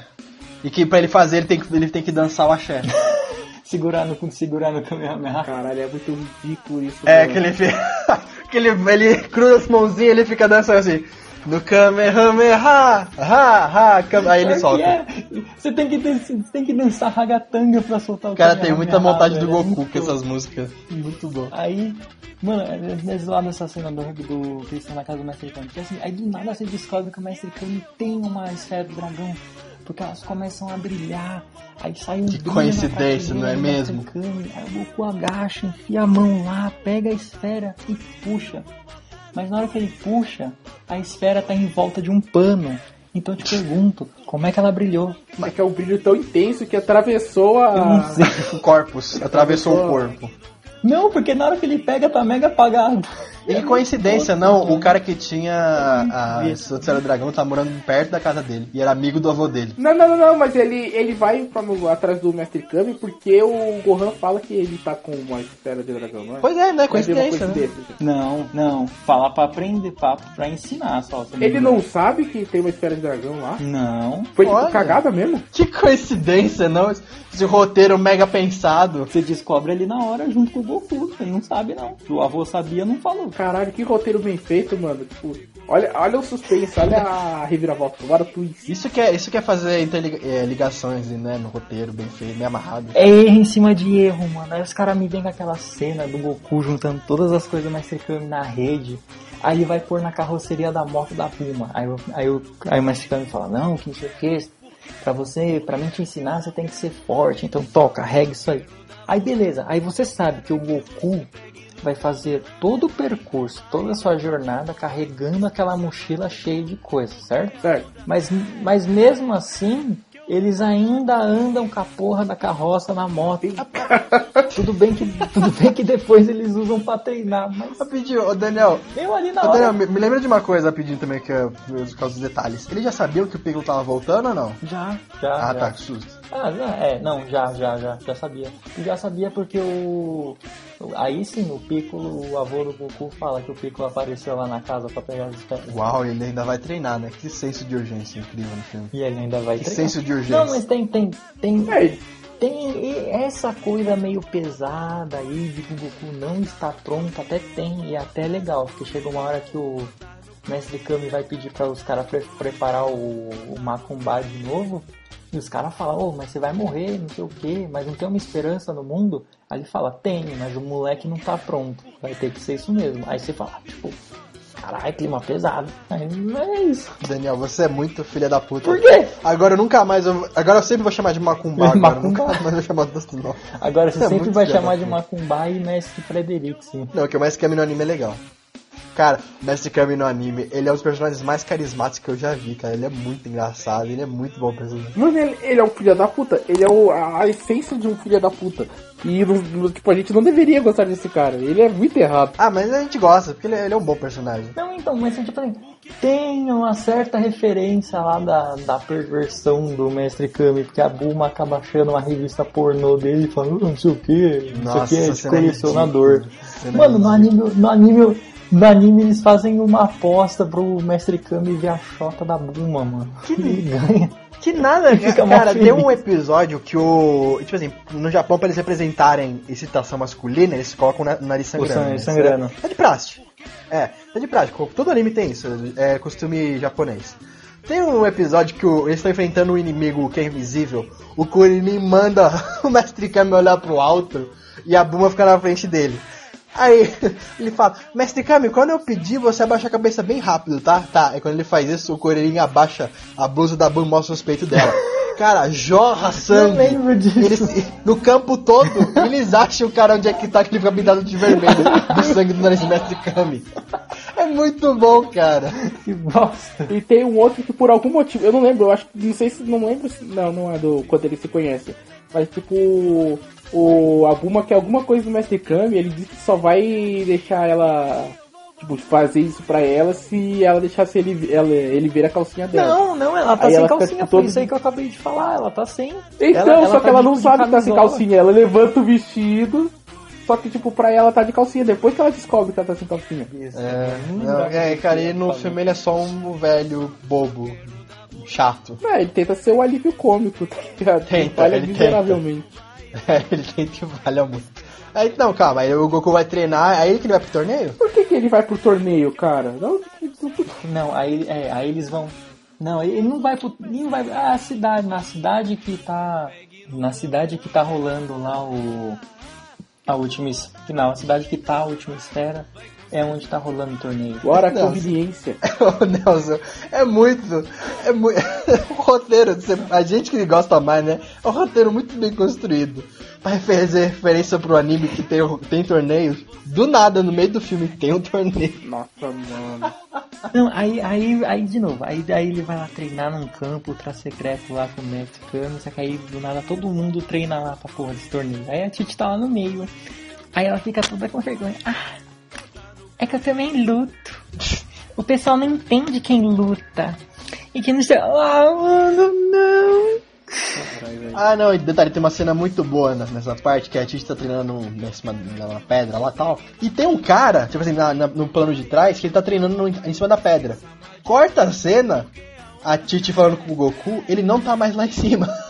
E: E que pra ele fazer, ele tem que, ele tem que dançar o axé. [LAUGHS]
D: Segurar no, segurar no Kamehameha.
C: Caralho, é muito ridículo isso.
E: É,
C: mano.
E: que ele, [LAUGHS] que ele, ele cruza as mãozinhas e ele fica dançando assim. No Kamehameha, ha, ha, Kame- aí ele
D: Pior
E: solta.
D: é. Você tem que, tem que dançar ragatanga pra soltar o
E: cara tem muita vontade do
D: é
E: Goku
D: muito
E: com essas músicas. Muito bom.
D: Aí, mano, lá nessa cena do, do que eles estão na casa do Mestre Kami, que assim, aí do nada você descobre que o Mestre Kami tem uma esfera do dragão, porque elas começam a brilhar, aí sai um
E: Que coincidência, não é mesmo?
D: Kami, aí o Goku agacha, enfia a mão lá, pega a esfera e puxa. Mas na hora que ele puxa, a esfera tá em volta de um pano. Então eu te pergunto, como é que ela brilhou?
C: É que é um brilho tão intenso que atravessou a. [LAUGHS]
E: O corpus atravessou o corpo.
D: Não, porque na hora que ele pega tá mega apagado.
E: E que coincidência, não, o cara que tinha a [LAUGHS] Esfera do Dragão tá morando perto da casa dele. E era amigo do avô dele.
C: Não, não, não, não, mas ele, ele vai pra atrás do Mestre Kami porque o Gohan fala que ele tá com uma esfera de dragão, não é?
E: Pois é, né? Coincidência, né?
D: Não, não. Falar pra aprender, pra, pra ensinar só. você
C: Ele não sabe que tem uma esfera de dragão lá?
D: Não.
C: Foi tipo
E: Olha.
C: cagada mesmo?
E: Que coincidência, não? Esse roteiro mega pensado.
D: Você descobre ali na hora junto com o Goku. Ele não sabe não. O avô sabia, não falou.
C: Caralho, que roteiro bem feito, mano. Tipo, olha, olha o suspense, olha a reviravolta, agora o twist.
E: Isso que é, isso que é fazer é, ligações né, no roteiro, bem feito, bem amarrado.
D: É erro em cima de erro, mano. Aí os caras me vêm com aquela cena do Goku juntando todas as coisas mais Kami na rede. Aí ele vai pôr na carroceria da moto da Puma. Aí, eu- aí, eu- aí o Kami fala, não, que não sei o que. Pra você, pra mim te ensinar, você tem que ser forte. Então toca, carrega isso aí. Aí beleza, aí você sabe que o Goku vai fazer todo o percurso, toda a sua jornada carregando aquela mochila cheia de coisas, certo?
C: Certo.
D: Mas, mas mesmo assim, eles ainda andam com a porra da carroça na moto. [LAUGHS] tudo, bem que, tudo bem que depois eles usam pra treinar, mas
E: Rapidinho, ô Daniel.
D: eu ali na
E: Ô Daniel,
D: hora.
E: me, me lembra de uma coisa rapidinho também, que é por causa dos detalhes. Ele já sabia que o Piccolo tava voltando ou não?
D: Já, já.
E: Ah,
D: já.
E: tá, que susto.
D: Ah, já, é, não, já, já, já, já sabia. Já sabia porque o. Aí sim, o Piccolo, o avô do Goku, fala que o Piccolo apareceu lá na casa pra pegar as esferas.
E: Uau, ele ainda vai treinar, né? Que senso de urgência incrível no filme.
D: E ele ainda vai
E: Que
D: treinar.
E: senso de urgência.
D: Não, mas tem, tem, tem,
C: É,
D: Tem essa coisa meio pesada aí de que o Goku não está pronto, até tem, e até é legal, porque chega uma hora que o Mestre Kami vai pedir para os caras pre- preparar o, o Makumbá de novo, e os caras falam, ô, mas você vai morrer, não sei o que, mas não tem uma esperança no mundo? Aí ele fala, tem, mas o moleque não tá pronto, vai ter que ser isso mesmo. Aí você fala, tipo, caralho, clima pesado. Aí é isso.
E: Daniel, você é muito filha da puta.
D: Por quê?
E: Agora eu nunca mais. Eu, agora eu sempre vou chamar de Macumba. Agora,
D: Macumba.
E: Nunca mais vou chamar do outro nome.
D: Agora você
E: É
D: sempre vai chamar de. Makumbá e Mestre Frederic, sim.
E: Não, o que eu mais quero no anime é legal. Cara, o Mestre Kami no anime, ele é um dos personagens mais carismáticos que eu já vi, cara. Ele é muito engraçado, ele é muito bom personagem.
C: Mano, ele, ele é um filho da puta. Ele é o- a, a essência de um filho da puta. E, no- no- tipo, a gente não deveria gostar desse cara. Ele é muito errado.
E: Ah, mas a gente gosta, porque ele, é- ele é um bom personagem.
D: Não, então, mas tipo tem uma certa referência lá da, da perversão do Mestre Kami, porque a Bulma acaba achando uma revista pornô dele e falando, "Ah, não sei o que, não
E: Nossa,
D: sei o que,
E: essa
D: de
E: cena é
D: colecionador.
E: é
D: Mano, no anime, no anime, no anime eles fazem uma aposta pro Mestre Kami ver a chota da Bulma, mano. Que ele ganha.
E: Que nada, cara, tem um episódio que o. Tipo assim, no Japão, pra eles representarem excitação masculina, eles colocam o na- o nariz sangrando.
D: sangue
E: né?
D: sangrando.
E: É de praxe. É, é de prática. Todo anime tem isso, é costume japonês. Tem um episódio que o- eles estão enfrentando um inimigo que é invisível. O Kuririn manda [LAUGHS] o Mestre Kami olhar pro alto e a Buma fica na frente dele. Aí [LAUGHS] ele fala, Mestre Kami, quando eu pedir, você abaixa a cabeça bem rápido, tá? Tá. Aí quando ele faz isso, o Kuririn abaixa a blusa da e mostra os peitos dela. [LAUGHS] Cara, jorra sangue.
D: lembro disso.
E: Eles, no campo todo, [LAUGHS] eles acham o cara onde é que tá, que ele fica pintado de vermelho. Do sangue do nariz do Mestre Kami. É muito bom, cara.
D: Que bosta.
C: E tem um outro que por algum motivo, eu não lembro, eu acho que não sei se não lembro se. Não, não é do quando eles se conhecem. Mas tipo, o Aguma quer alguma coisa do Mestre Kami, ele diz que só vai deixar ela. Tipo, fazer isso pra ela se ela deixasse ele, ela, ele ver a calcinha dela.
D: Não, não, ela tá
C: Aí
D: sem
C: ela fica,
D: calcinha,
C: tipo,
D: foi
C: todo-
D: isso aí que eu acabei de falar, ela tá sem.
C: Então,
D: Ela- ela
C: só que
D: tá
C: ela
D: de-
C: não
D: de
C: sabe que tá sem calcinha. Ela levanta o vestido, só que tipo, pra ela tá de calcinha, depois que ela descobre que ela tá sem calcinha.
E: É, não, é, cara, e no filme ele é só um velho bobo, chato.
C: É, ele tenta ser o alívio cômico, tá ligado?
E: Tenta,
C: Falha
E: ele tenta. [LAUGHS] É, ele tem que falha muito. Aí, não, calma, aí o Goku vai treinar, aí que ele vai pro torneio?
C: Por que, que ele vai pro torneio, cara? Não,
D: Não, aí, é, aí eles vão. Não, ele não vai pro. ele não vai. Ah, a cidade, na cidade que tá. Na cidade que tá rolando lá o. A última. Não, a cidade que tá a última esfera. É onde tá rolando o torneio.
C: Bora,
E: Nossa.
C: conveniência. [LAUGHS]
E: Ô, Nelson, é muito. É muito. [LAUGHS] o roteiro, a gente que gosta mais, né? É um roteiro muito bem construído. Pra fazer referência pro anime que tem, tem torneios. Do nada, no meio do filme, tem um torneio.
C: Nossa, mano.
D: Não, aí, aí, aí de novo, aí daí ele vai lá treinar num campo ultra secreto lá com o mexicano, só que aí do nada todo mundo treina lá pra porra desse torneio. Aí a Titi tá lá no meio, aí ela fica toda com vergonha. Ah, é que eu também luto. O pessoal não entende quem luta. E que não sei. Ah, mano, não.
E: Ah, não, e detalhe, tem uma cena muito boa nessa parte que a Titi tá treinando em cima na pedra lá e tal. E tem um cara, tipo assim, na- na- no plano de trás, que ele tá treinando no- em cima da pedra. Corta a cena, a Titi falando com o Goku, ele não tá mais lá em cima. [LAUGHS]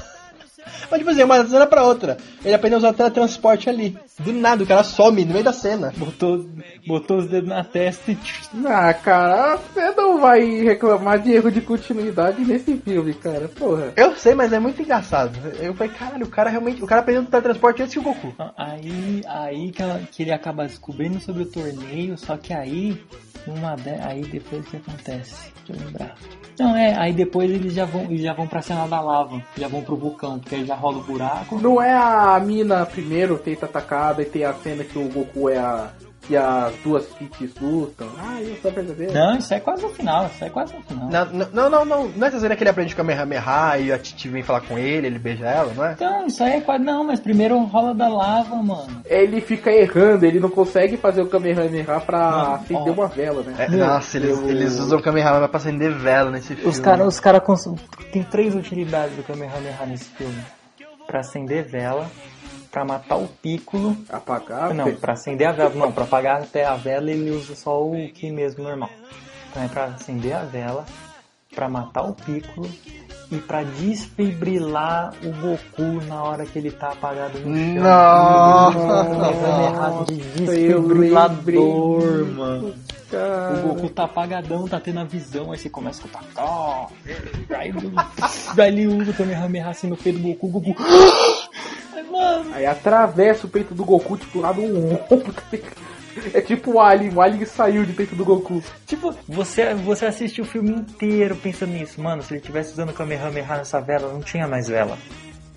E: Mas, tipo assim, uma cena pra outra. Ele aprendeu a usar teletransporte ali. Do nada, o cara some no meio da cena.
D: Botou, botou os dedos na testa e.
C: Ah, cara, você não vai reclamar de erro de continuidade nesse filme, cara. Porra.
E: Eu sei, mas é muito engraçado. Eu falei, caralho, o cara realmente. O cara aprendeu o teletransporte antes que o Goku.
D: Aí, aí que, ela- que ele acaba descobrindo sobre o torneio, só que aí, numa de, aí depois o que acontece? Deixa eu lembrar. Não, é, aí depois eles já vão, eles já vão pra cena da lava, já vão pro vulcão, porque aí já rola o buraco.
C: Não é a mina primeiro tenta atacar, e tem a cena que o Goku é a. que as duas Peaches lutam. Ah, isso é verdadeiro.
D: Não, isso é quase no final, isso é quase no final.
E: Não, não, não, não, não. Não é essa cena que ele aprende o Kamehameha e a Titi vem falar com ele, ele beija ela, não é?
D: Então, isso aí é quase. Não, mas primeiro rola da lava, mano.
C: Ele fica errando, ele não consegue fazer o Kamehameha pra
D: Não,
C: acender
D: ó.
C: uma vela, né?
E: É,
D: Meu,
E: nossa, eles,
C: eu-
E: eles usam o Kamehameha pra acender vela nesse filme.
D: Os caras os cara cons- tem três utilidades do Kamehameha nesse filme: pra acender vela, pra matar o Piccolo
C: Apagar.
D: Não, pra acender a vela. Não, pra apagar até a vela ele usa só o Ki mesmo normal. Então é pra acender a vela, pra matar o Piccolo e pra desfibrilar o Goku na hora que ele tá apagado no chão. De
C: eu
D: desfibrilador,
C: lembrei.
D: mano.
C: Cara.
D: O Goku tá apagadão, tá tendo a visão, aí você começa a atacar. Aí, aí ele usa o Kamehameha assim no peito do Goku, Goku. Ai, [GASPS] mano.
C: Aí atravessa o peito do Goku, tipo, lá do ombro. tá ligado? É tipo o Alien, o Alien saiu de peito do Goku.
D: Tipo, você, você assiste o filme inteiro pensando nisso. Mano, se ele tivesse usando o Kamehameha nessa vela, não tinha mais vela.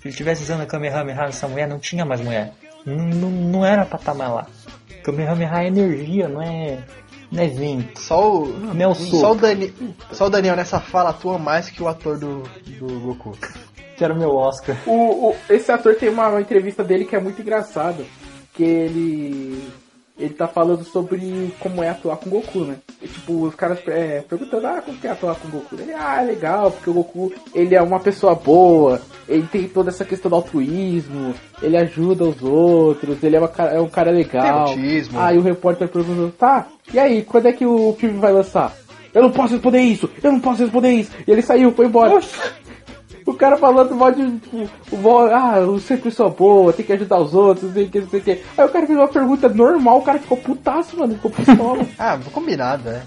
D: Se ele tivesse usando o Kamehameha nessa mulher, não tinha mais mulher. Não, não, não era pra estar mais lá. Kamehameha é energia, não é, não é vento.
E: Só o,
D: Não
E: só, o. Dani, só o Daniel nessa fala atua mais que o ator do, do Goku.
D: Que era o meu Oscar.
C: O, o- esse ator tem uma, uma entrevista dele que é muito engraçada. Que ele. Ele tá falando sobre como é atuar com o Goku, né? E, tipo, os caras é, perguntando, ah, como que é atuar com o Goku? Ele, ah, é legal, porque o Goku, ele é uma pessoa boa, ele tem toda essa questão do altruísmo, ele ajuda os outros, ele é, uma, cara- é um cara legal.
E: Tem autismo.
C: Aí o repórter perguntou, tá, e aí, quando é que o filme vai lançar? Eu não posso responder isso, eu não posso responder isso. E ele saiu, foi embora. O cara falando mal de, tipo, o ah, eu ser pessoa boa, tem que ajudar os outros, não sei o que, não sei o que. Aí o cara fez uma pergunta normal, o cara ficou putaço, mano, ficou pistola. [LAUGHS]
E: Ah, combinado, é.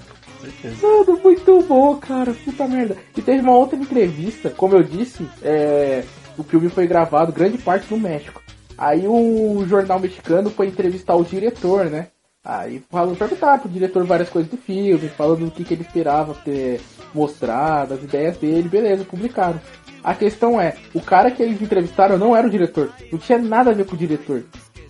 C: Mano, muito bom, cara, puta merda. E teve uma outra entrevista, como eu disse, é, o filme foi gravado grande parte no México. Aí o jornal mexicano foi entrevistar o diretor, né? Aí falando, perguntar pro diretor várias coisas do filme, falando o que, que ele esperava ter mostrado, as ideias dele, beleza, publicaram. A questão é, o cara que eles entrevistaram não era o diretor, não tinha nada a ver com o diretor.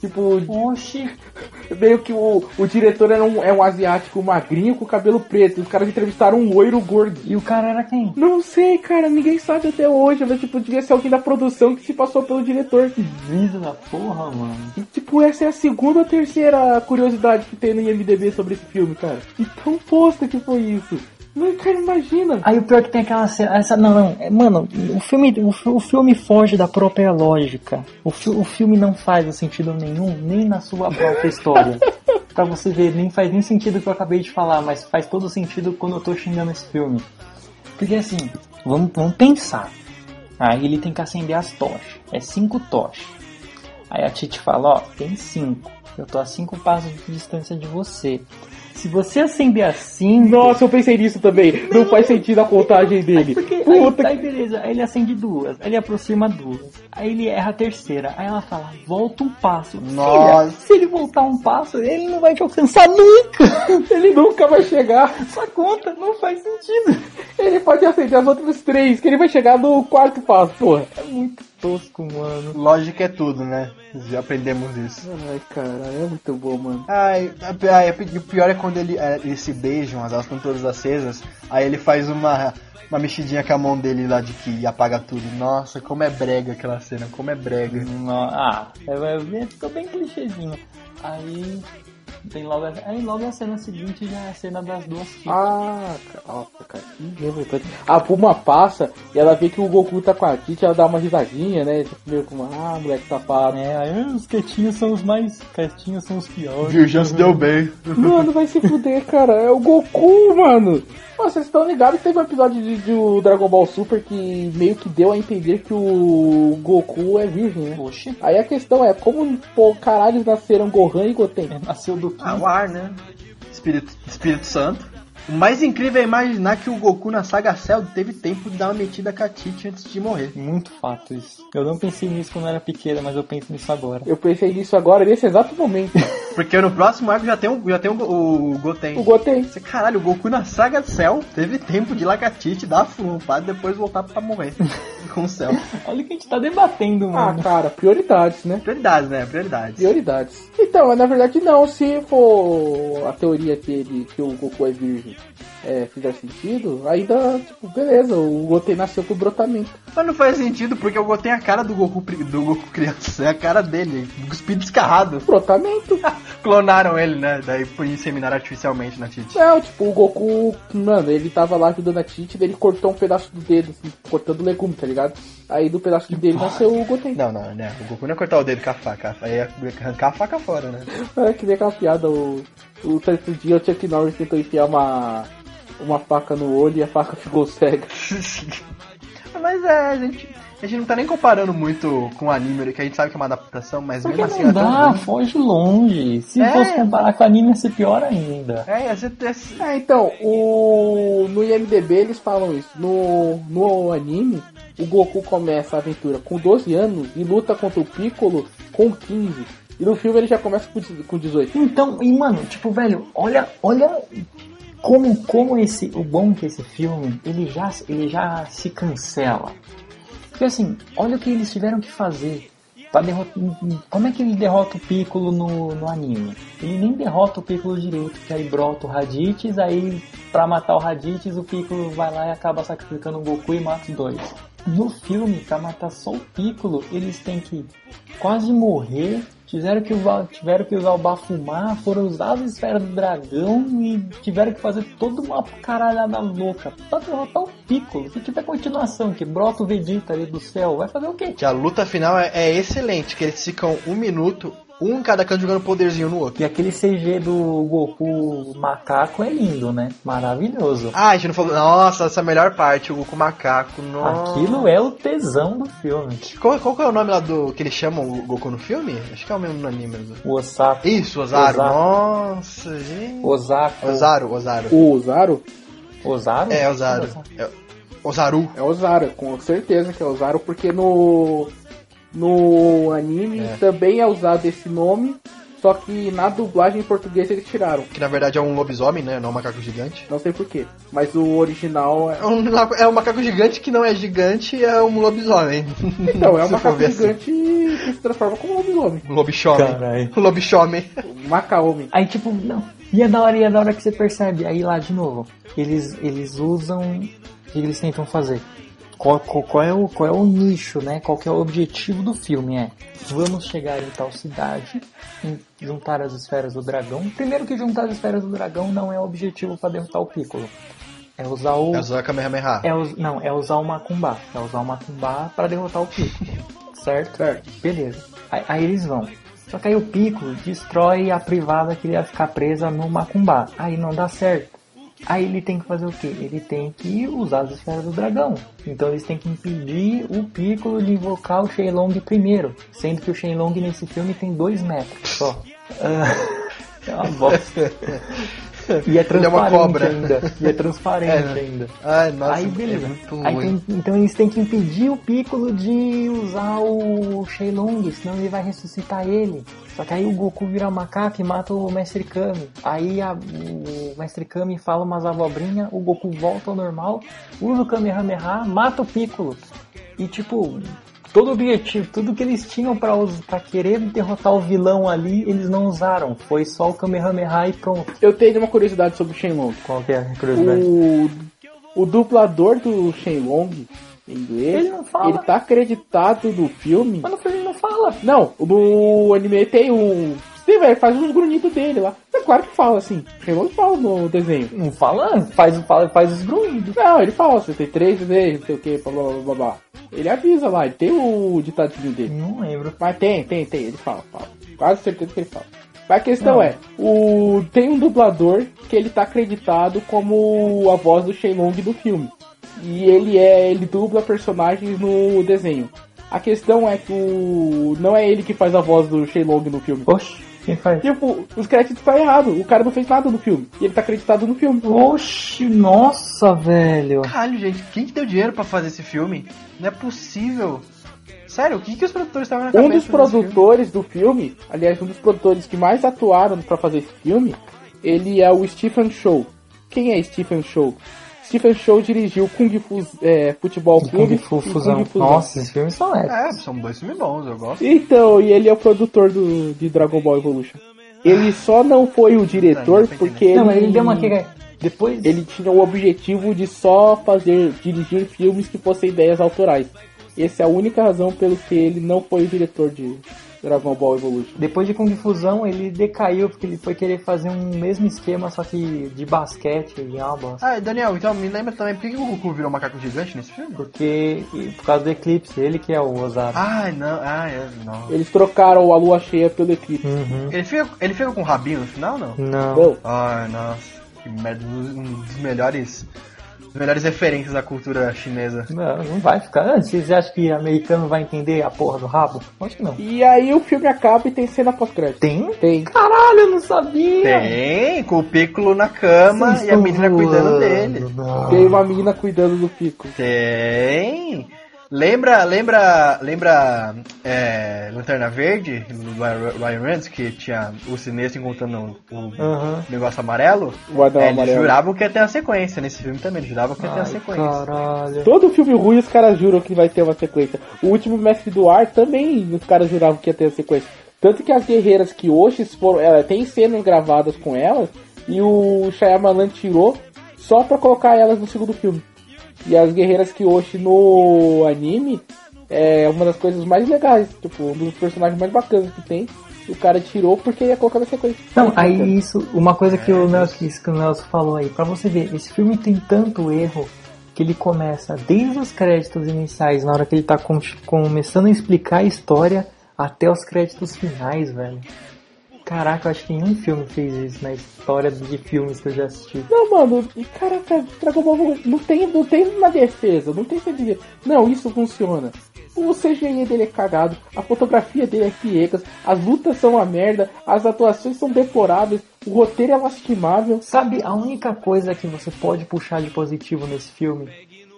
C: Tipo,
D: Oxi. [LAUGHS]
C: meio que o, o diretor era um, é um asiático magrinho com cabelo preto. Os caras entrevistaram um loiro gordo.
D: E o cara era quem?
C: Não sei, cara, ninguém sabe até hoje, mas tipo, devia ser alguém da produção que se passou pelo diretor.
D: Vida da porra, mano.
C: E tipo, essa é a segunda ou terceira curiosidade que tem no IMDB sobre esse filme, cara. E tão posta que foi isso. Mas, cara, imagina.
D: Aí o pior é que tem aquela cena. Essa, não, não. é, Mano, o filme, o, o filme foge da própria lógica. O, fi- o filme não faz sentido nenhum, nem na sua própria história. [LAUGHS] pra você ver, nem faz nem sentido o que eu acabei de falar, mas faz todo sentido quando eu tô xingando esse filme. Porque assim, vamos, vamos pensar. Aí ele tem que acender as tochas. É cinco tochas. Aí a Titi fala, ó, tem cinco. Eu tô a cinco passos de distância de você. Se você acender assim.
C: Nossa, eu pensei nisso também. Não, faz sentido a contagem dele.
D: Porque aí,
C: Puta
D: aí beleza, aí ele acende duas, aí ele aproxima duas, aí ele erra a terceira, aí ela fala, volta um passo.
E: Nossa.
D: Filha, se ele voltar um passo, ele não vai te alcançar nunca.
C: que [LAUGHS] ele nunca vai chegar.
D: Sua conta não faz sentido.
C: Ele pode acender as outras três, que ele vai chegar no quarto passo, porra.
D: É muito tosco, mano.
E: Lógica é tudo, né? Já aprendemos isso.
C: Ai, cara, é muito bom, mano.
E: Ai, ai, e o pior é quando ele, é, eles se beijam, as elas estão todas acesas, aí ele faz uma, uma mexidinha com a mão dele lá de que apaga tudo. Nossa, como é brega aquela cena, como é brega.
D: No- ah, é, é, ficou bem clichêzinho. Aí tem logo, a- aí logo a cena seguinte já é a cena das duas tias.
C: Ah, nossa, cara, que revoltante. A Puma passa e ela vê que o Goku tá com a Titi, ela dá uma risadinha, né? Tipo, meio como, ah, moleque safado.
D: É, aí os quietinhos são os mais. Quietinhos são os piores.
E: Virgão se deu bem.
C: Mano, vai se fuder, cara. É o Goku, mano. Pô, vocês estão ligados que teve um episódio de, de Dragon Ball Super que meio que deu a entender que o Goku é virgem, né?
D: Oxe,
C: Aí a questão é, como pô, caralho nasceram Gohan e Goten?
D: nasceu do
E: Ah, o ar, né? Espírito, Espírito Santo. O mais incrível é imaginar que o Goku na saga Cell teve tempo de dar uma metida com a Titi antes de morrer.
D: Muito fato isso. Eu não pensei nisso quando eu era pequena, mas eu penso nisso agora.
C: Eu pensei nisso agora, nesse exato momento. [LAUGHS]
E: Porque no próximo arco já tem, um, já tem um, o Goten.
C: O Goten.
E: Você, caralho, o Goku na saga Cell teve tempo de ir lá com a Titi, dar a flumpada e depois voltar pra morrer [LAUGHS] com o Cell.
D: Olha o que a gente tá debatendo,
C: Ah,
D: mano.
C: cara, prioridades, né?
E: Prioridades, né? Prioridades.
C: Prioridades. Então, na verdade não, se for a teoria que, ele, que o Goku é virgem You. É, fizer sentido, ainda, tipo, beleza, o Goten nasceu por brotamento.
E: Mas não faz sentido, porque o Goten é a cara do Goku, do Goku criança, é a cara dele, cuspido descarrado.
C: Brotamento? [LAUGHS]
E: Clonaram ele, né? Daí por inseminar artificialmente na Titi.
C: Não, tipo, o Goku, mano, ele tava lá ajudando a Titi, daí ele cortou um pedaço do dedo, assim, cortando legume, tá ligado? Aí do pedaço do dele nasceu o Goten.
E: Não, não, né? O Goku não ia cortar o dedo com a faca, aí ia arrancar a faca fora, né? [LAUGHS]
C: É, que nem aquela piada, o, o certo dia o Chuck Norris tentou enfiar uma, uma faca no olho e a faca ficou cega. [LAUGHS]
E: mas é, a gente, a gente não tá nem comparando muito com o anime, que a gente sabe que é uma adaptação, mas
D: Porque
E: mesmo assim
D: não
E: é tão
D: dá,
E: ruim.
D: foge longe. Se
E: É.
D: fosse comparar com anime, ia ser pior ainda.
E: É, ia ser,
C: É, então, o, no IMDB eles falam isso. No, no anime, o Goku começa a aventura com 12 anos e luta contra o Piccolo com 15. E no filme ele já começa com com 18.
D: Então, e mano, tipo, velho, olha, olha como, como esse, o bom que esse filme, ele já, ele já se cancela. Porque assim, olha o que eles tiveram que fazer pra derrotar, como é que ele derrota o Piccolo no, no anime? Ele nem derrota o Piccolo direito, que aí brota o Raditz, aí pra matar o Raditz o Piccolo vai lá e acaba sacrificando o Goku e mata os dois. No filme, pra matar só o Piccolo, eles têm que quase morrer, tiveram que, tiveram que usar o Bafumar, foram usar as esferas do dragão e tiveram que fazer toda uma caralhada louca pra derrotar o Piccolo. Se tiver continuação, que brota o Vegeta ali do céu, vai fazer o quê?
E: que a luta final é, é excelente, que eles ficam um minuto, um em cada canto jogando poderzinho no outro.
D: E aquele CG do Goku macaco é lindo, né? Maravilhoso.
E: Ah, a gente não falou. Nossa, essa é a melhor parte, o Goku macaco. Nossa.
D: Aquilo é o tesão do filme.
E: Qual, qual que é o nome lá do que eles chamam o Goku no filme? Acho que é o mesmo no anime. mesmo.
D: O Osaka.
E: Isso, Ozaru.
D: Ozaru.
E: Nossa, gente.
D: Osaka.
E: Ozaru, Ozaru.
C: O
D: Ozaru?
E: É, Ozaru. É, Ozaru.
C: é o Zaro, com certeza que é o Zaro, porque no, no anime
E: É.
C: também é usado esse nome, só que na dublagem em português eles tiraram.
E: Que na verdade é um lobisomem, né? Não um macaco gigante.
C: Não sei porquê, mas o original é.
E: É um, é um macaco gigante que não é gigante, é um lobisomem. [LAUGHS]
C: Então, é um [LAUGHS] macaco
E: assim.
C: gigante que se transforma como um lobisomem.
E: Lobisomem. Lobisomem.
C: Macaomem.
D: Aí tipo, não. E é da hora, e é da hora que você percebe. Aí lá de novo, eles, eles usam. O que eles tentam fazer? Qual, qual, qual é o, qual é o nicho, né? Qual que é o objetivo do filme? É vamos chegar em tal cidade, em- juntar as esferas do dragão. Primeiro que juntar as esferas do dragão não é o objetivo para derrotar o Piccolo. É usar o.
E: É o Kamehameha.
D: É us- não, é usar o Macumbá. É usar o Macumbá para derrotar o Piccolo. [LAUGHS] certo?
C: Certo.
D: Beleza. Aí, aí eles vão. Só que aí o Piccolo destrói a privada que ia ficar presa no Macumbá. Aí não dá certo. Aí ele tem que fazer o quê? Ele tem que usar as esferas do dragão. Então eles têm que impedir o Piccolo de invocar o Shenlong primeiro. Sendo que o Shenlong nesse filme tem dois metros só. Ah, [LAUGHS] é uma bosta. [LAUGHS] E é
E: Ele é uma
D: transparente
E: cobra.
D: ainda. E é transparente [LAUGHS]
E: É,
D: ainda.
E: Ai, nossa,
D: Aí
E: é
D: beleza.
E: muito
D: Aí tem- então eles têm que impedir o Piccolo de usar o Shenlong, senão ele vai ressuscitar ele. Só que aí o Goku vira macaco e mata o Mestre Kami. Aí a- o Mestre Kami fala umas abobrinhas, o Goku volta ao normal, usa o Kamehameha, mata o Piccolo. E tipo, todo o objetivo, tudo que eles tinham pra querer derrotar o vilão ali, eles não usaram. Foi só o Kamehameha e pronto.
C: Eu tenho uma curiosidade sobre o Shenlong.
D: Qual que é a curiosidade?
C: O, o dublador do Shenlong, em inglês,
D: Ele não fala.
C: ele tá acreditado no filme.
D: Mas no filme ele não fala.
C: Não, no anime tem um. Sim, velho, faz uns grunhidos dele lá. É claro que fala assim. Shenlong fala no desenho.
D: Não fala, faz, faz, faz os grunhidos.
C: Não, ele fala, você tem três desejos, não sei o que, blá blá blá blá. Ele avisa lá, ele tem o ditadinho dele.
D: Não lembro.
C: Mas tem, tem, tem, ele fala, fala. Quase certeza que ele fala. Mas a questão
D: Não.
C: é, o tem um dublador que ele tá acreditado como a voz do Shenlong do filme. E ele é, ele dubla personagens no desenho. A questão é que o não é ele que faz a voz do Shenlong no filme.
D: Oxi, quem faz?
C: Tipo, os créditos tá errado. O cara não fez nada no filme. E ele tá acreditado no filme.
D: Oxi, nossa, velho.
E: Caralho, gente, quem que deu dinheiro pra fazer esse filme? Não é possível. Sério, o que, que os produtores estavam na
C: Um
E: cabeça
C: dos
E: fazer esse
C: produtores do filme, aliás, um dos produtores que mais atuaram pra fazer esse filme, ele é o Stephen Chow. Quem é Stephen Chow? Stephen Chow dirigiu Kung Fu é, Futebol
D: Kung
C: Clube
D: Fu
C: e
D: Fusão.
C: Kung Fusão.
D: Nossa, esses filmes são épicos.
E: É, são dois filmes bons, eu gosto.
C: Então, e ele é o produtor do, de Dragon Ball Evolution. Ele só não foi o diretor
E: Não, não
C: porque ele,
D: Não, mas ele deu uma. Depois.
C: ele tinha o objetivo de só fazer, dirigir filmes que fossem ideias autorais. Essa é a única razão pelo que ele não foi o diretor de Dragon Ball Evolution.
D: Depois de Kung Fusão, ele decaiu porque ele foi querer fazer um mesmo esquema, só que de basquete, de uma bosta.
E: Ah, Daniel, então me lembra também, por que que o Goku virou um macaco gigante nesse filme?
D: Porque, e por causa do eclipse, ele que é o ousado.
E: Ai, não, ah, é, não.
C: Eles trocaram a lua cheia pelo eclipse.
D: Uhum.
E: Ele fica, ele fica com o rabinho no final, não?
D: Não.
C: Não.
E: Ai, nossa, que merda, um dos melhores, melhores referências da cultura chinesa.
D: Não, não vai ficar. Vocês acham que americano vai entender a porra do rabo? Acho que não.
C: E aí o filme acaba e tem cena pós-crédito.
D: Tem?
C: Tem.
D: Caralho, eu não sabia!
E: Tem, com o Piccolo na cama
D: Vocês
E: e a menina cuidando
D: zoando,
E: dele.
D: não.
C: Tem uma menina cuidando do pico.
E: Tem. Lembra, lembra, lembra é, Lanterna Verde, do Ryan Reynolds, que tinha o Sinestro encontrando o
D: Aham.
E: negócio amarelo?
C: O anel
E: É, eles
C: amarelo.
E: juravam que ia ter uma sequência nesse filme também, eles juravam que ia ter uma sequência.
D: caralho.
C: Todo filme ruim os caras juram que vai ter uma sequência. O último Mestre do Ar também os caras juravam que ia ter uma sequência. Tanto que as guerreiras que hoje foram. Ela, tem cenas gravadas com elas e o Shyamalan tirou só pra colocar elas no segundo filme. E as guerreiras que hoje no anime é uma das coisas mais legais, tipo, um dos personagens mais bacanas que tem. O cara tirou porque ia colocar na sequência.
D: Não, aí isso, uma coisa que o Nelson, isso que o Nelson falou aí, pra você ver, esse filme tem tanto erro que ele começa desde os créditos iniciais, na hora que ele tá com- começando a explicar a história, até os créditos finais, velho. Caraca, eu acho que nenhum filme fez isso na história de filmes que eu já assisti.
C: Não, mano, e caraca, Dragon Ball não tem, não tem uma defesa, não tem dizer, não, isso funciona. O CGI dele é cagado, a fotografia dele é piegas, as lutas são uma merda, as atuações são deploráveis, o roteiro é lastimável.
D: Sabe, a única coisa que você pode puxar de positivo nesse filme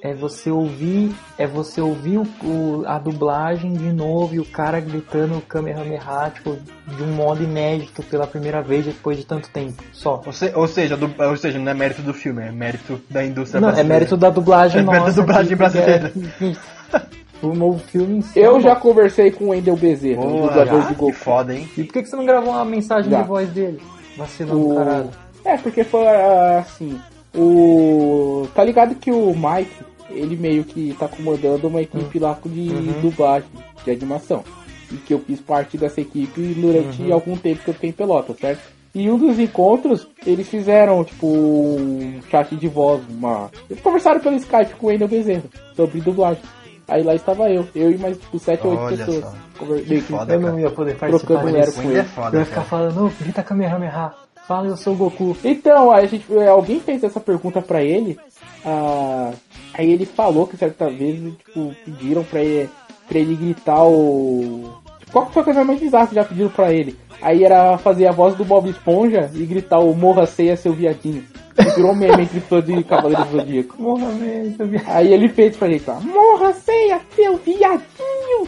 D: é você ouvir, é você ouvir o, o- a dublagem de novo e o cara gritando Kamehameha, tipo, de um modo inédito pela primeira vez depois de tanto tempo, só.
E: Ou, se- ou seja, du- ou seja, não é mérito do filme, é mérito da indústria
D: Não, é
E: brasileira.
D: mérito da dublagem
E: É mérito
D: nossa.
E: da dublagem
D: que-
E: brasileira.
D: que- [LAUGHS] que- O novo filme em si.
C: Eu já conversei com o Wendel Bezerra, o
E: Boa,
C: dublador
E: já?
C: de
E: Que
C: Goku.
E: foda, hein?
D: E por que que você não gravou uma mensagem
C: Já.
D: de voz dele? Vacilão do
C: O...
D: caralho.
C: É, porque foi ah, assim, o... Tá ligado que o Mike, ele meio que tá comandando uma equipe lá de
D: Uhum.
C: dublagem, de animação. E que eu fiz parte dessa equipe durante
D: Uhum.
C: algum tempo que eu fiquei em Pelota, certo? E um dos encontros, eles fizeram, tipo, um chat de voz, uma... Eles conversaram pelo Skype com o Wendel Bezerra sobre dublagem. Aí lá estava eu, eu e mais tipo, 7 ou 8
E: Olha
C: pessoas. Conver-
E: Que
C: meio que-
E: foda.
D: Eu não ia poder participar
C: Trocando
D: disso.
C: era
E: O
C: com
E: Wendy é
C: ele.
E: foda,
D: Eu ia ficar
E: cara.
D: falando, não, grita Kamehameha. Fala, eu sou o Goku.
C: Então, aí a gente, alguém fez essa pergunta pra ele, ah, aí ele falou que certa vez tipo, pediram pra ele, pra ele gritar o. Qual que foi a coisa mais bizarra que já pediram pra ele? Aí era fazer a voz do Bob Esponja e gritar o Morra Ceia seu viadinho. E virou meme entre fãs de Cavaleiro do Zodíaco.
D: Morra mesmo.
C: Aí ele fez pra gente, ó. Morra Ceia seu viadinho!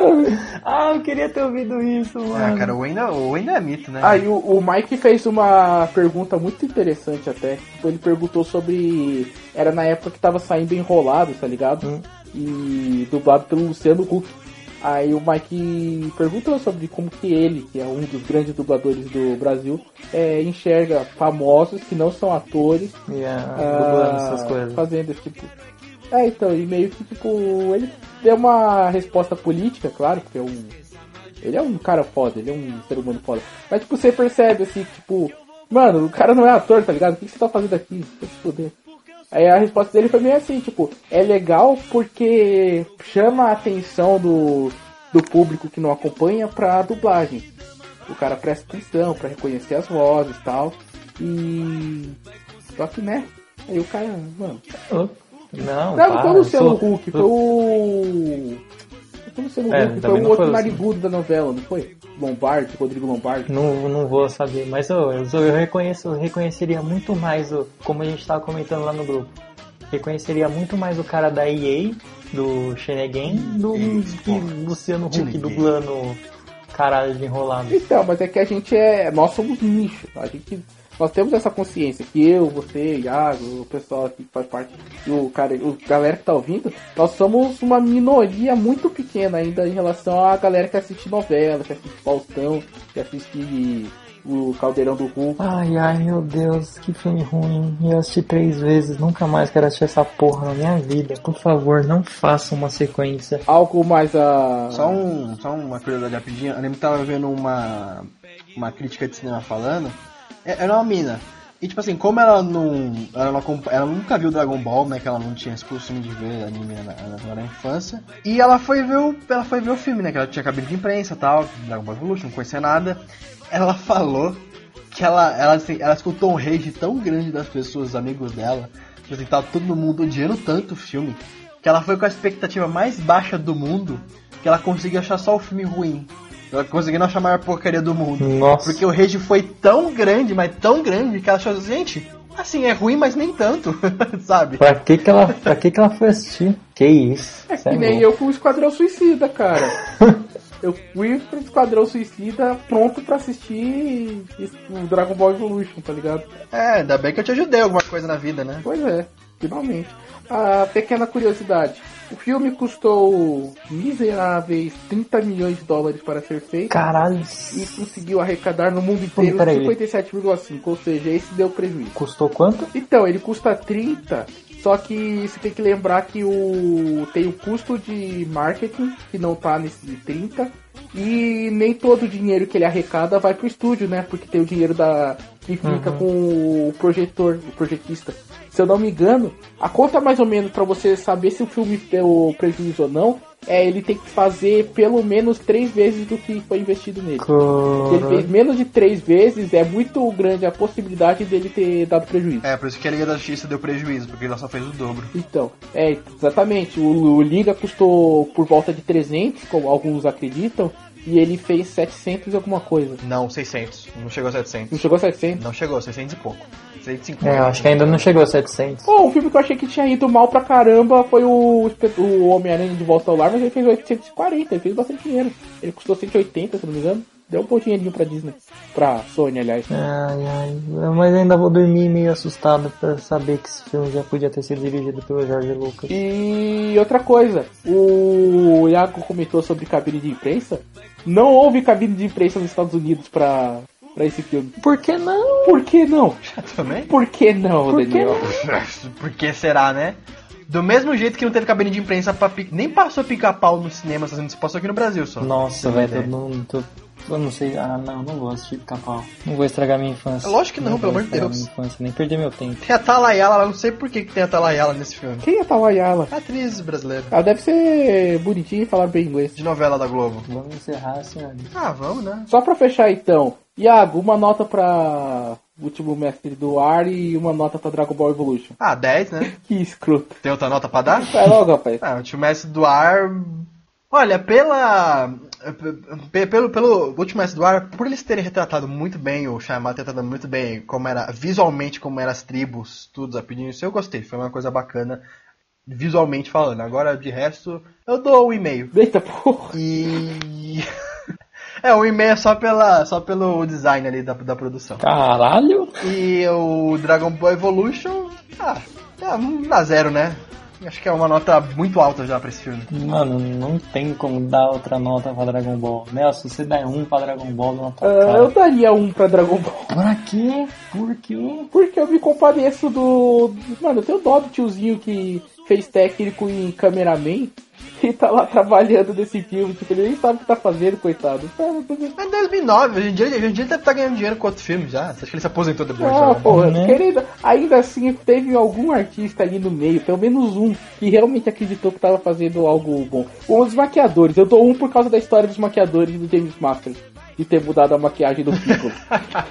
C: [LAUGHS]
D: Ah, eu queria ter ouvido isso, mano.
E: Ah, cara, o ainda, o ainda é mito, né?
C: Aí o, o Mike fez uma pergunta muito interessante até. Tipo, ele perguntou sobre. Era na época que tava saindo enrolado, tá ligado?
D: Hum.
C: E dublado pelo Luciano Huck. Aí o Mike perguntou sobre como que ele, que é um dos grandes dubladores do Brasil, é, enxerga famosos que não são atores
D: Yeah,
C: ah,
D: dublando essas coisas.
C: fazendo esse tipo. É, então, e meio que tipo, ele deu uma resposta política, claro, porque é um. Ele é um cara foda, ele é um ser humano foda. Mas tipo, você percebe assim, tipo, mano, o cara não é ator, tá ligado? O que você tá fazendo aqui? Vai se fuder. Aí a resposta dele foi meio assim, tipo, é legal porque chama a atenção do, do público que não acompanha pra dublagem. O cara presta atenção pra reconhecer as vozes e tal. E. Só que, né? Aí o cara, mano.
D: Não,
C: Não, não
D: para,
C: foi o Luciano
D: sou-
C: Huck, foi o. Não foi o Luciano
D: É,
C: Huck, foi o
D: não
C: outro narigudo da novela, não foi? Lombardi, Rodrigo Lombardi.
D: Não, não vou saber, mas eu, eu, eu reconheço, eu reconheceria muito mais, o, como a gente tava comentando lá no grupo, reconheceria muito mais o cara da EA, do Shenegen, do que. Luciano Huck dublando caralho de enrolado.
C: Então, mas é que a gente é. Nós somos nicho. A gente. Nós temos essa consciência que eu, você, Iago, o pessoal aqui que faz parte, e o cara, o galera que tá ouvindo, nós somos uma minoria muito pequena ainda em relação à galera que assiste novela, que assiste Faustão, que assiste o Caldeirão do Hulk.
D: Ai, ai, meu Deus, que filme ruim. Eu assisti três vezes, nunca mais quero assistir essa porra na minha vida. Por favor, não faça uma sequência.
C: Algo mais a.
E: Só, um, só uma curiosidade rapidinha. Eu lembro que tava vendo uma, uma crítica de cinema falando. É- Era uma mina. E tipo assim, como ela não. Ela, não ela nunca viu Dragon Ball, né? Que ela não tinha esse costume de ver anime na, na, na infância. E ela foi ver o. Ela foi ver o filme, né? Que ela tinha cabelo de imprensa tal, Dragon Ball Evolution, não conhecia nada. Ela falou que ela, ela, assim, ela escutou um rage tão grande das pessoas, amigos dela. Tipo assim, tava todo mundo odiando tanto o filme. Que ela foi com a expectativa mais baixa do mundo. Que ela conseguiu achar só o filme ruim. Não achar a maior porcaria do mundo.
D: Nossa.
E: Porque o rage foi tão grande, mas tão grande, que ela achou, gente, assim, é ruim, mas nem tanto, [LAUGHS] sabe?
D: Pra que que ela, pra que que ela foi assistir? Que isso?
C: É
D: Cê
C: que
D: é
C: nem eu com o Esquadrão Suicida, cara. [LAUGHS] eu fui pro Esquadrão Suicida pronto pra assistir o Dragon Ball Evolution, tá ligado?
E: É, ainda bem que eu te ajudei alguma coisa na vida, né?
C: Pois é, finalmente. A pequena curiosidade. O filme custou miseráveis 30 milhões de dólares para ser feito
D: Caralho,
C: e conseguiu arrecadar no mundo inteiro
D: peraí.
C: 57,5, ou seja, esse deu prejuízo.
D: custou quanto?
C: Então, ele custa 30, só que você tem que lembrar que o tem o custo de marketing, que não tá nesse de 30, e nem todo o dinheiro que ele arrecada vai pro estúdio, né? Porque tem o dinheiro da que fica
D: Uhum.
C: com o projetor, o projetista. Se eu não me engano, a conta mais ou menos pra você saber se o filme deu prejuízo ou não, é ele tem que fazer pelo menos três vezes do que foi investido nele. Se ele fez menos de três vezes, é muito grande a possibilidade dele ter dado prejuízo.
E: É, por isso que a Liga da Justiça deu prejuízo, porque ela só fez o dobro.
C: Então, é, exatamente. O, o Liga custou por volta de 300, como alguns acreditam, e ele fez 700 e alguma coisa.
E: Não, 600. Não chegou a
C: Não
E: 700.
C: chegou a 700?
E: Não chegou, 600 e pouco. 650.
D: É, eu acho que ainda não chegou a 700.
C: Pô, um filme que eu achei que tinha ido mal pra caramba foi o, o Homem-Aranha de Volta ao Lar, mas ele fez 840, ele fez bastante dinheiro. Ele custou 180, se não me engano. Deu um bom dinheirinho pra Disney. Pra Sony, aliás.
D: Ai, ai, mas ainda vou dormir meio assustado pra saber que esse filme já podia ter sido dirigido pelo Jorge Lucas.
C: E outra coisa, o Iago comentou sobre cabine de imprensa. Não houve cabine de imprensa nos Estados Unidos pra, pra esse filme.
D: Por que não?
C: Por que não?
E: Também?
C: Por que não,
D: Por que
C: Daniel? [LAUGHS]
E: Por que será, né? Do mesmo jeito que não teve cabine de imprensa pra Nem passou pica-pau no cinema, Unidos, passou aqui no Brasil só.
D: Nossa, velho, eu não, tô, eu não sei. Ah, não, não gosto de pica-pau. Não vou estragar minha infância.
E: É lógico que não, pelo
D: vou
E: amor de Deus.
D: Minha infância, nem perder meu tempo.
E: Tem a Talayala, lá, não sei por que, que tem a Talayala nesse filme.
C: Quem é a Tawayala?
E: Atriz brasileira.
C: Ela deve ser bonitinha e falar bem inglês.
E: De novela da Globo.
D: Vamos encerrar, senhor.
E: Ah, vamos, né?
C: Só pra fechar então, Iago, uma nota pra Último Mestre do Ar e uma nota pra Dragon Ball Evolution.
E: Ah, 10, né? [LAUGHS]
C: Que escroto.
E: Tem outra nota pra dar?
C: Vai logo, rapaz.
E: Ah, o tio mestre do ar. Olha, pela. Pe- Pelo, pelo último Mestre do Ar, por eles terem retratado muito bem, o ter retratado muito bem como era, visualmente como eram as tribos, tudo, a pedindo isso, eu gostei. Foi uma coisa bacana, visualmente falando. Agora, de resto, eu dou um e-mail.
C: Eita porra.
E: E. [LAUGHS] É, um e-mail é só, pela, só pelo design ali da, da produção.
D: Caralho!
E: E o Dragon Ball Evolution, ah, é, um dá zero, né? Acho que é uma nota muito alta já pra esse filme.
D: Mano, não tem como dar outra nota pra Dragon Ball. Nelson, se você der um pra Dragon Ball, não tá
C: Ah, eu daria um pra Dragon Ball.
D: Pra quê? Por quê?
C: Porque eu me compadeço do. Mano, eu tenho dó do tiozinho que fez técnico em cameraman [LAUGHS] e tá lá trabalhando nesse filme. Tipo, ele nem sabe o que tá fazendo, coitado.
E: É 2009, hoje em dia, hoje em dia ele deve estar ganhando dinheiro com outro filme já. Você acha que ele se aposentou depois?
C: Ah,
E: já?
C: porra,
D: né?
C: querendo, ainda assim teve algum artista ali no meio, pelo menos um, que realmente acreditou que tava fazendo algo bom. Os maquiadores, eu dou um por causa da história dos maquiadores do James Masters, de ter mudado a maquiagem do Piccolo. [LAUGHS]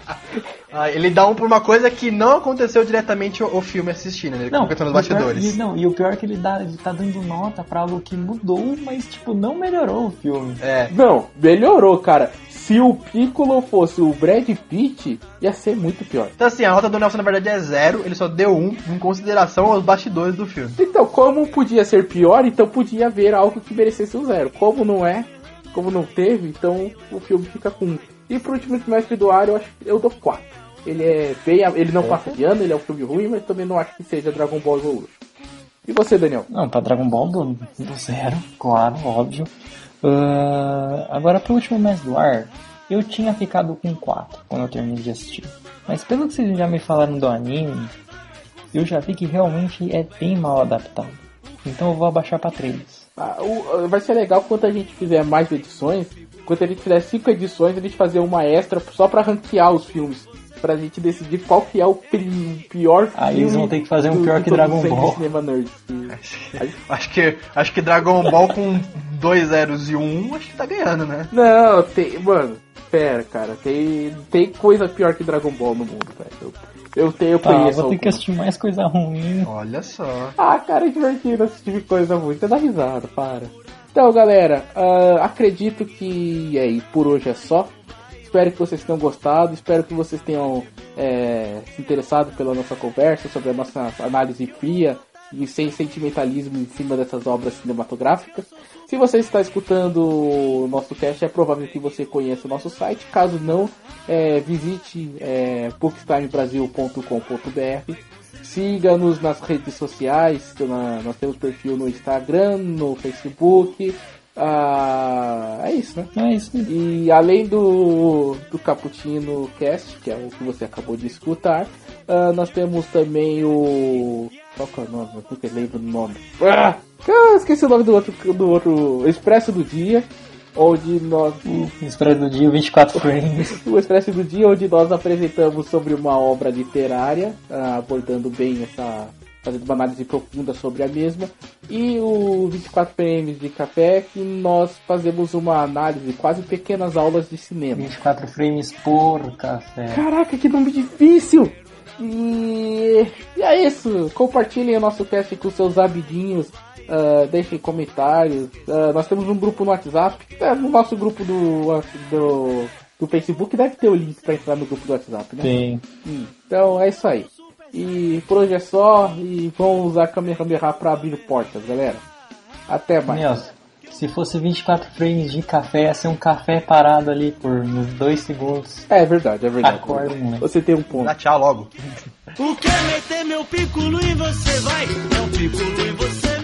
E: Ah, ele dá um por uma coisa que não aconteceu diretamente o, o filme assistindo, né? Ele
D: Não,
E: comentou nos
D: o pior-
E: bastidores.
D: e, não, e o pior é que ele, dá, ele tá dando nota pra algo que mudou, mas tipo, não melhorou o filme.
E: É.
C: Não, melhorou, cara. Se o Piccolo fosse o Brad Pitt, ia ser muito pior.
E: Então assim, a nota do Nelson na verdade é zero, ele só deu um em consideração aos bastidores do filme.
C: Então, como podia ser pior, então podia haver algo que merecesse um zero. Como não é, como não teve, então o filme fica com um. E pro último semestre do ar, eu acho que eu dou quatro. Ele é bem. Ele não passa de ano, ele é um filme ruim, mas também não acho que seja Dragon Ball Evolution. E você, Daniel?
D: Não, pra Dragon Ball do, do zero, claro, óbvio. Ah, agora pro último mês do ar, eu tinha ficado com 4 quando eu terminei de assistir. Mas pelo que vocês já me falaram do anime, eu já vi que realmente é bem mal adaptado. Então eu vou abaixar pra 3.
C: Ah, o- vai ser legal quando a gente fizer mais edições. Quando a gente fizer cinco edições, a gente fazer uma extra só pra ranquear os filmes. Pra gente decidir qual que é o pri- pior
D: Aí
C: filme
D: eles vão ter que fazer um
C: do-
D: pior que Dragon Ball.
C: Cinema Nerds.
E: Acho que, acho que Dragon Ball com dois zeros e um, acho que tá ganhando, né?
C: Não, tem. Mano, pera, cara. Tem, tem coisa pior que Dragon Ball no mundo, velho. Eu, tenho,
D: Tá,
C: conheço.
D: vou ter que assistir mais coisa ruim.
E: Olha só.
C: Ah, cara, é divertido assistir coisa ruim. Você dá risada, para. Então, galera, ah, acredito que é aí, por hoje é só. Espero que vocês tenham gostado, espero que vocês tenham é, se interessado pela nossa conversa sobre a nossa análise fria e sem sentimentalismo em cima dessas obras cinematográficas. Se você está escutando o nosso cast, é provável que você conheça o nosso site. Caso não, é, visite é, bookstimebrasil.com.br Siga-nos nas redes sociais, que na- nós temos perfil no Instagram, no Facebook. Ah, é isso, né?
D: É isso aí.
C: E além do, do Cappuccino Cast, que é o que você acabou de escutar, ah, nós temos também o. Qual que é o nome? Eu nunca lembro do nome. Ah, eu esqueci o nome do outro, do outro Expresso do Dia, onde nós.
D: Espera do dia 24 frames. [LAUGHS]
C: O Expresso do Dia, onde nós apresentamos sobre uma obra literária, ah, abordando bem essa. fazendo uma análise profunda sobre a mesma. E o 24 PMs de café, que nós fazemos uma análise, quase pequenas aulas de cinema.
D: 24 frames por café.
C: Caraca, que nome difícil! E, e é isso. Compartilhem o nosso cast com seus amiguinhos. ah, deixem comentários. Ah, nós temos um grupo no WhatsApp. É, no nosso grupo do, do, do Facebook deve ter o link para entrar no grupo do WhatsApp, né?
D: Tem.
C: Hum, Então é isso aí. E por hoje é só. E vamos usar Kamehameha para abrir portas, galera. Até mais.
D: Nelson, se fosse 24 frames de café, ia ser um café parado ali por uns 2 segundos.
C: É verdade, é verdade.
D: Acorda, moleque.
C: Você tem um ponto.
E: Dá tchau logo.
A: O que é meter meu piculo em você vai? É um piculo em você